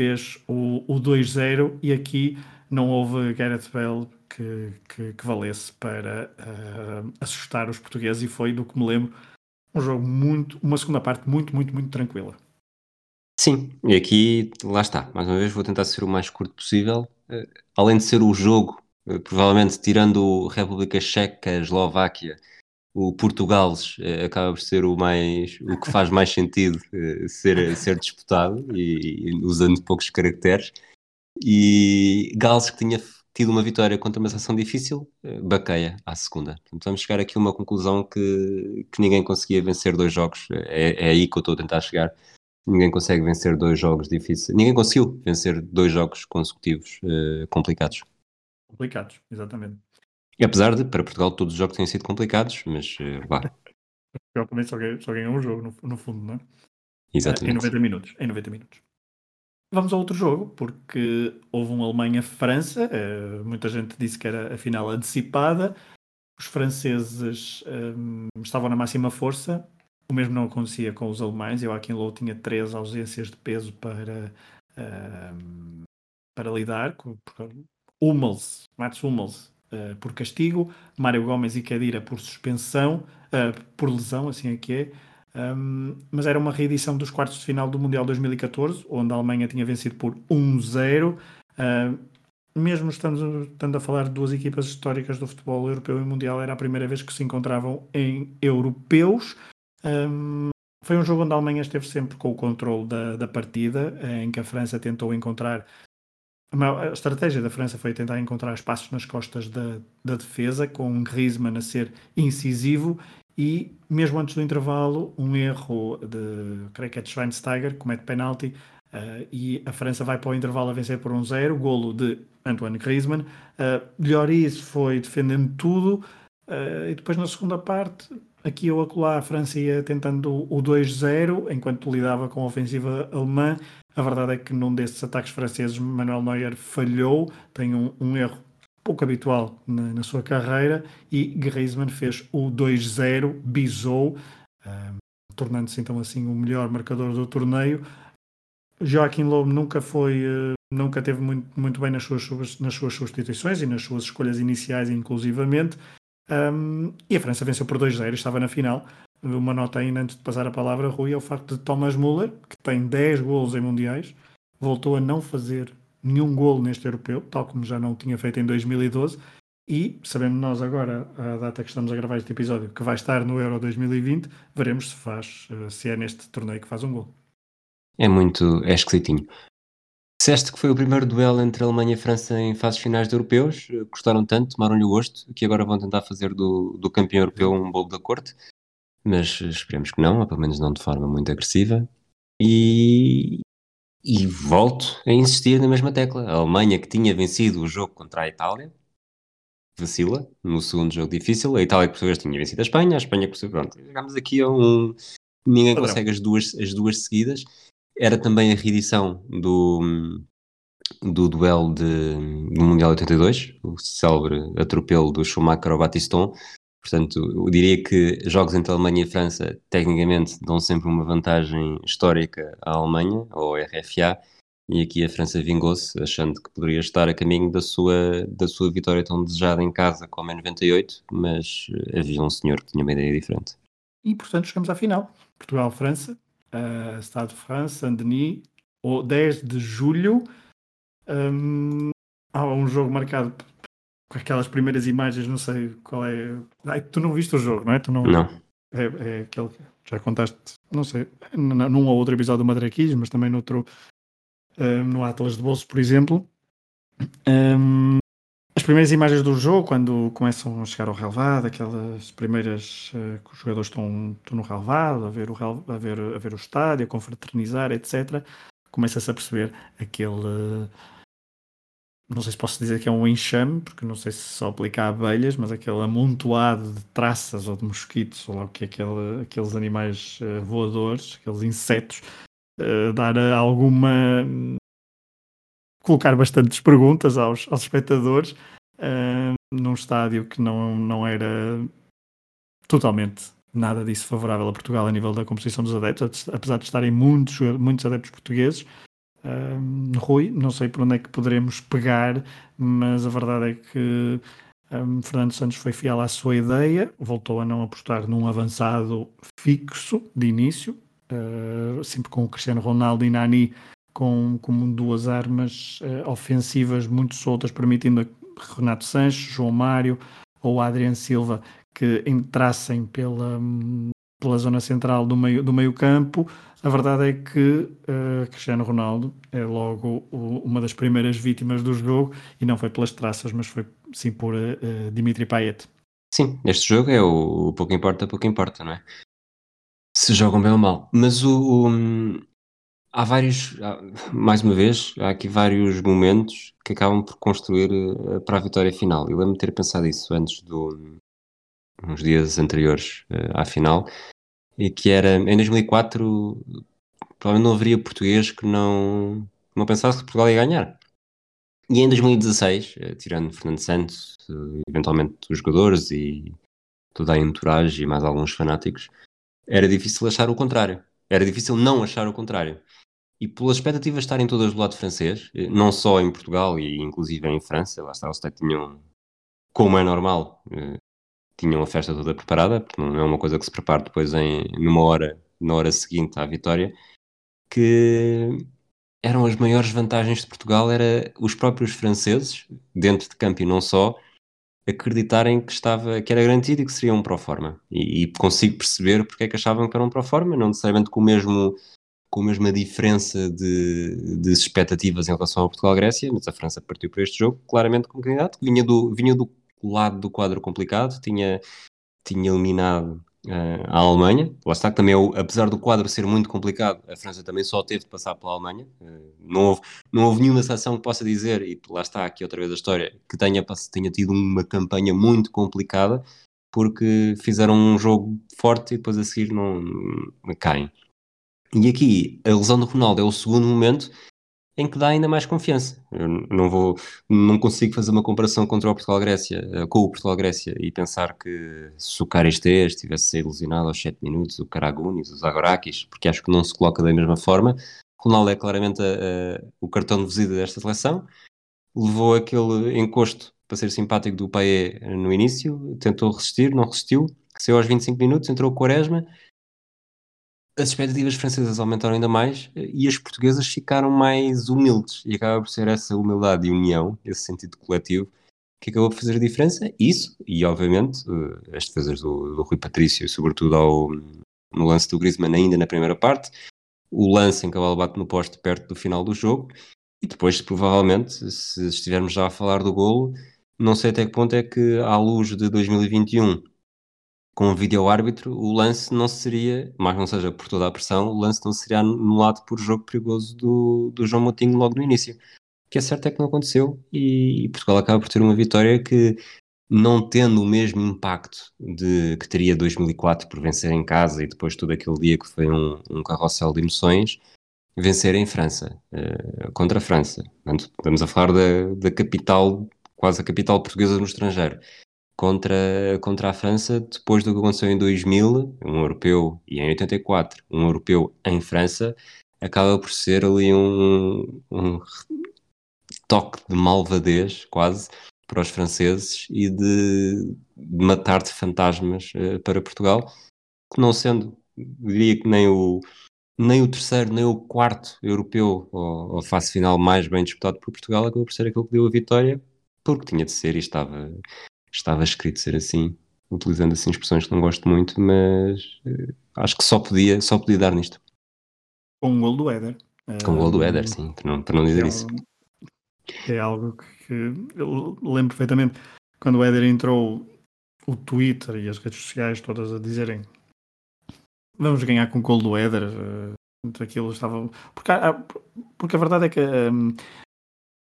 fez o, o 2-0 e aqui não houve Gareth Bale que, que, que valesse para uh, assustar os portugueses e foi, do que me lembro, um jogo muito, uma segunda parte muito, muito, muito tranquila. Sim, e aqui, lá está, mais uma vez vou tentar ser o mais curto possível. Uh, além de ser o jogo eh, provavelmente tirando República Checa, Eslováquia, o Portugal eh, acaba por ser o mais o que faz mais sentido eh, ser, ser disputado e, e, usando poucos caracteres e Gales que tinha tido uma vitória contra uma seleção difícil baqueia à segunda então vamos chegar aqui a uma conclusão que, que ninguém conseguia vencer dois jogos é, é aí que eu estou a tentar chegar ninguém consegue vencer dois jogos difíceis ninguém conseguiu vencer dois jogos consecutivos uh, complicados complicados, exatamente. E apesar de, para Portugal, todos os jogos têm sido complicados, mas uh, vá. Portugal também só ganhou, só ganhou um jogo, no, no fundo, não é? Exatamente. Em 90 minutos. Em 90 minutos. Vamos a outro jogo, porque houve um Alemanha-França. Uh, muita gente disse que era a final antecipada. Os franceses um, estavam na máxima força. O mesmo não acontecia com os alemães. Eu aqui em Low tinha três ausências de peso para, uh, para lidar. Hummels, Mats Hummels, uh, por castigo. Mário Gomes e Cadira por suspensão, uh, por lesão, assim é que é. Um, mas era uma reedição dos quartos de final do Mundial 2014, onde a Alemanha tinha vencido por 1-0. Uh, mesmo estando, estando a falar de duas equipas históricas do futebol europeu e mundial, era a primeira vez que se encontravam em europeus. Um, foi um jogo onde a Alemanha esteve sempre com o controle da, da partida, em que a França tentou encontrar. A estratégia da França foi tentar encontrar espaços nas costas da, da defesa, com Griezmann a ser incisivo e mesmo antes do intervalo, um erro de, creio que é de Schweinsteiger, comete penalti uh, e a França vai para o intervalo a vencer por um zero, golo de Antoine Griezmann. Uh, Lloris foi defendendo tudo uh, e depois na segunda parte, aqui ou acolá, a França ia tentando o 2-0 enquanto lidava com a ofensiva alemã. A verdade é que num desses ataques franceses, Manuel Neuer falhou, tem um, um erro pouco habitual na, na sua carreira, e Griezmann fez o 2-0, bisou, uh, tornando-se então assim o melhor marcador do torneio. Joaquim Lowe nunca foi, uh, nunca teve muito, muito bem nas suas, nas suas substituições e nas suas escolhas iniciais, inclusivamente. Um, e a França venceu por 2-0, estava na final. Uma nota ainda antes de passar a palavra, Rui, é o facto de Thomas Müller, que tem 10 golos em mundiais, voltou a não fazer nenhum golo neste europeu, tal como já não tinha feito em 2012. E sabendo nós agora, a data que estamos a gravar este episódio, que vai estar no Euro 2020, veremos se faz, eh, se é neste torneio que faz um gol. É muito, é esquisitinho. Disseste que foi o primeiro duelo entre Alemanha e França em fases finais de europeus, eh, gostaram tanto, tomaram-lhe o gosto, que agora vão tentar fazer do, do campeão europeu um bolo da corte, mas esperemos que não, ou pelo menos não de forma muito agressiva. E, e volto a insistir na mesma tecla. A Alemanha, que tinha vencido o jogo contra a Itália, vacila no segundo jogo difícil. A Itália, que por sua vez, tinha vencido a Espanha. A Espanha, por sua vez, pronto. Chegámos aqui a um. Ninguém Padrão. consegue as duas, as duas seguidas. Era também a reedição do, do duelo de, do Mundial 82, o célebre atropelo do Schumacher ao Batiston, Portanto, eu diria que jogos entre Alemanha e França, tecnicamente, dão sempre uma vantagem histórica à Alemanha, ou RFA, e aqui a França vingou-se, achando que poderia estar a caminho da sua, da sua vitória tão desejada em casa como em 98, mas eh, havia um senhor que tinha uma ideia diferente. E, portanto, chegamos à final. Portugal-França, uh, Estado de França, Saint-Denis, 10 de julho. Um, há um jogo marcado com aquelas primeiras imagens, não sei qual é. Ai, tu não viste o jogo, não é? Tu não. não. É, é aquele que já contaste, não sei, num ou outro episódio do Madraquis, mas também noutro, um, no Atlas de Bolso, por exemplo. Um, as primeiras imagens do jogo, quando começam a chegar ao relevado, aquelas primeiras uh, que os jogadores estão, estão no relevado, a ver, o, a, ver, a ver o estádio, a confraternizar, etc., começa-se a perceber aquele. Uh, não sei se posso dizer que é um enxame, porque não sei se só aplica a abelhas, mas aquele amontoado de traças ou de mosquitos, ou lá o que é aquele, aqueles animais uh, voadores, aqueles insetos, uh, dar alguma. colocar bastantes perguntas aos, aos espectadores uh, num estádio que não, não era totalmente nada disso favorável a Portugal a nível da composição dos adeptos, apesar de estarem muitos, muitos adeptos portugueses um, Rui, não sei por onde é que poderemos pegar, mas a verdade é que um, Fernando Santos foi fiel à sua ideia, voltou a não apostar num avançado fixo de início, uh, sempre com o Cristiano Ronaldo e Nani com, com duas armas uh, ofensivas muito soltas, permitindo a Renato Sanches, João Mário ou Adriano Silva que entrassem pela, pela zona central do meio, do meio campo, a verdade é que uh, Cristiano Ronaldo é logo o, uma das primeiras vítimas do jogo e não foi pelas traças, mas foi sim por uh, Dimitri Payet. Sim, este jogo é o, o, pouco importa, pouco importa, não é? Se jogam bem ou mal. Mas o, o há vários, mais uma vez, há aqui vários momentos que acabam por construir para a vitória final. Eu lembro-me ter pensado isso antes do, uns dias anteriores à final e que era em 2004 provavelmente não haveria português que não, não pensasse que Portugal ia ganhar. E em 2016, eh, tirando Fernando Santos, eh, eventualmente os jogadores e toda a entourage e mais alguns fanáticos, era difícil achar o contrário. Era difícil não achar o contrário. E pelas expectativas estarem todas do lado francês, eh, não só em Portugal e inclusive em França, lá está, eles tinham, como é normal, tinham a festa toda preparada, porque não é uma coisa que se prepara depois em numa hora, na hora seguinte à vitória, que eram as maiores vantagens de Portugal, era os próprios franceses, dentro de campo e não só, acreditarem que estava que era garantido e que seria um pro forma. E, e consigo perceber porque é que achavam que era um pro forma, não necessariamente com o mesmo com a mesma diferença de, de expectativas em relação ao Portugal-Grécia, mas a França partiu para este jogo claramente como candidato, vinha do, vinha do lado do quadro complicado, tinha, tinha eliminado uh, a Alemanha. Lá está que também, é apesar do quadro ser muito complicado, a França também só teve de passar pela Alemanha. Uh, não, houve, não houve nenhuma seleção que possa dizer, e lá está aqui outra vez a história, que tenha, tenha tido uma campanha muito complicada, porque fizeram um jogo forte e depois a seguir não, não caem. E aqui, a lesão do Ronaldo é o segundo momento em que dá ainda mais confiança. Eu não vou, não consigo fazer uma comparação contra o Portugal-Grécia, eh, com o Portugal-Grécia e pensar que se o Caristês tivesse sido ilusionado aos 7 minutos, o Caragunis, os Agorakis, porque acho que não se coloca da mesma forma. Ronaldo é claramente a, a, o cartão de visita desta seleção. Levou aquele encosto para ser simpático do Paé no início, tentou resistir, não resistiu, saiu aos 25 minutos, entrou o Quaresma as expectativas francesas aumentaram ainda mais eh, e as portuguesas ficaram mais humildes. E acaba por ser essa humildade e união, esse sentido coletivo, que acabou por fazer a diferença. Isso, e obviamente, eh, as defesas do, do Rui Patrício, sobretudo ao, no lance do Griezmann, ainda na primeira parte, o lance em que a bola bate no poste perto do final do jogo, e depois, provavelmente, se estivermos já a falar do golo, não sei até que ponto é que, à luz de 2021, com o vídeo-árbitro, o lance não seria, mais não seja por toda a pressão, o lance não seria anulado por jogo perigoso do, do João Moutinho logo no início. O que é certo é que não aconteceu e, e, Portugal acaba por ter uma vitória que, não tendo o mesmo impacto de que teria 2004 por vencer em casa e depois todo aquele dia que foi um, um carrossel de emoções, vencer em França, uh, contra a França. Portanto, estamos a falar da, da capital, quase a capital portuguesa no estrangeiro contra, contra a França depois do que aconteceu em 2000, um europeu, e em 84, um europeu em França, acaba por ser ali um, um toque de malvadez, quase, para os franceses e de, de matar de fantasmas uh, para Portugal, que não sendo, diria que nem o, nem o terceiro, nem o quarto europeu ou, fase final mais bem disputado por Portugal, acabou por ser aquele que deu a vitória, porque tinha de ser e estava estava escrito ser assim, utilizando assim expressões que não gosto muito, mas uh, acho que só podia, só podia dar nisto. Com um gol do Éder. Com um gol do Éder, sim, para não, para não dizer é isso. É algo que eu lembro perfeitamente quando o Éder entrou o Twitter e as redes sociais todas a dizerem vamos ganhar com o gol do Éder. Uh, aquilo estava. Porque, porque a verdade é que um,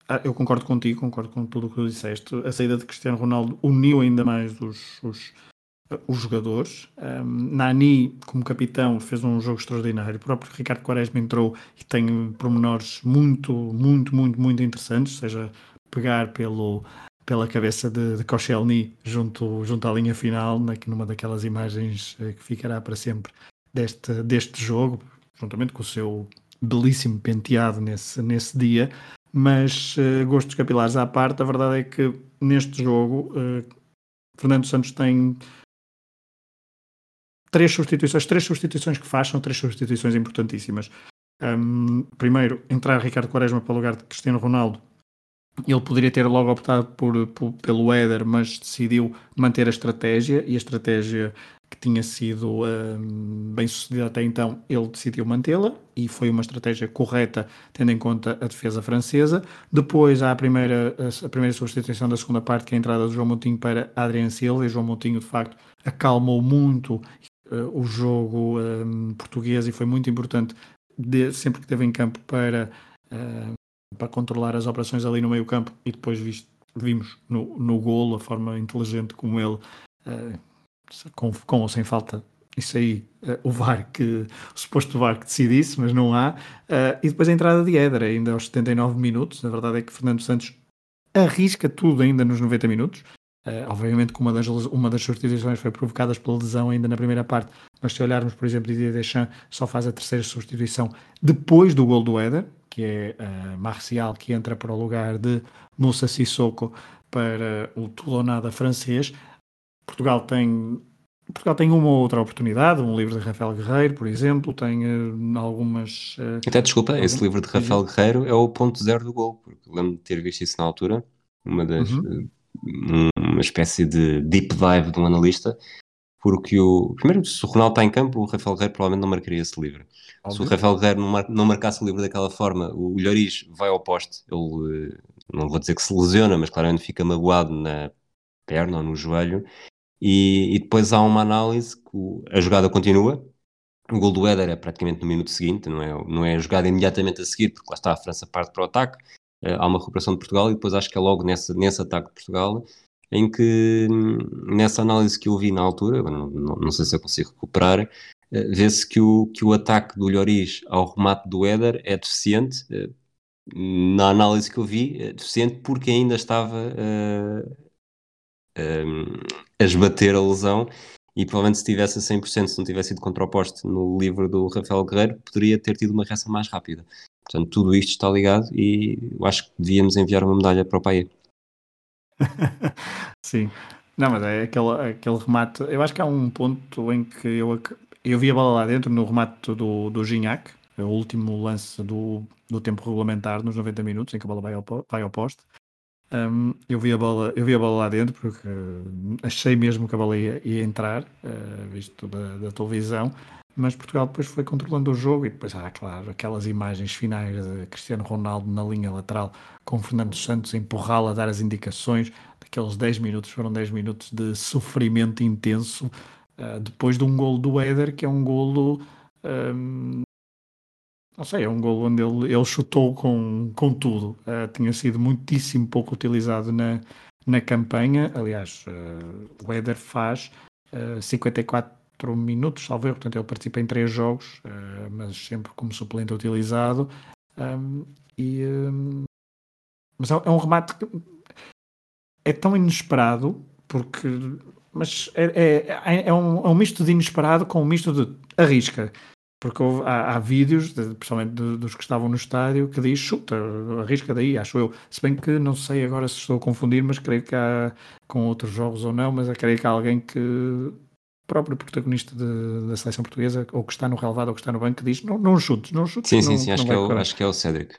ah, eu concordo contigo, concordo com tudo o que tu disseste. A saída de Cristiano Ronaldo uniu ainda mais os, os, os jogadores. Um, Nani, como capitão, fez um jogo extraordinário. O próprio Ricardo Quaresma entrou e tem pormenores muito, muito, muito, muito interessantes, seja pegar pelo, pela cabeça de, de Koscielny junto, junto à linha final, numa daquelas imagens eh, que ficará para sempre deste, deste jogo, juntamente com o seu belíssimo penteado nesse, nesse dia. Mas uh, gostos capilares à parte, a verdade é que neste jogo uh, Fernando Santos tem três substituições, três substituições que faz são três substituições importantíssimas. Um, primeiro, entrar Ricardo Quaresma para o lugar de Cristiano Ronaldo. Ele poderia ter logo optado por, por, pelo Éder, mas decidiu manter a estratégia e a estratégia que tinha sido um, bem sucedida até então, ele decidiu mantê-la e foi uma estratégia correta, tendo em conta a defesa francesa. Depois há a primeira, a primeira substituição da segunda parte, que é a entrada do João Moutinho para Adriano Silva, e João Moutinho, de facto, acalmou muito uh, o jogo um, português e foi muito importante de, sempre que esteve em campo para, uh, para controlar as operações ali no meio campo e depois visto, vimos no, no golo a forma inteligente como ele uh, com, com ou sem falta, isso aí, uh, o VAR que, o suposto VAR que decidisse, mas não há. Uh, e depois a entrada de Éder, ainda aos 79 minutos. A verdade é que Fernando Santos arrisca tudo ainda nos 90 minutos. Uh, obviamente que uma das, uma das substituições foi provocada pela lesão ainda na primeira parte, mas se olharmos, por exemplo, Didier Deschamps só faz a terceira substituição depois do gol do Éder, que é uh, Marcial, que entra para o lugar de Moussa Sissoko para o Toulonada francês. Portugal tem Portugal tem uma ou outra oportunidade, um livro de Rafael Guerreiro, por exemplo, tem uh, algumas. Uh, Até desculpa, algum... esse livro de Rafael Guerreiro é o ponto zero do gol, porque lembro de ter visto isso na altura, uma das. Uhum. uma espécie de deep dive de um analista, porque o. Primeiro, se o Ronaldo está em campo, o Rafael Guerreiro provavelmente não marcaria esse livro. Óbvio. Se o Rafael Guerreiro não, mar... não marcasse o livro daquela forma, o Lloris vai ao poste, ele não vou dizer que se lesiona, mas claramente fica magoado na perna ou no joelho e, e depois há uma análise que a jogada continua. O gol do Éder é praticamente no minuto seguinte, não é, não é a jogada imediatamente a seguir, porque lá está a França parte para o ataque. Uh, há uma recuperação de Portugal e depois acho que é logo nessa, nesse ataque de Portugal em que, nessa análise que eu vi na altura, não, não, não sei se eu consigo recuperar, uh, vê-se que o, que o ataque do Lloris ao remate do Éder é deficiente. Uh, na análise que eu vi, é deficiente porque ainda estava a esbater a lesão e provavelmente se tivesse a 100%, se não tivesse sido contra o poste no livro do Rafael Guerreiro, poderia ter tido uma reação mais rápida. Portanto, tudo isto está ligado e eu acho que devíamos enviar uma medalha para o Paia. Sim, não, mas é aquele, aquele remate. Eu acho que há um ponto em que eu, eu vi a bola lá dentro no remate do, do Gignac, é o último lance do, do tempo regulamentar, nos 90 minutos, em que a bola vai ao, vai ao poste. Um, eu, vi a bola, eu vi a bola lá dentro porque uh, achei mesmo que a bola ia, ia entrar, uh, visto da, da, televisão, mas Portugal depois foi controlando o jogo e depois, ah, claro, aquelas imagens finais de Cristiano Ronaldo na linha lateral com Fernando Santos a empurrá-lo a dar as indicações, daqueles 10 minutos, foram 10 minutos de sofrimento intenso, uh, depois de um golo do Éder, que é um golo um, não sei, é um gol onde ele, ele chutou com, com tudo. Uh, tinha sido muitíssimo pouco utilizado na, na campanha. Aliás, uh, o Éder faz uh, 54 minutos, salvo erro, portanto ele participa em três jogos, mas sempre como suplente utilizado. Um, e, um, mas é, é um remate que é tão inesperado, porque mas é, é, é, um, é um misto de inesperado com um misto de arrisca. Porque houve, há, há, vídeos, principalmente dos que estavam no estádio, que diz chuta, arrisca daí, acho eu. Se bem que não sei agora se estou a confundir, mas creio que há com outros jogos ou não, mas creio que há alguém que próprio protagonista de, da seleção portuguesa, ou que está no relevado ou que está no banco, que diz não, não chutes, não chutes. Sim, sim, sim, acho, que é o, acho que é o Cédric.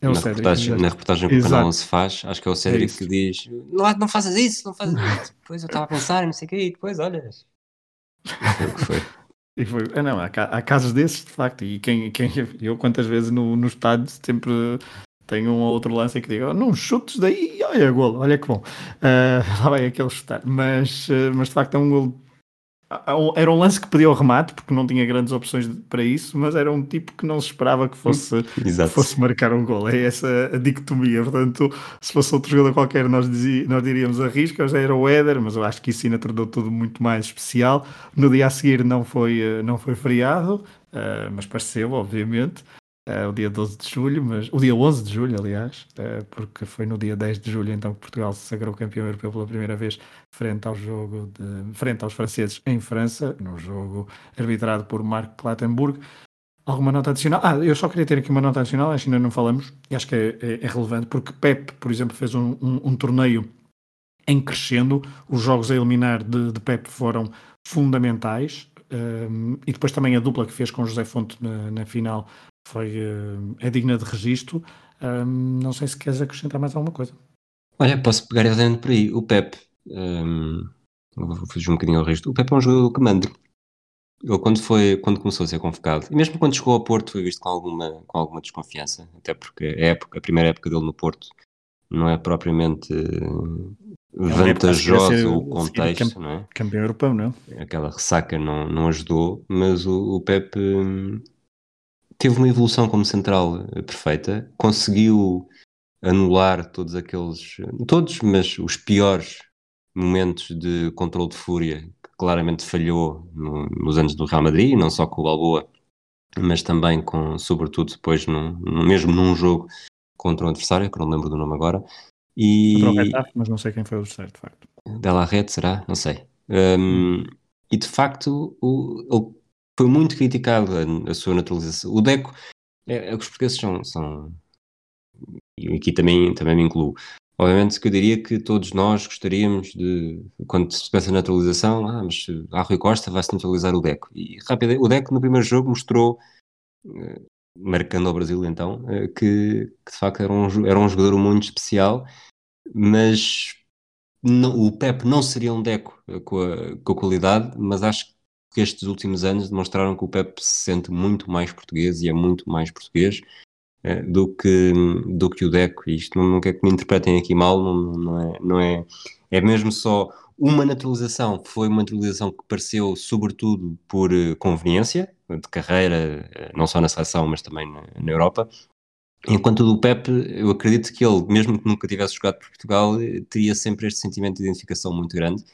É o na, Cédric, reportagem, na reportagem que o canal se faz, acho que é o Cédric é que diz não, não faças isso, não fazes isso. Depois eu estava a pensar, não sei o quê, e depois olhas. Foi o que foi. E foi, ah, não, há, há, casos desses, de facto, e quem, quem eu quantas vezes no, no estádio sempre tenho um ou outro lance que digo, oh, não chutes daí, olha golo, olha que bom. Uh, lá vai aquele chutar, mas, uh, mas de facto é um golo era um lance que pedia o remate, porque não tinha grandes opções para isso, mas era um tipo que não se esperava que fosse, fosse marcar um gol. É essa a dicotomia. Portanto, se fosse outro jogador qualquer, nós, dizia, nós diríamos a risca, já era o Éder, mas eu acho que isso ainda tornou tudo muito mais especial. No dia a seguir não foi, eh, não foi feriado, uh, mas pareceu, obviamente uh, o dia 12 de julho, mas o dia 11 de julho, aliás, uh, porque foi no dia 10 de julho então que Portugal se sagrou campeão europeu pela primeira vez frente ao jogo de, frente aos franceses em França, no jogo arbitrado por Marc Clattenburg. Alguma nota adicional? Ah, eu só queria ter aqui uma nota adicional, acho que ainda não falamos, e acho que é, é, é relevante, porque Pep, por exemplo, fez um, um, um, torneio em crescendo, os jogos a eliminar de, de Pep foram fundamentais, um, e depois também a dupla que fez com José Fonte na, na final foi, uh, é digna de registro. Um, não sei se queres acrescentar mais alguma coisa. Olha, posso pegar exatamente por aí. O Pep, um, vou fugir um bocadinho ao resto. O Pep é um jogador que manda. Ele quando, foi, quando começou a ser convocado, e mesmo quando chegou ao Porto, foi visto com alguma, com alguma desconfiança, até porque a, época, a primeira época dele no Porto não é propriamente uh, vantajoso o contexto, não é? Campeão europeu, não é? Aquela ressaca não, não ajudou, mas o, o Pep hum, teve uma evolução como central eh, perfeita, conseguiu anular todos aqueles, todos, mas os piores momentos de controle de fúria claramente falhou no, nos anos do Real Madrid, não só com o Balboa, mas também com, sobretudo depois, num, mesmo num jogo contra um adversário, que não lembro do nome agora. E... Contra o Getafe, mas não sei quem foi o adversário, de facto. Della Rede, será? Não sei. Um, hum. E de facto, o, ele foi muito criticado a, a sua naturalização. O Deco, é, é os portugueses são, são e aqui também, também me incluo. Obviamente que eu diria que todos nós gostaríamos de, quando se pensa na naturalização, ah, mas a Rui Costa vai-se naturalizar o Deco. E rápido, o Deco no primeiro jogo mostrou, eh, marcando ao Brasil então, eh, que, que, de facto era um, era um jogador muito especial, mas não, o Pep não seria um Deco eh, com a, com a qualidade, mas acho que estes últimos anos demonstraram que o Pep se sente muito mais português e é muito mais português é, do, que, do que o Deco. E isto não, não quer que me interpretem aqui mal, não, não, é, não é. É mesmo só uma naturalização, foi uma naturalização que pareceu sobretudo por eh, conveniência, de carreira, eh, não só na seleção, mas também na, na Europa. Enquanto do Pepe, eu acredito que ele, mesmo que nunca tivesse jogado por Portugal, eh, teria sempre este sentimento de identificação muito grande.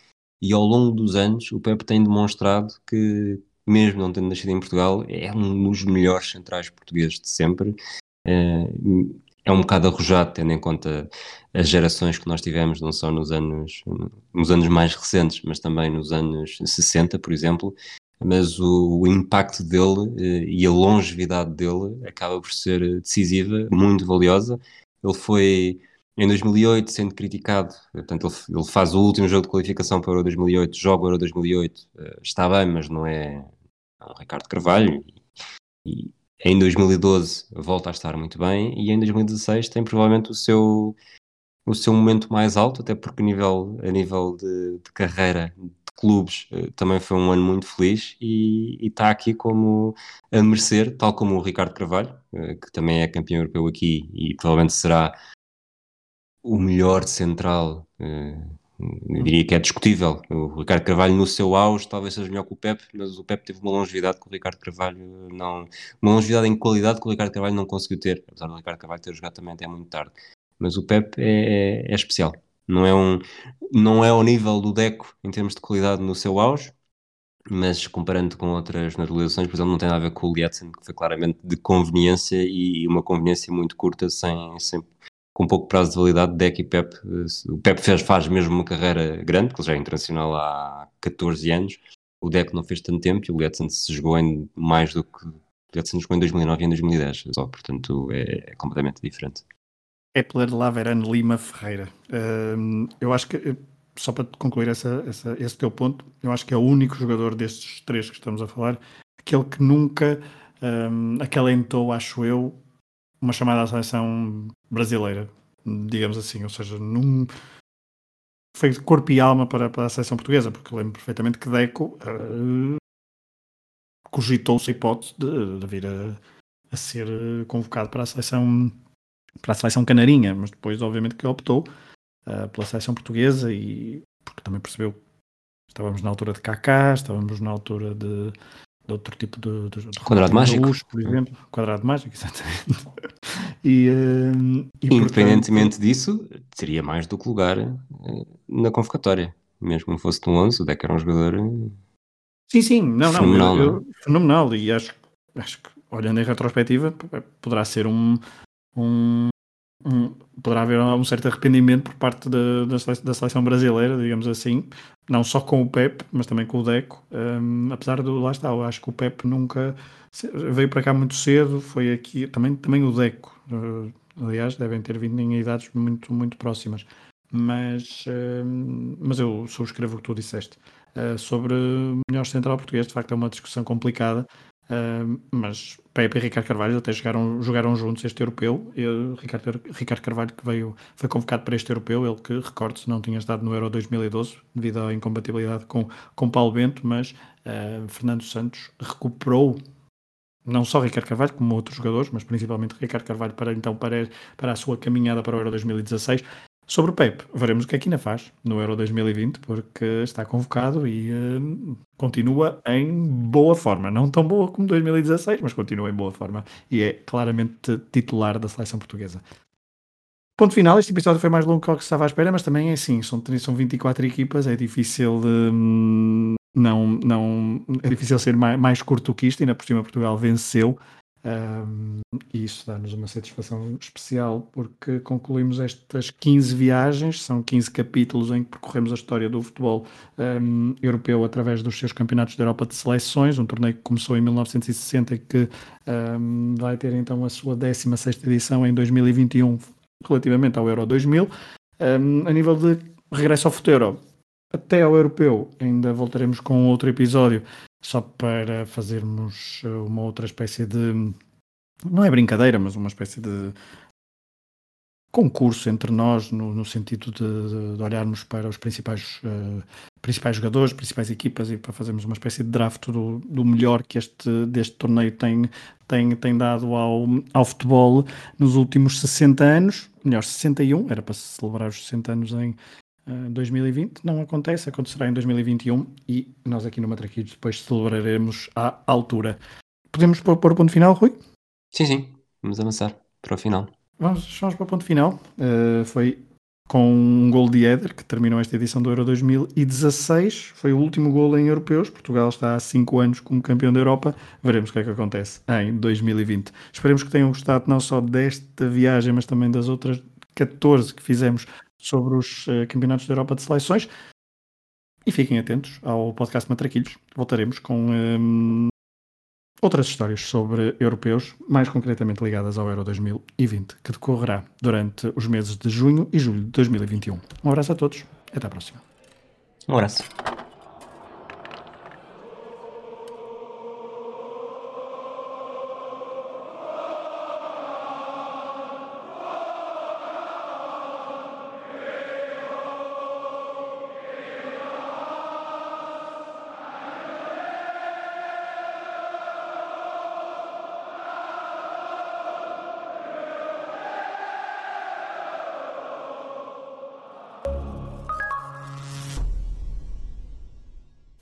E ao longo dos anos, o Pepe tem demonstrado que, mesmo não tendo nascido em Portugal, é um dos melhores centrais portugueses de sempre é um bocado arrojado, tendo em conta as gerações que nós tivemos, não só nos anos, nos anos mais recentes, mas também nos anos 60, por exemplo. Mas o, o impacto dele eh, e a longevidade dele acaba por ser decisiva, muito valiosa. Ele foi em 2008 sendo criticado, portanto, ele, ele, faz o último jogo de qualificação para o Euro 2008, joga o Euro 2008, eh, está bem, mas não é, é um Ricardo Carvalho. E, em 2012 volta a estar muito bem e em 2016 tem provavelmente o seu, o seu momento mais alto, até porque a nível, a nível de, de carreira de clubes eh, também foi um ano muito feliz e, e está aqui como a merecer, tal como o Ricardo Carvalho, eh, que também é campeão europeu aqui e provavelmente será o melhor central eh, eu diria que é discutível. O Ricardo Carvalho no seu auge talvez seja melhor que o Pep, mas o Pep teve uma longevidade que o Ricardo Carvalho não. Uma longevidade em qualidade que o Ricardo Carvalho não conseguiu ter, apesar do Ricardo Carvalho ter jogado também até muito tarde. Mas o Pep é, é, é especial. Não é, um, não é ao nível do Deco em termos de qualidade no seu auge, mas comparando com outras naturalizações, por exemplo, não tem nada a ver com o Lietzen, que foi claramente de conveniência e uma conveniência muito curta, sem, sem com pouco prazo de validade, Deck e Pep. O Pep fez, faz mesmo uma carreira grande, que ele já é internacional há 14 anos. O Deck não fez tanto tempo e o Letson se jogou em mais do que. O Letson jogou em 2009 e em 2010, só, portanto é, é completamente diferente. Epler Laverano Lima Ferreira. Um, eu acho que, só para concluir essa, essa, esse teu ponto, eu acho que é o único jogador destes três que estamos a falar, aquele que nunca um, acalentou, acho eu, uma chamada à seleção brasileira, digamos assim, ou seja, num foi corpo e alma para, para a seleção portuguesa, porque lembro perfeitamente que Deco uh, cogitou-se a hipótese de, de vir a, a, ser convocado para a seleção para a seleção canarinha, mas depois obviamente que optou uh, pela seleção portuguesa e porque também percebeu estávamos na altura de Kaká, estávamos na altura de, de outro tipo de, de, de quadrado mágico, luz, por exemplo, quadrado mágico, exatamente. E, uh, e independentemente portanto... disso, teria mais do que lugar uh, na convocatória, mesmo que não fosse no 11, o Deck era um jogador eh, sim, sim, não, fenomenal, não, eu, eu, fenomenal. E acho, acho que olhando em retrospectiva poderá ser um, um um, poderá haver um certo arrependimento por parte da, da, da, seleção brasileira, digamos assim, não só com o Pep, mas também com o Deco. Um, apesar do lá está, eu acho que o Pep nunca veio para cá muito cedo, foi aqui também, também o Deco. Uh, aliás, devem ter vindo em idades muito, muito próximas. Mas, uh, mas eu subscrevo o que tu disseste. Uh, sobre melhor central português, de facto é uma discussão complicada. Uh, mas Pepe e Ricardo Carvalho até jogaram, jogaram juntos este europeu. Eu, Ricardo, Ricardo Carvalho que veio, foi convocado para este europeu, ele que, recorde-se, não tinha estado no Euro 2012 devido à incompatibilidade com, com Paulo Bento, mas uh, Fernando Santos recuperou não só Ricardo Carvalho, como outros jogadores, mas principalmente Ricardo Carvalho para então para, para a sua caminhada para o Euro 2016. Sobre o Pep, veremos o que é que ainda faz no Euro 2020, porque está convocado e uh, continua em boa forma. Não tão boa como 2016, mas continua em boa forma e é claramente titular da seleção portuguesa. Ponto final, este episódio foi mais longo que o que estava à espera, mas também é assim, são, são 24 equipas, é difícil hum, não, não, é difícil ser mais, mais curto que isto, ainda por cima Portugal venceu. Um, e isso dá-nos uma satisfação especial porque concluímos estas 15 viagens, são 15 capítulos em que percorremos a história do futebol um, europeu através dos seus campeonatos da Europa de seleções, um torneio que começou em 1960 e que um, vai ter então a sua 16 edição em 2021 relativamente ao Euro 2000. a nível de regresso ao futuro, até ao europeu, ainda voltaremos com outro episódio só para fazermos eh, uma outra espécie de. Não é brincadeira, mas uma espécie de concurso entre nós, no, no sentido de, de, olharmos para os principais, uh, principais jogadores, principais equipas e para fazermos uma espécie de draft do, do melhor que este deste torneio tem, tem, tem dado ao, ao futebol nos últimos 60 anos, melhor, 61, era para celebrar os 60 anos em, 2020 não acontece, acontecerá em 2021 e nós aqui no Matraquilhos depois celebraremos à altura. Podemos pôr, pôr o ponto final, Rui? Sim, sim, vamos avançar para o final. Vamos, vamos para o ponto final. Uh, foi com um gol de Éder, que terminou esta edição do Euro 2016. Foi o último gol em europeus. Portugal está há 5 anos como campeão da Europa. Veremos o que é que acontece em 2020. Esperemos que tenham gostado não só desta viagem, mas também das outras 14 que fizemos sobre os uh, campeonatos da Europa de seleções. E fiquem atentos ao podcast Matraquilhos. Voltaremos com um, outras histórias sobre europeus, mais concretamente ligadas ao Euro 2020, que decorrerá durante os meses de junho e julho de 2021. Um abraço a todos. Até à próxima. Um abraço.